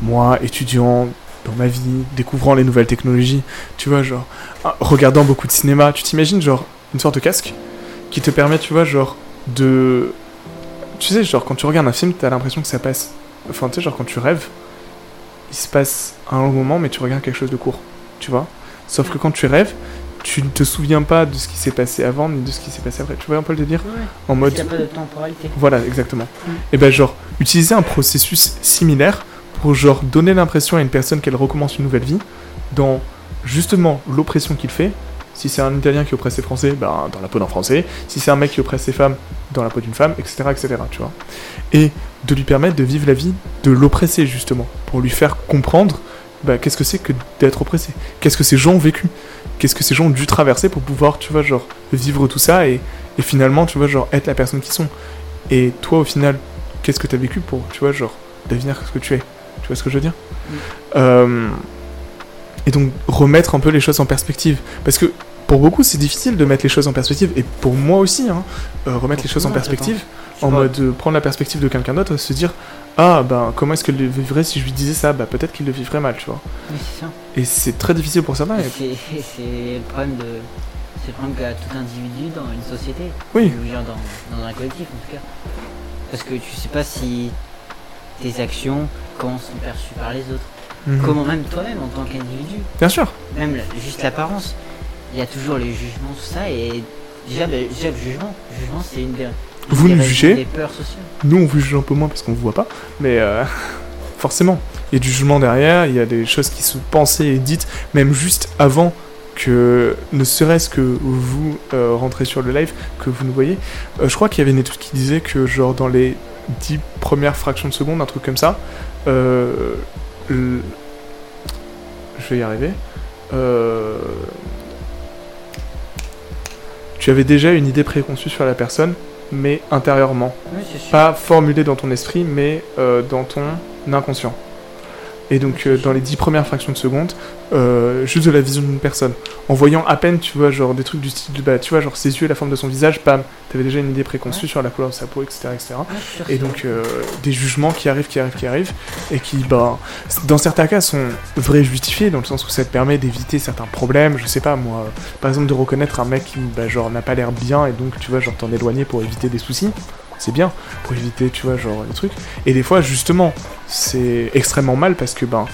moi, étudiant dans ma vie, découvrant les nouvelles technologies, tu vois, genre, ah, regardant beaucoup de cinéma, tu t'imagines, genre, une sorte de casque? Qui te permet, tu vois, genre, de. Tu sais, genre, quand tu regardes un film, t'as l'impression que ça passe. Enfin, tu sais, genre, quand tu rêves, il se passe un long moment, mais tu regardes quelque chose de court, tu vois. Sauf que quand tu rêves, tu ne te souviens pas de ce qui s'est passé avant ni de ce qui s'est passé après. Tu vois un peu le délire Ouais, En mode. Il n'y a pas de temporalité. Voilà, exactement. Mm. Et ben genre, utiliser un processus similaire pour genre donner l'impression à une personne qu'elle recommence une nouvelle vie dans justement l'oppression qu'il fait. Si c'est un Italien qui oppresse les Français, ben, dans la peau d'un Français. Si c'est un mec qui oppresse les femmes, dans la peau d'une femme, etc., etc., tu vois. Et de lui permettre de vivre la vie de l'oppresser, justement. Pour lui faire comprendre bah, qu'est-ce que c'est que d'être oppressé? Qu'est-ce que ces gens ont vécu? Qu'est-ce que ces gens ont dû traverser pour pouvoir, tu vois, genre, vivre tout ça et, et finalement, tu vois, genre, être la personne qu'ils sont? Et toi, au final, qu'est-ce que tu as vécu pour, tu vois, genre, devenir ce que tu es? Tu vois ce que je veux dire? Euh, Et donc, remettre un peu les choses en perspective. Parce que pour beaucoup, c'est difficile de mettre les choses en perspective. Et pour moi aussi, hein, euh, remettre les choses en perspective, en mode euh, prendre la perspective de quelqu'un d'autre se dire Ah, ben, comment est-ce qu'elle le vivrait si je lui disais ça? Bah, peut-être qu'il le vivrait mal, tu vois. Oui, c'est ça. Et c'est très difficile pour certains. C'est le problème de. C'est le problème qu'a tout individu dans une société. Oui. Ou bien dans, dans un collectif en tout cas. Parce que tu sais pas si tes actions, comment sont perçues par les autres. Mhm. Comment même toi-même en tant qu'individu. Bien sûr. Même juste l'apparence. Il y a toujours les jugements, tout ça. Et déjà, le, déjà, le jugement. Le jugement, c'est une des. une Vous des nous jugez Des peurs sociales. Nous, on vous juge un peu moins parce qu'on vous voit pas, mais euh, forcément, il y a du jugement derrière, il y a des choses qui sont pensées et dites, même juste avant que, ne serait-ce que vous euh, rentrez sur le live, que vous nous voyez. Euh, je crois qu'il y avait une étude qui disait que, genre, dans les 10 premières fractions de seconde, un truc comme ça, euh, le- je vais y arriver. Euh, Tu avais déjà une idée préconçue sur la personne, mais intérieurement Oui, c'est sûr. pas formulé dans ton esprit, mais euh, dans ton inconscient. Et donc, euh, dans les dix premières fractions de seconde, euh, juste de la vision d'une personne. En voyant à peine, tu vois, genre des trucs du style, de, bah, tu vois, genre ses yeux et la forme de son visage, pam, t'avais déjà une idée préconçue Ouais. sur la couleur de sa peau, etc. etc. Ouais, Et donc, euh, des jugements qui arrivent, qui arrivent, qui arrivent, et qui, bah, dans certains cas, sont vrais justifiés, dans le sens où ça te permet d'éviter certains problèmes, je sais pas, moi, par exemple, de reconnaître un mec qui, bah, genre, n'a pas l'air bien, et donc, tu vois, genre, t'en éloigner pour éviter des soucis, c'est bien, pour éviter, tu vois, genre, les trucs. Et des fois, justement, c'est extrêmement mal parce que, ben,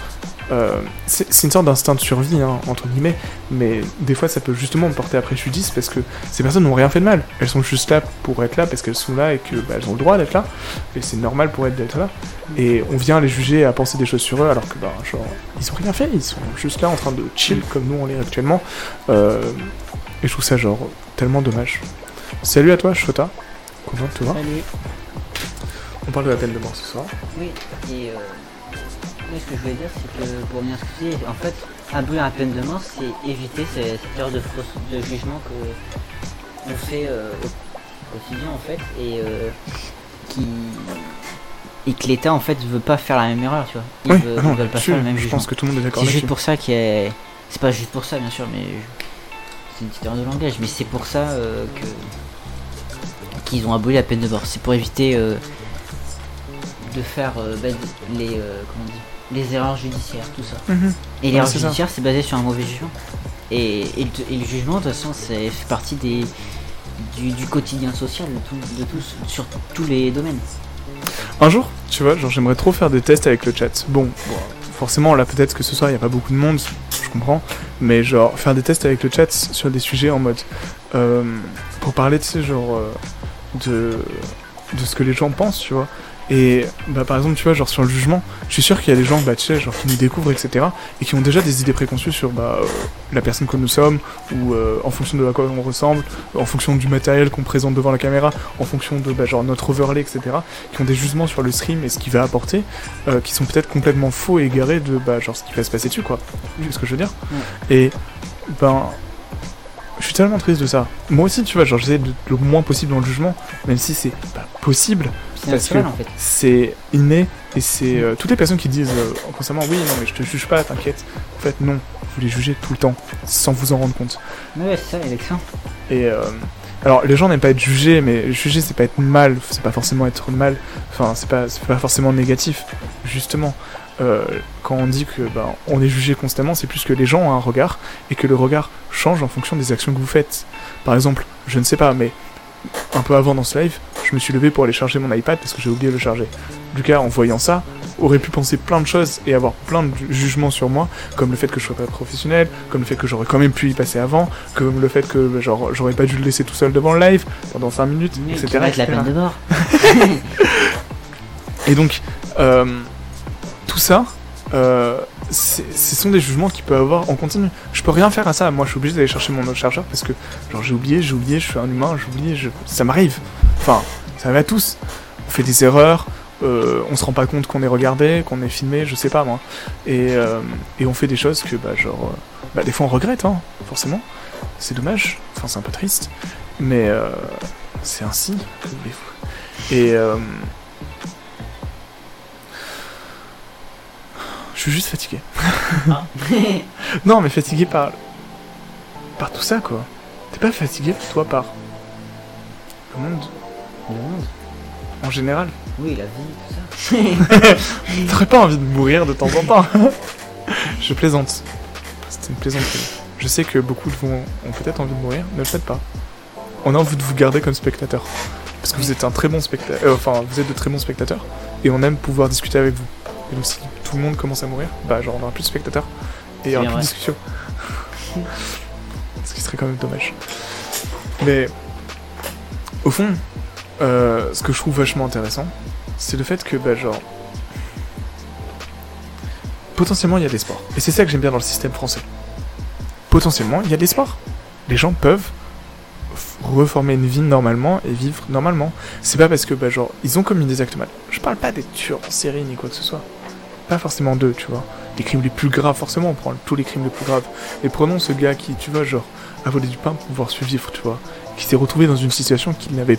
euh, c'est une sorte d'instinct de survie, hein, entre guillemets, mais des fois ça peut justement me porter à préjudice parce que ces personnes n'ont rien fait de mal. Elles sont juste là pour être là parce qu'elles sont là et que bah, ont le droit d'être là, et c'est normal pour elles d'être là. Et on vient les juger à penser des choses sur eux alors que, bah, genre, ils ont rien fait, ils sont juste là en train de chill comme nous on l'est actuellement. Euh, et je trouve ça, genre, tellement dommage. Salut à toi, Shota. Content de te voir. Salut. On parle de la peine de mort ce soir. Oui, et euh, Oui, ce que je voulais dire, c'est que pour bien expliquer, en fait, abolir la peine de mort, c'est éviter cette, cette erreur de, fausse- de jugement que on fait euh, au quotidien, en fait, et euh, qui et que l'État, en fait, veut pas faire la même erreur, tu vois. Ils, Oui, veulent, ah non, ils veulent pas faire le même je jugement. pense que tout le monde est d'accord C'est juste pour ça qu'il y a... C'est pas juste pour ça, bien sûr, mais c'est une petite erreur de langage, mais c'est pour ça euh, que qu'ils ont aboli la peine de mort. C'est pour éviter euh, de faire euh, bah, les euh, comment dit les erreurs judiciaires, tout ça. Mhm. Et l'erreur judiciaire, c'est basé sur un mauvais jugement. Et, et, le, et le jugement, de toute façon, c'est fait partie des du, du quotidien social de, tout- de tous, sur tous les domaines. Un jour, tu vois, genre j'aimerais trop faire des tests avec le chat. Bon, bon, forcément là peut-être que ce soir il n'y a pas beaucoup de monde, je comprends, mais genre faire des tests avec le chat sur des sujets en mode euh, pour parler, tu sais, genre euh, de de ce que les gens pensent, tu vois. Et bah par exemple, tu vois, genre sur le jugement, je suis sûr qu'il y a des gens, bah tu sais, genre qui nous découvrent, etc. et qui ont déjà des idées préconçues sur bah euh, la personne que nous sommes ou euh, en fonction de à quoi on ressemble, en fonction du matériel qu'on présente devant la caméra, en fonction de bah, genre notre overlay, etc qui ont des jugements sur le stream et ce qu'il va apporter, euh, qui sont peut-être complètement faux et égarés de bah, genre ce qui va se passer dessus, quoi. Tu vois ce que je veux dire? Et ben, je suis tellement triste de ça. Moi aussi, tu vois, genre j'essaie de le moins possible dans le jugement, même si c'est pas possible, C'est Parce naturel que- en fait. c'est inné et c'est euh, toutes les personnes qui disent euh, constamment oui, non mais je te juge pas, t'inquiète. En fait, non, vous les jugez tout le temps sans vous en rendre compte. Ouais, c'est ça l'élection. Et euh, alors, les gens n'aiment pas être jugés, mais juger, c'est pas être mal, c'est pas forcément être mal, enfin, c'est pas, c'est pas forcément négatif. Justement, euh, quand on dit que ben, on est jugé constamment, c'est plus que les gens ont un regard et que le regard change en fonction des actions que vous faites. Par exemple, je ne sais pas, mais un peu avant dans ce live, je me suis levé pour aller charger mon iPad parce que j'ai oublié de le charger. Lucas, en voyant ça, aurait pu penser plein de choses et avoir plein de ju- jugements sur moi, comme le fait que je sois pas professionnel, comme le fait que j'aurais quand même pu y passer avant, comme le fait que genre j'aurais pas dû le laisser tout seul devant le live pendant 5 minutes, Mais etc. qui va être la peine de mort. Et donc, euh, tout ça, euh, ce sont des jugements qu'il peut avoir en continu. Je peux rien faire à ça. Moi, je suis obligé d'aller chercher mon autre chargeur parce que, genre, j'ai oublié, j'ai oublié, je suis un humain, j'ai oublié, je... ça m'arrive. Enfin, ça m'arrive à tous. On fait des erreurs, euh, on se rend pas compte qu'on est regardé, qu'on est filmé, je sais pas moi. Et, euh, et on fait des choses que, bah, genre, bah, des fois on regrette, hein, forcément. C'est dommage. Enfin, c'est un peu triste. Mais c'est ainsi. Et. Je suis juste fatigué. Ah. Non, mais fatigué par. par tout ça, quoi. T'es pas fatigué, toi, par. le monde Le monde. en général Oui, la vie, tout ça. T'aurais pas envie de mourir de temps en temps Je plaisante. C'était une plaisanterie. Je sais que beaucoup de vous ont peut-être envie de mourir, ne le faites pas. On a envie de vous garder comme spectateur. Parce que vous êtes un très bon spectateur. enfin, vous êtes de très bons spectateurs. Et on aime pouvoir discuter avec vous. Et donc, si tout le monde commence à mourir, bah, genre, on aura plus de spectateurs. Et il y aura plus de discussion. Ce qui serait quand même dommage. Mais, au fond, euh, ce que je trouve vachement intéressant, c'est le fait que, bah, genre, potentiellement il y a des sports. Et c'est ça que j'aime bien dans le système français. Potentiellement, il y a des sports. Les gens peuvent reformer une vie normalement et vivre normalement. C'est pas parce que, bah, genre, ils ont commis des actes mal. Je parle pas des tueurs en série ni quoi que ce soit. Pas forcément d'eux, tu vois. Les crimes les plus graves, forcément, on prend tous les crimes les plus graves. Et prenons ce gars qui, tu vois, genre, a volé du pain pour pouvoir survivre, tu vois. Qui s'est retrouvé dans une situation qu'il n'avait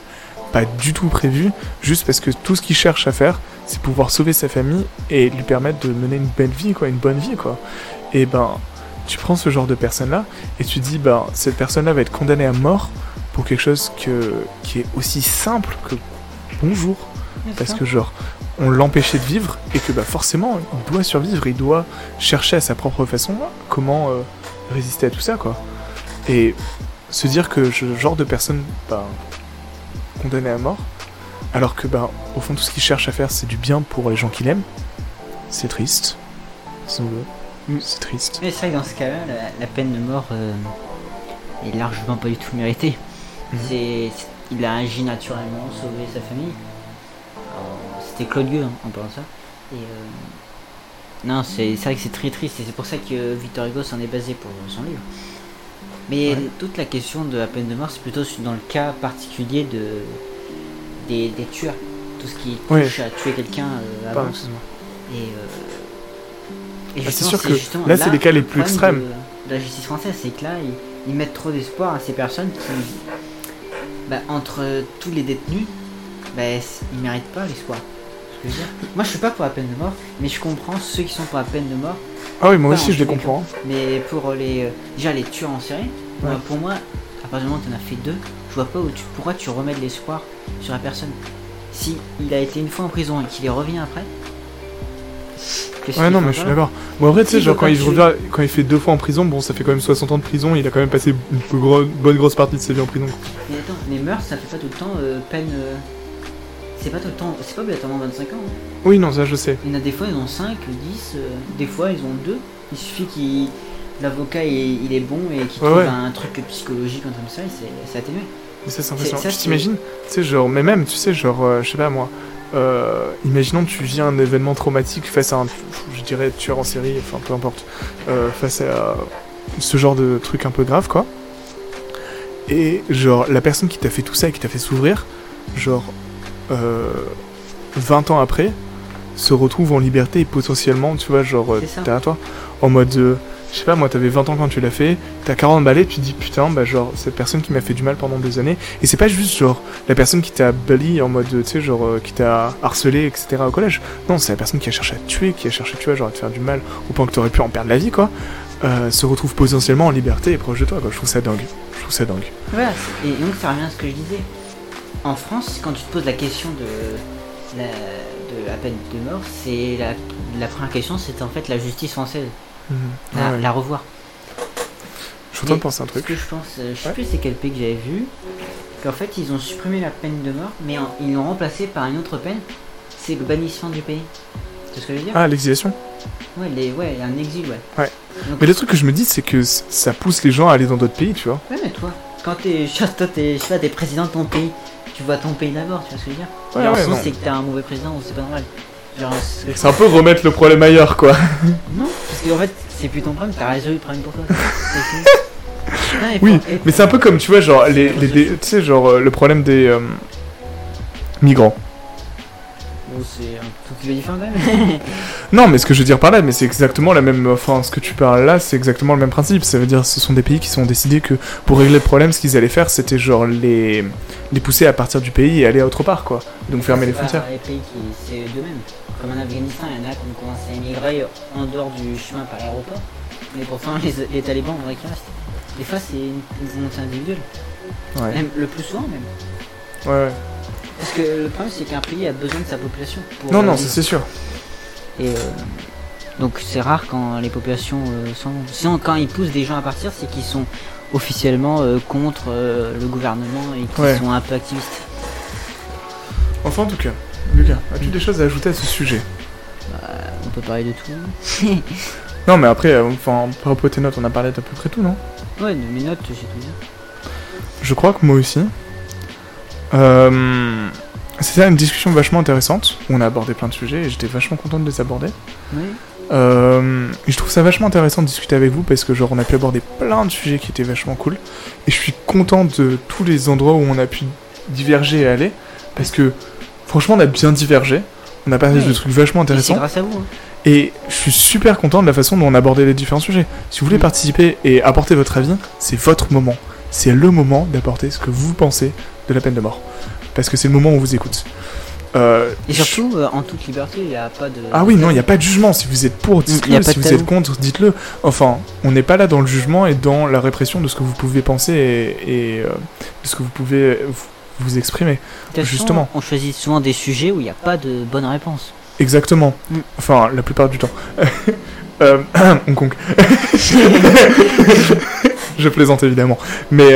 pas du tout prévue, juste parce que tout ce qu'il cherche à faire, c'est pouvoir sauver sa famille et lui permettre de mener une belle vie, quoi, une bonne vie, quoi. Et ben, tu prends ce genre de personne-là et tu dis, ben, cette personne-là va être condamnée à mort pour quelque chose que, qui est aussi simple que bonjour, parce que genre, on l'empêchait de vivre et que bah forcément, il doit survivre, il doit chercher à sa propre façon comment euh, résister à tout ça, quoi. Et se dire que ce genre de personne, bah, condamnée à mort, alors que, bah, au fond, tout ce qu'il cherche à faire, c'est du bien pour les gens qu'il aime, c'est triste. Si on veut. C'est triste. Mais c'est vrai que dans ce cas-là, la, la peine de mort euh, est largement pas du tout méritée. C'est- il a agi naturellement, sauvé sa famille. Alors, C'était Claude Gueux hein, en parlant de ça. Et, euh, non, c'est, vrai que c'est très triste et c'est pour ça que Victor Hugo s'en est basé pour son livre. Mais Ouais. toute la question de la peine de mort, c'est plutôt dans le cas particulier de des, des tueurs. Tout ce qui Oui. touche à tuer quelqu'un euh, Pardon, excuse-moi. Et, euh, Et Bah, c'est sûr que là, c'est les cas les le plus extrêmes. De, de la justice française, c'est que là, ils, ils mettent trop d'espoir à ces personnes qui, bah, entre tous les détenus, bah, ils méritent pas l'espoir. Moi, je suis pas pour la peine de mort, mais je comprends ceux qui sont pour la peine de mort. Ah oui, moi aussi, je les comprends. Mais pour les, euh, déjà les tueurs en série, Ouais. pour moi, à partir du moment où tu en as fait deux, je vois pas où tu, pourquoi tu remets de l'espoir sur la personne. Si il a été une fois en prison et qu'il y revient après. Ouais, non, mais je suis d'accord. Bon, après, tu sais, genre, quand quand il, revient, quand il fait deux fois en prison, bon, ça fait quand même 60 ans de prison, il a quand même passé une plus gro- bonne grosse partie de sa vie en prison. Mais attends, les meurtres, ça fait pas tout le temps euh, peine. euh, C'est pas tout le temps. C'est pas obligatoirement 25 ans. hein. Oui, non, ça, je sais. Il y en a des fois, ils ont 5, 10, euh, des fois, ils ont 2. Il suffit qu'il. L'avocat il, il est bon et qu'il Ouais, trouve ouais. un truc psychologique, un truc comme ça, et c'est- c'est atténué. Mais ça, c'est impressionnant. ça, tu c'est- t'imagines Tu sais, genre, mais même, tu sais, genre, euh, je sais pas moi. Euh, imaginons que tu vis un événement traumatique face à un, je dirais, tueur en série, enfin peu importe, euh, face à ce genre de truc un peu grave, quoi. Et genre, la personne qui t'a fait tout ça et qui t'a fait s'ouvrir, genre, 20 ans après, se retrouve en liberté et potentiellement, tu vois, genre, euh, derrière toi, en mode, euh, je sais pas, moi, t'avais 20 ans quand tu l'as fait, t'as 40 balais, tu te dis, putain, bah, genre, cette personne qui m'a fait du mal pendant des années, et c'est pas juste, genre, la personne qui t'a bali en mode, tu sais, genre, euh, qui t'a harcelé, etc. au collège. Non, c'est la personne qui a cherché à te tuer, qui a cherché, tu vois, genre, à te faire du mal, au point que t'aurais pu en perdre la vie, quoi, euh, se retrouve potentiellement en liberté et proche de toi, quoi. Je trouve ça dingue. Je trouve ça dingue. Voilà, et donc ça revient à ce que je disais. En France, quand tu te poses la question de la, de la peine de mort, c'est la, la première question, c'est en fait la justice française. Mhm. La, Ouais. la revoir. Je suis en train de penser à un Ce truc. que je pense, euh, je sais Ouais. plus c'est quel pays que j'avais vu, qu'en fait ils ont supprimé la peine de mort, mais en- ils l'ont remplacée par une autre peine, c'est le bannissement du pays. C'est ce que je veux dire? Ah, l'exilation Ouais, les, ouais, un exil, ouais. Ouais. Donc- Mais le truc que je me dis, c'est que ça pousse les gens à aller dans d'autres pays, tu vois. Ouais, mais toi, quand t'es, toi, t'es, je sais pas, t'es président de ton pays, tu vois ton pays d'abord, tu vois ce que je veux dire Ouais, Genre, ouais, c'est que t'as un mauvais président, c'est pas normal. Ce C'est un peu remettre le problème ailleurs, quoi. Non, parce qu'en fait, c'est plus ton problème, t'as résolu le problème pour toi. Non, et Oui, pour- mais c'est un peu comme, tu vois, genre, les, les, les- tu sais, genre, euh, le problème des euh, migrants. Bon, c'est un tout petit peu différent quand même. Non, mais ce que je veux dire par là, mais c'est exactement la même. Enfin, ce que tu parles là, c'est exactement le même principe. Ça veut dire, ce sont des pays qui sont décidés que pour régler le problème, ce qu'ils allaient faire, c'était genre les, les pousser à partir du pays et aller à autre part, quoi. Donc fermer les frontières. Les pays qui, c'est d'eux-mêmes. Comme en Afghanistan, il y en a qui ont commencé à émigrer en dehors du chemin par l'aéroport. Mais pourtant, les, les talibans, on dirait qu'ils restent. Des fois, c'est une, une volonté individuelle. Ouais. Même, le plus souvent, même. Ouais, ouais. Parce que le problème, c'est qu'un pays a besoin de sa population. Pour Non, non, c'est sûr. Et euh, donc c'est rare quand les populations euh, sont. Sinon, quand ils poussent des gens à partir, c'est qu'ils sont officiellement euh, contre euh, le gouvernement et qu'ils Ouais. sont un peu activistes. Enfin, en tout cas, Lucas, as-tu des choses à ajouter à ce sujet? On peut parler de tout. Non, mais après, enfin, par rapport à tes notes, on a parlé d'à peu près tout, non? Ouais, de mes notes, j'ai tout dit. Je crois que moi aussi. Euh, C'était une discussion vachement intéressante. On a abordé plein de sujets et j'étais vachement content de les aborder. Oui. Euh, et je trouve ça vachement intéressant de discuter avec vous parce que genre on a pu aborder plein de sujets qui étaient vachement cool. Et je suis content de tous les endroits où on a pu diverger et aller parce que franchement on a bien divergé. On a parlé Oui. de trucs vachement intéressants. grâce à vous. hein. Et je suis super content de la façon dont on a abordé les différents sujets. Si vous voulez participer et apporter votre avis, c'est votre moment. C'est le moment d'apporter ce que vous pensez de la peine de mort. Parce que c'est le moment où on vous écoute. Euh, Et je- surtout, euh, en toute liberté, il n'y a pas de. Ah oui, non, il n'y a pas de jugement. Si vous êtes pour, dites-le. Si vous êtes contre, dites-le. Enfin, on n'est pas là dans le jugement et dans la répression de ce que vous pouvez penser et, et, euh, de ce que vous pouvez vous, exprimer. Façon, justement. On choisit souvent des sujets où il n'y a pas de bonne réponse. Exactement. Mm. Enfin, la plupart du temps. Hong Kong. Je plaisante évidemment. Mais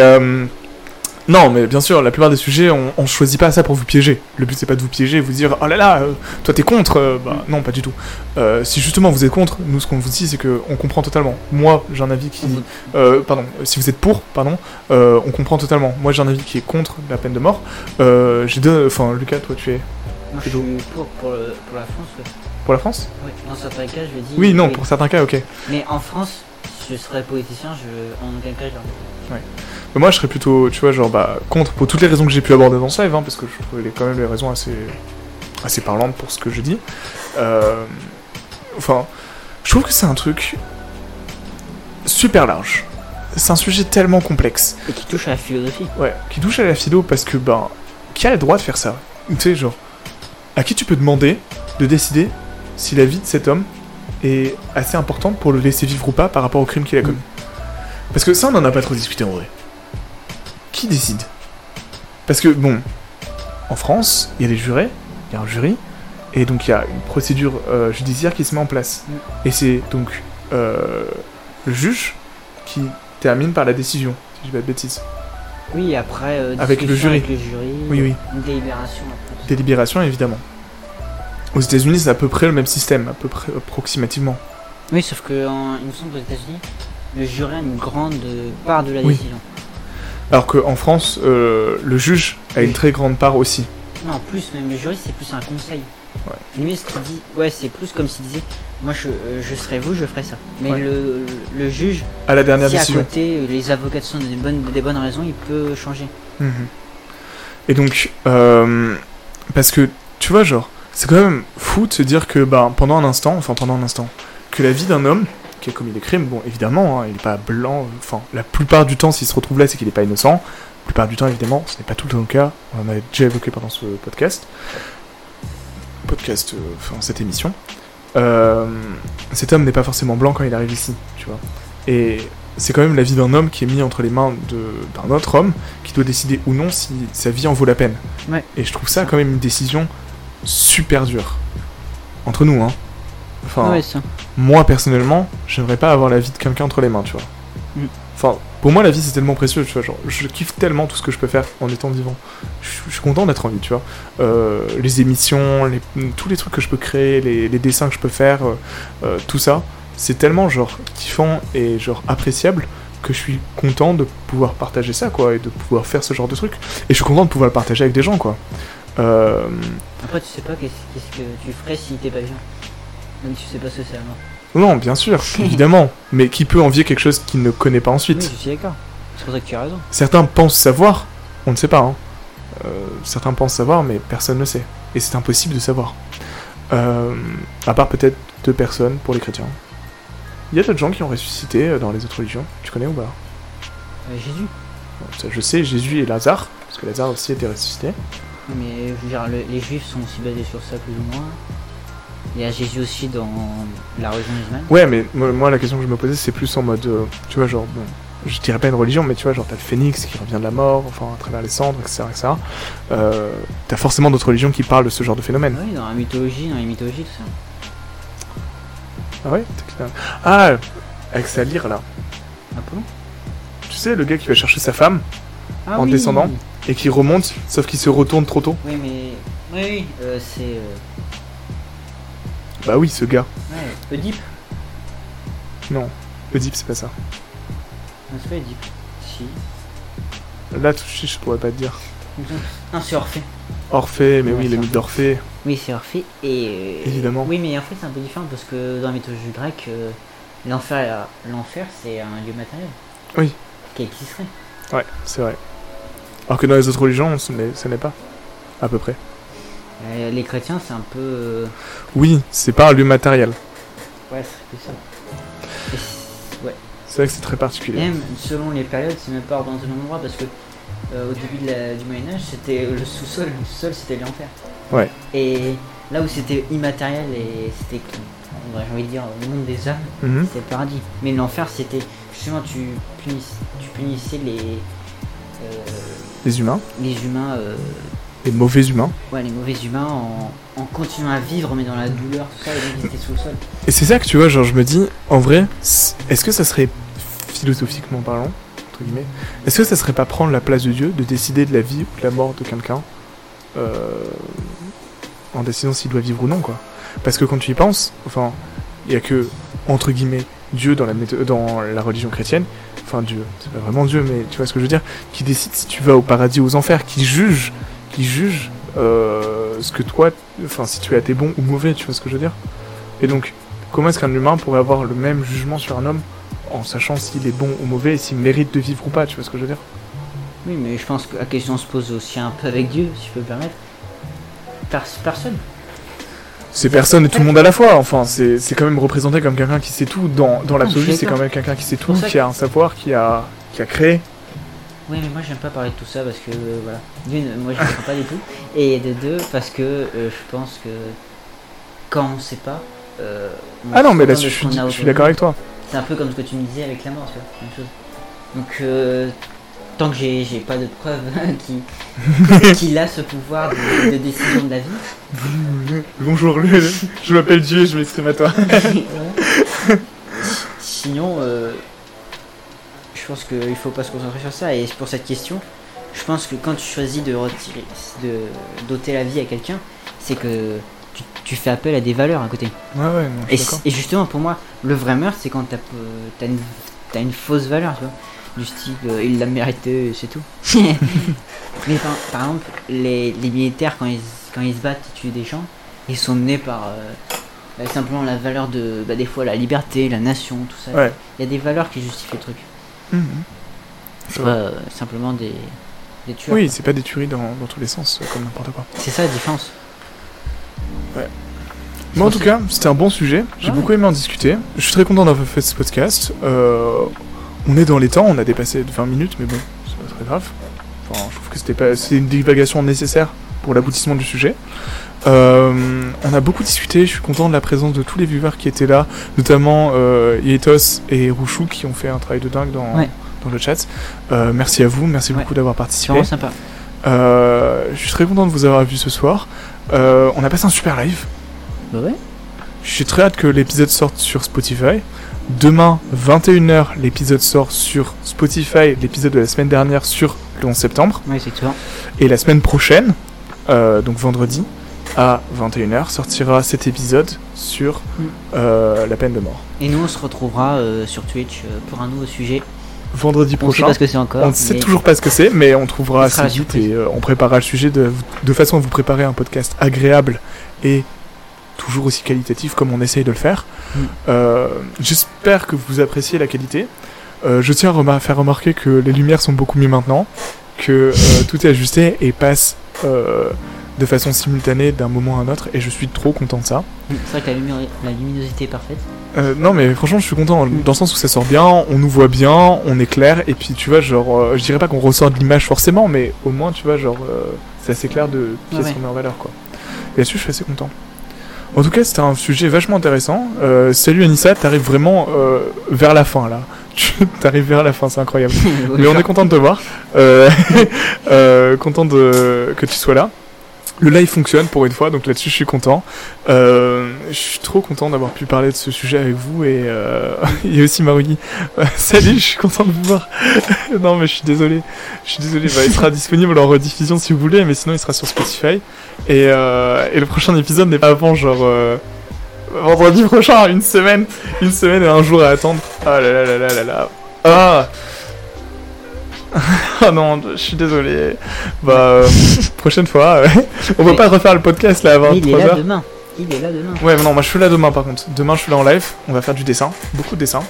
non, mais bien sûr, la plupart des sujets, on, on choisit pas ça pour vous piéger. Le but c'est pas de vous piéger, vous dire oh là là, euh, toi t'es contre. Euh, bah non, pas du tout. Euh, si justement vous êtes contre, nous ce qu'on vous dit c'est que on comprend totalement. Moi j'ai un avis qui, euh, pardon, si vous êtes pour, pardon, euh, on comprend totalement. Moi j'ai un avis qui est contre la peine de mort. J'ai deux, enfin Lucas, toi tu es Moi, je suis pour, pour, le- pour la France. ouais. pour la France Oui, dans certains cas, je vais dire. Oui, non, pour certains cas, ok. Mais en France, je serais politicien, je... en aucun cas, je leur moi, je serais plutôt, tu vois, genre, bah, contre pour toutes les raisons que j'ai pu aborder dans ce live, hein, parce que je trouve les, quand même les raisons assez, assez parlantes pour ce que je dis. Euh, enfin, Je trouve que c'est un truc super large. C'est un sujet tellement complexe. Et qui touche à la philosophie. Ouais, qui touche à la philo parce que, ben, qui a le droit de faire ça? Tu sais, genre, à qui tu peux demander de décider si la vie de cet homme est assez importante pour le laisser vivre ou pas par rapport au crime qu'il a commis? Parce que ça, on en a pas trop discuté en vrai. Qui décide? Parce que, bon, en France, il y a des jurés, il y a un jury, et donc il y a une procédure euh, judiciaire qui se met en place. Et c'est donc euh, le juge qui termine par la décision, si je dis pas de bêtises. Oui, après. euh, Avec le jury. Avec le jury. Oui, oui. Une délibération après. Délibération, évidemment. Aux États-Unis, c'est à peu près le même système, à peu près approximativement. Oui, sauf que en- il me semble qu'aux États-Unis, le jury a une grande part de la Oui. décision. Alors qu'en France, euh, le juge a une très grande part aussi. Non, en plus, même le jury, c'est plus un conseil. Ouais. Lui, ce qu'il dit, ouais, c'est plus comme s'il disait, moi, je, euh, je serais vous, je ferais ça. Mais Ouais. le, le juge, À la dernière si à côté, les avocats sont des bonnes, des bonnes raisons, il peut changer. Mhm. Et donc, euh, parce que, tu vois, genre, c'est quand même fou de se dire que, bah, pendant un instant, enfin, pendant un instant, que la vie d'un homme qui a commis des crimes, bon, évidemment, hein, il n'est pas blanc, enfin, la plupart du temps, s'il se retrouve là, c'est qu'il n'est pas innocent. La plupart du temps, évidemment, ce n'est pas tout le temps le cas. On en a déjà évoqué pendant ce podcast. Podcast, euh, enfin, cette émission. Euh, cet homme n'est pas forcément blanc quand il arrive ici, tu vois. Et c'est quand même la vie d'un homme qui est mis entre les mains d'un autre homme qui doit décider ou non si sa vie en vaut la peine. Ouais. Et je trouve ça quand même une décision super dure. Entre nous, hein. Enfin, ouais, ça. moi personnellement, j'aimerais pas avoir la vie de quelqu'un entre les mains, tu vois. Mm. Enfin, pour moi, la vie c'est tellement précieux, tu vois. Genre, je kiffe tellement tout ce que je peux faire en étant vivant. Je, suis content d'être en vie, tu vois. Euh, les émissions, les- tous les trucs que je peux créer, les, les dessins que je peux faire, euh, euh, tout ça, c'est tellement genre kiffant et genre appréciable que je suis content de pouvoir partager ça, quoi, et de pouvoir faire ce genre de truc. Et je suis content de pouvoir le partager avec des gens, quoi. Euh, Après, tu sais pas qu'est-ce que tu ferais si t'es pas bien. Même si tu sais pas ce que c'est la mort. non, bien sûr, évidemment. Mais qui peut envier quelque chose qu'il ne connaît pas ensuite Oui, je suis d'accord. C'est pour ça que tu as raison. Certains pensent savoir, on ne sait pas. hein. Euh, certains pensent savoir, mais personne ne sait. Et c'est impossible de savoir. Euh, à part peut-être deux personnes pour les chrétiens. Il y a d'autres gens qui ont ressuscité euh, dans les autres religions. Tu connais ou pas? Euh, Jésus. Ça, Je sais, Jésus et Lazare, parce que Lazare aussi était ressuscité. Mais je veux dire, le- les juifs sont aussi basés sur ça plus ou moins. Il y a Jésus aussi dans la religion musulmane. Ouais, mais moi, la question que je me posais, c'est plus en mode, euh, tu vois, genre, bon, je dirais pas une religion, mais tu vois, genre, t'as le phénix qui revient de la mort, enfin, à travers les cendres, etc., etc. Euh, t'as forcément d'autres religions qui parlent de ce genre de phénomène. Oui, dans la mythologie, dans les mythologies, tout ça. Ah ouais clair. Ah, avec sa lyre là. Apollon Tu sais, le gars qui va chercher sa femme ah, En oui. descendant et qui remonte, sauf qu'il se retourne trop tôt. Oui, mais. Oui, oui, euh, c'est. Bah oui, ce gars. Ouais, Oedipe. Non, Oedipe, c'est pas ça. Non, c'est pas Oedipe. Si. Là, tout de suite, je pourrais pas te dire. Non, c'est Orphée. Orphée, mais Ouais, oui, le mythe d'Orphée. Oui, c'est Orphée et. euh, Évidemment. Oui, mais en fait, c'est un peu différent parce que dans la mythologie grecque, euh, l'enfer, l'enfer, c'est un lieu matériel. Oui. Qui existerait. Ouais, c'est vrai. Alors que dans les autres religions, ce n'est ce n'est pas. À peu près. Euh, les chrétiens, c'est un peu. euh, Oui, c'est pas un lieu matériel. Ouais, c'est ça. Ouais. C'est vrai que c'est très particulier. même selon les périodes, c'est même pas dans un endroit parce que euh, au début de la- du Moyen-Âge, c'était le sous-sol, le sous-sol c'était l'enfer. Ouais. Et là où c'était immatériel et c'était, j'ai envie de dire, le monde des âmes, Mhm. c'était le paradis. Mais l'enfer, c'était justement, tu, punis, tu punissais les, euh, Les humains, les humains, euh, les mauvais humains. ouais, les mauvais humains en, en continuant à vivre mais dans la douleur, tout ça, et sous le sol. Et c'est ça que tu vois, genre, je me dis, en vrai, est-ce que ça serait, philosophiquement parlant, entre guillemets, est-ce que ça serait pas prendre la place de Dieu, de décider de la vie ou de la mort de quelqu'un, euh, en décidant s'il doit vivre ou non, quoi Parce que quand tu y penses, enfin, il y a que, entre guillemets, Dieu dans la, métho- dans la religion chrétienne, enfin Dieu, c'est pas vraiment Dieu, mais tu vois ce que je veux dire, qui décide si tu vas au paradis ou aux enfers, qui juge, qui juge euh, ce que toi, enfin si tu as été bon ou mauvais, tu vois ce que je veux dire Et donc, comment est-ce qu'un humain pourrait avoir le même jugement sur un homme en sachant s'il est bon ou mauvais et s'il mérite de vivre ou pas, tu vois ce que je veux dire? Oui, mais je pense que la question se pose aussi un peu avec Dieu, si je peux me permettre. Pers- personne. c'est personne et tout le monde à la fois. Enfin, c'est quand même représenté comme quelqu'un qui sait tout. Dans, dans l'absolu, c'est quand même quelqu'un qui sait tout, qui a un savoir, qui a, qui a créé. Oui, mais moi j'aime pas parler de tout ça parce que euh, voilà. D'une, moi je comprends pas du tout. Et de deux, parce que euh, je pense que quand on sait pas. euh, on Ah non, mais de je suis, je d'accord avec toi. C'est un peu comme ce que tu me disais avec la mort, tu vois, même chose. Donc, euh, tant que j'ai j'ai pas de preuves qui- qu'il a ce pouvoir de, de décision de la vie, Bonjour, je m'appelle Dieu et je m'exprime à toi. sinon, euh, pense qu'il faut pas se concentrer sur ça. Et pour cette question, je pense que quand tu choisis de retirer, de d'ôter la vie à quelqu'un, c'est que tu, tu fais appel à des valeurs à côté. Ouais, ouais, non, je Et, justement, pour moi, le vrai meurtre, c'est quand t'as t'as une, une fausse valeur, tu vois. Du style, euh, il l'a mérité, c'est tout. Mais par, par exemple, les, les militaires, quand ils, quand ils se battent, ils tuent des gens, ils sont menés par euh, bah, simplement la valeur de, bah, des fois, la liberté, la nation, tout ça. Ouais. Il y a des valeurs qui justifient le truc. Mhm. C'est pas euh, simplement des, des tueurs. Oui, c'est pas des tueries dans, dans tous les sens, euh, comme n'importe quoi. C'est ça la différence. Moi, en tout cas, c'était un bon sujet. J'ai Ouais. beaucoup aimé en discuter. Je suis très content d'avoir fait ce podcast. Euh, on est dans les temps, on a dépassé de 20 minutes, mais bon, c'est pas très grave. Enfin, je trouve que c'était pas, c'est une divagation nécessaire pour l'aboutissement du sujet. Euh, on a beaucoup discuté. Je suis content de la présence de tous les viewers qui étaient là, notamment euh, Yetos et Rouchou qui ont fait un travail de dingue dans, Ouais. dans le chat. Euh, merci à vous, merci Ouais. beaucoup d'avoir participé. vraiment sympa. Je suis très content de vous avoir vu ce soir. On a passé un super live. Bah ouais. J'ai très hâte que l'épisode sorte sur Spotify. Demain, 21h, l'épisode sort sur Spotify, l'épisode de la semaine dernière sur le 11 septembre. Ouais, c'est. Et la semaine prochaine, donc vendredi, à 21h, sortira cet épisode sur Mm. euh, la peine de mort. Et nous, on se retrouvera euh, sur Twitch euh, pour un nouveau sujet. Vendredi On sait prochain. pas ce que c'est encore. On ne sait toujours pas ce que c'est, mais on trouvera assez vite surprise. et euh, on préparera le sujet de, de façon à vous préparer un podcast agréable et toujours aussi qualitatif comme on essaye de le faire. Mm. Euh, J'espère que vous appréciez la qualité. Euh, je tiens à remar- faire remarquer que les lumières sont beaucoup mieux maintenant, que euh, tout est ajusté et passe euh, de façon simultanée d'un moment à un autre, et je suis trop content de ça. C'est vrai que la, lumino- la luminosité est parfaite. Euh, non mais franchement je suis content dans le sens où ça sort bien, on nous voit bien, on est clair et puis tu vois genre euh, je dirais pas qu'on ressort de l'image forcément mais au moins tu vois genre euh, c'est assez clair de qui Ouais, ouais. qu'on met en valeur quoi. Et là-dessus je suis assez content. En tout cas c'était un sujet vachement intéressant. Euh, salut Anissa, t'arrives vraiment vers la fin là. T'arrives vers la fin, c'est incroyable. Mais on est content de te voir. Content de, que tu sois là. Le live fonctionne pour une fois, donc là-dessus je suis content. Euh, je suis trop content d'avoir pu parler de ce sujet avec vous et euh, a aussi Maruni. Euh, salut, je suis content de vous voir. non mais je suis désolé, je suis désolé. Bah, il sera disponible en rediffusion si vous voulez, mais sinon il sera sur Spotify. Et, euh, et le prochain épisode n'est pas avant genre euh, vendredi prochain, une semaine, une semaine et un jour à attendre. Ah là là là là là là. Ah. Oh non, je suis désolé. Bah, euh, prochaine fois. ouais. On va pas refaire le podcast là Mais il est là 23h. demain. Il est là demain. Ouais, mais non, moi je suis là demain par contre. Demain je suis là en live. On va faire du dessin, beaucoup de dessin.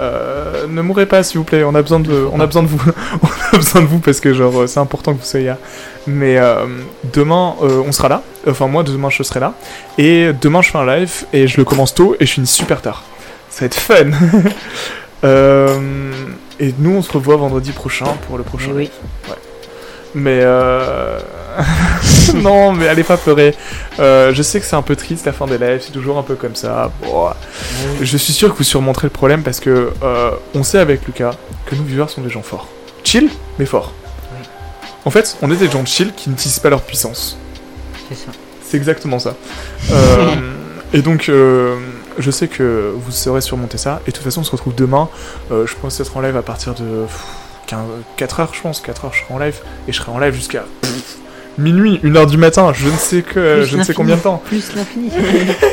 Euh, ne mourrez pas s'il vous plaît. On a besoin de, on a besoin de vous. on a besoin de vous parce que genre c'est important que vous soyez là. Mais euh, demain euh, on sera là. Enfin moi demain je serai là. Et demain je fais un live et je le commence tôt et je finis super tard. Ça va être fun. Et nous on se revoit vendredi prochain pour le prochain. Eh oui. Mais euh... non, mais allez pas pleurer. Euh, je sais que c'est un peu triste la fin des lives, c'est toujours un peu comme ça. Bon, je suis sûr que vous surmonterez le problème parce que euh, on sait avec Lucas que nos viewers sont des gens forts. Chill, mais forts. Oui. En fait, on est des gens chill qui n'utilisent pas leur puissance. C'est ça. C'est exactement ça. Euh, et donc, euh, je sais que vous saurez surmonter ça. Et de toute façon, on se retrouve demain. Euh, je pense être en live à partir de 4 heures, je pense. 4 heures, je serai en live. Et je serai en live jusqu'à minuit, 1 heure du matin. Je ne sais que, Plus je ne sais combien de temps. Plus l'infini.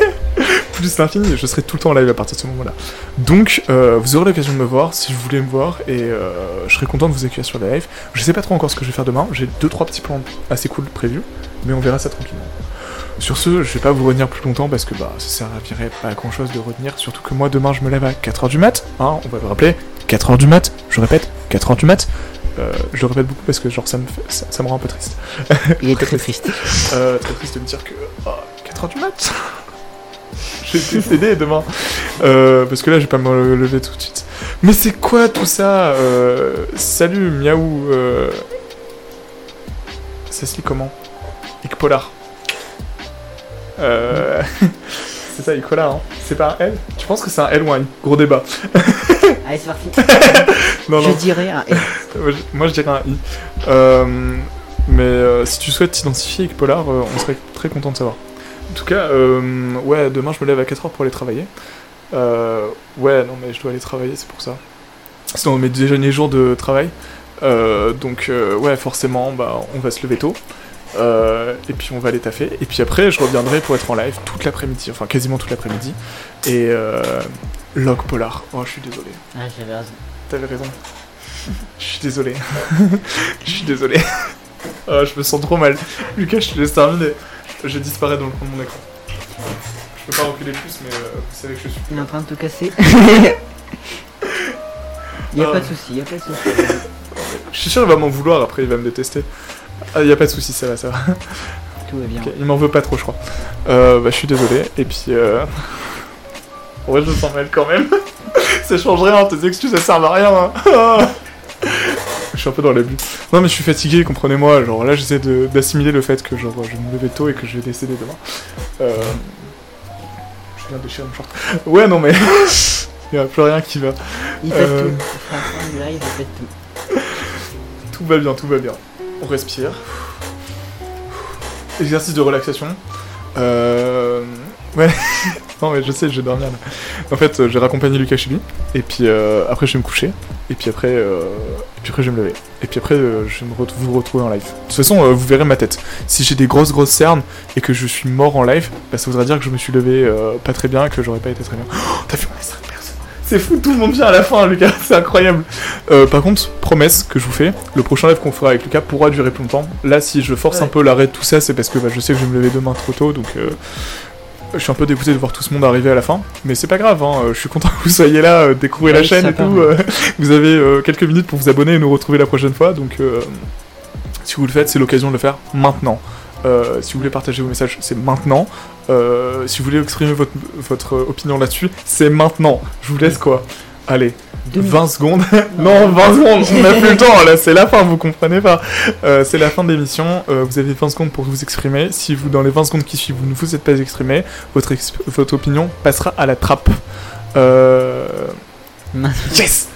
Plus l'infini. Je serai tout le temps en live à partir de ce moment-là. Donc, euh, vous aurez l'occasion de me voir si vous voulez me voir. Et euh, je serai content de vous accueillir sur le live. Je sais pas trop encore ce que je vais faire demain. J'ai 2-3 petits plans assez cool prévus. Mais on verra ça tranquillement. Sur ce, je vais pas vous retenir plus longtemps parce que bah ça servirait pas à grand chose de retenir, surtout que moi demain je me lève à 4h du mat, hein, on va le rappeler, 4h du mat, je répète, 4h du mat. Euh, je le répète beaucoup parce que genre ça me, fait- ça, ça me rend un peu triste. Il est très triste. Euh, très triste de me dire que 4h du mat je vais t'aider demain. Euh, parce que là, je vais pas me lever tout de suite. Mais c'est quoi tout ça Salut, miaou. Euh... Ça se lit comment Icpolar. Euh... c'est ça, Icola, hein C'est pas un L? Tu penses que c'est un L ou un I? Gros débat. Allez, c'est parti. Non, Je non. dirais un L. Moi, je- dirais un I. Euh, mais euh, si tu souhaites t'identifier avec Polar, on serait très content de savoir. En tout cas, ouais, demain je me lève à 4h pour aller travailler. Ouais, non, mais je dois aller travailler, c'est pour ça. C'est dans mes derniers jours de travail. Donc, ouais, forcément, bah, on va se lever tôt. Euh, et puis on va aller taffer. Et puis après, je reviendrai pour être en live toute l'après-midi, enfin quasiment toute l'après-midi. Et euh, log Polar. Oh, je suis désolé. Ah, j'avais raison. T'avais raison. Je suis désolé. Je suis désolé. Ah, je me sens trop mal. Lucas, je te laisse terminer. Je disparais dans le coin de mon écran. Je peux pas reculer plus, mais euh, vous savez que je suis. Il est en train de te casser. y a Ah. pas de souci, y a pas de souci. Je suis sûr qu'il va m'en vouloir après, il va me détester. Ah, y a pas de soucis, ça va, ça va. Tout va bien. Il m'en veut pas trop, je crois. Euh, bah, je suis désolé. Et puis, euh... vrai, je me sens mal quand même. ça change rien, tes excuses, elles servent à rien. hein. Je suis un peu dans l'abus. Non, mais je suis fatigué, comprenez-moi. Genre, là, j'essaie d'assimiler le fait que genre, je vais me lever tôt et que je vais décéder demain. Euh... Je viens de déchirer mon short. Ouais, non, mais. Il y a plus rien qui va. Il pète Euh. tout. Live, il pète tout. Tout va bien, tout va bien. On respire. Exercice de relaxation. Euh... Ouais. non mais je sais, je vais dormir là. En fait, euh, j'ai raccompagné Lucas chez lui. Et puis euh, après, je vais me coucher. Et puis après, euh... et puis après, je vais me lever. Et puis après, je vais me vous retrouver en live. De toute façon, vous verrez ma tête. Si j'ai des grosses grosses cernes et que je suis mort en live, bah, ça voudra dire que je me suis levé pas très bien et que j'aurais pas été très bien. Oh, T'as vu, on est 5 personnes. C'est fou, tout le monde vient à la fin, Lucas. C'est incroyable. Euh, par contre, promesse que je vous fais, le prochain live qu'on fera avec Lucas pourra durer plus longtemps. Là, si je force Ouais. un peu l'arrêt de tout ça, c'est parce que bah, je sais que je vais me lever demain trop tôt, donc euh, je suis un peu dégoûté de voir tout ce monde arriver à la fin. Mais c'est pas grave, hein, euh, je suis content que vous soyez là, euh, découvrez la chaîne et tout. euh, vous avez euh, quelques minutes pour vous abonner et nous retrouver la prochaine fois, donc euh, si vous le faites, c'est l'occasion de le faire maintenant. Euh, si vous voulez partager vos messages, c'est maintenant. Euh, si vous voulez exprimer votre, votre opinion là-dessus, c'est maintenant. Je vous laisse quoi Allez, Deux minutes. 20 secondes. non, 20 secondes, on n'a plus le temps, là, c'est la fin, vous comprenez pas. Euh, c'est la fin de l'émission, euh, vous avez 20 secondes pour vous exprimer. Si vous, dans les 20 secondes qui suivent, vous ne vous êtes pas exprimé, votre, exp- votre opinion passera à la trappe. Euh... Yes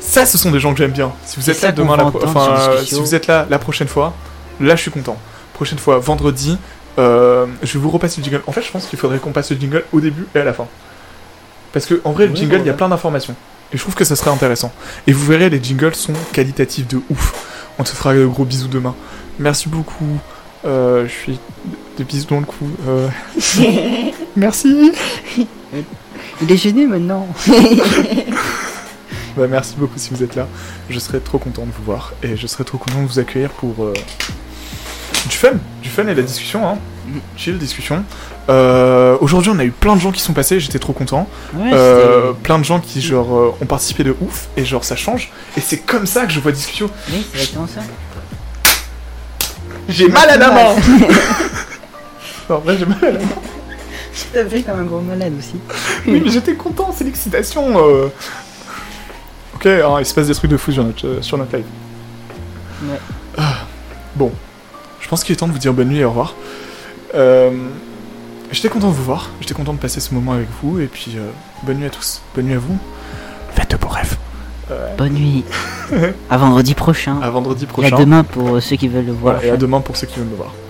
Ça, ce sont des gens que j'aime bien. Si vous êtes là demain, la enfin, si vous êtes là la prochaine fois, là, je suis content. Prochaine fois, vendredi, euh, je vais vous repasser le jingle. En fait, je pense qu'il faudrait qu'on passe le jingle au début et à la fin. Parce que en vrai, le jingle, il y a plein d'informations. Et je trouve que ça serait intéressant. Et vous verrez, les jingles sont qualitatifs de ouf. On te fera de gros bisous demain. Merci beaucoup. Euh, je suis des bisous dans le cou. Euh, Merci. Il est gêné maintenant. Bah, merci beaucoup si vous êtes là. Je serais trop content de vous voir et je serais trop content de vous accueillir pour euh, du fun, du fun et de la discussion. Hein. Mhm. Chill discussion. Euh, Aujourd'hui, on a eu plein de gens qui sont passés. J'étais trop content. Ouais, Euh, plein de gens qui genre euh, ont participé de ouf et genre ça change. Et c'est comme ça que je vois discussion. Oui, c'est exactement ça. J'ai mal à la main. non, en vrai, j'ai mal à la main. Tu t'as fait comme un gros malade aussi. Oui, mais j'étais content. C'est l'excitation. Ok, hein, il se passe des trucs de fou sur notre, sur notre live. Ouais. Bon, je pense qu'il est temps de vous dire bonne nuit et au revoir. Euh, j'étais content de vous voir, j'étais content de passer ce moment avec vous, et puis euh, bonne nuit à tous, bonne nuit à vous. Faites de beaux rêves. Euh, Bonne nuit. à vendredi prochain. à vendredi Et à prochain. demain pour ceux qui veulent le voir. Voilà, et à demain pour ceux qui veulent me voir.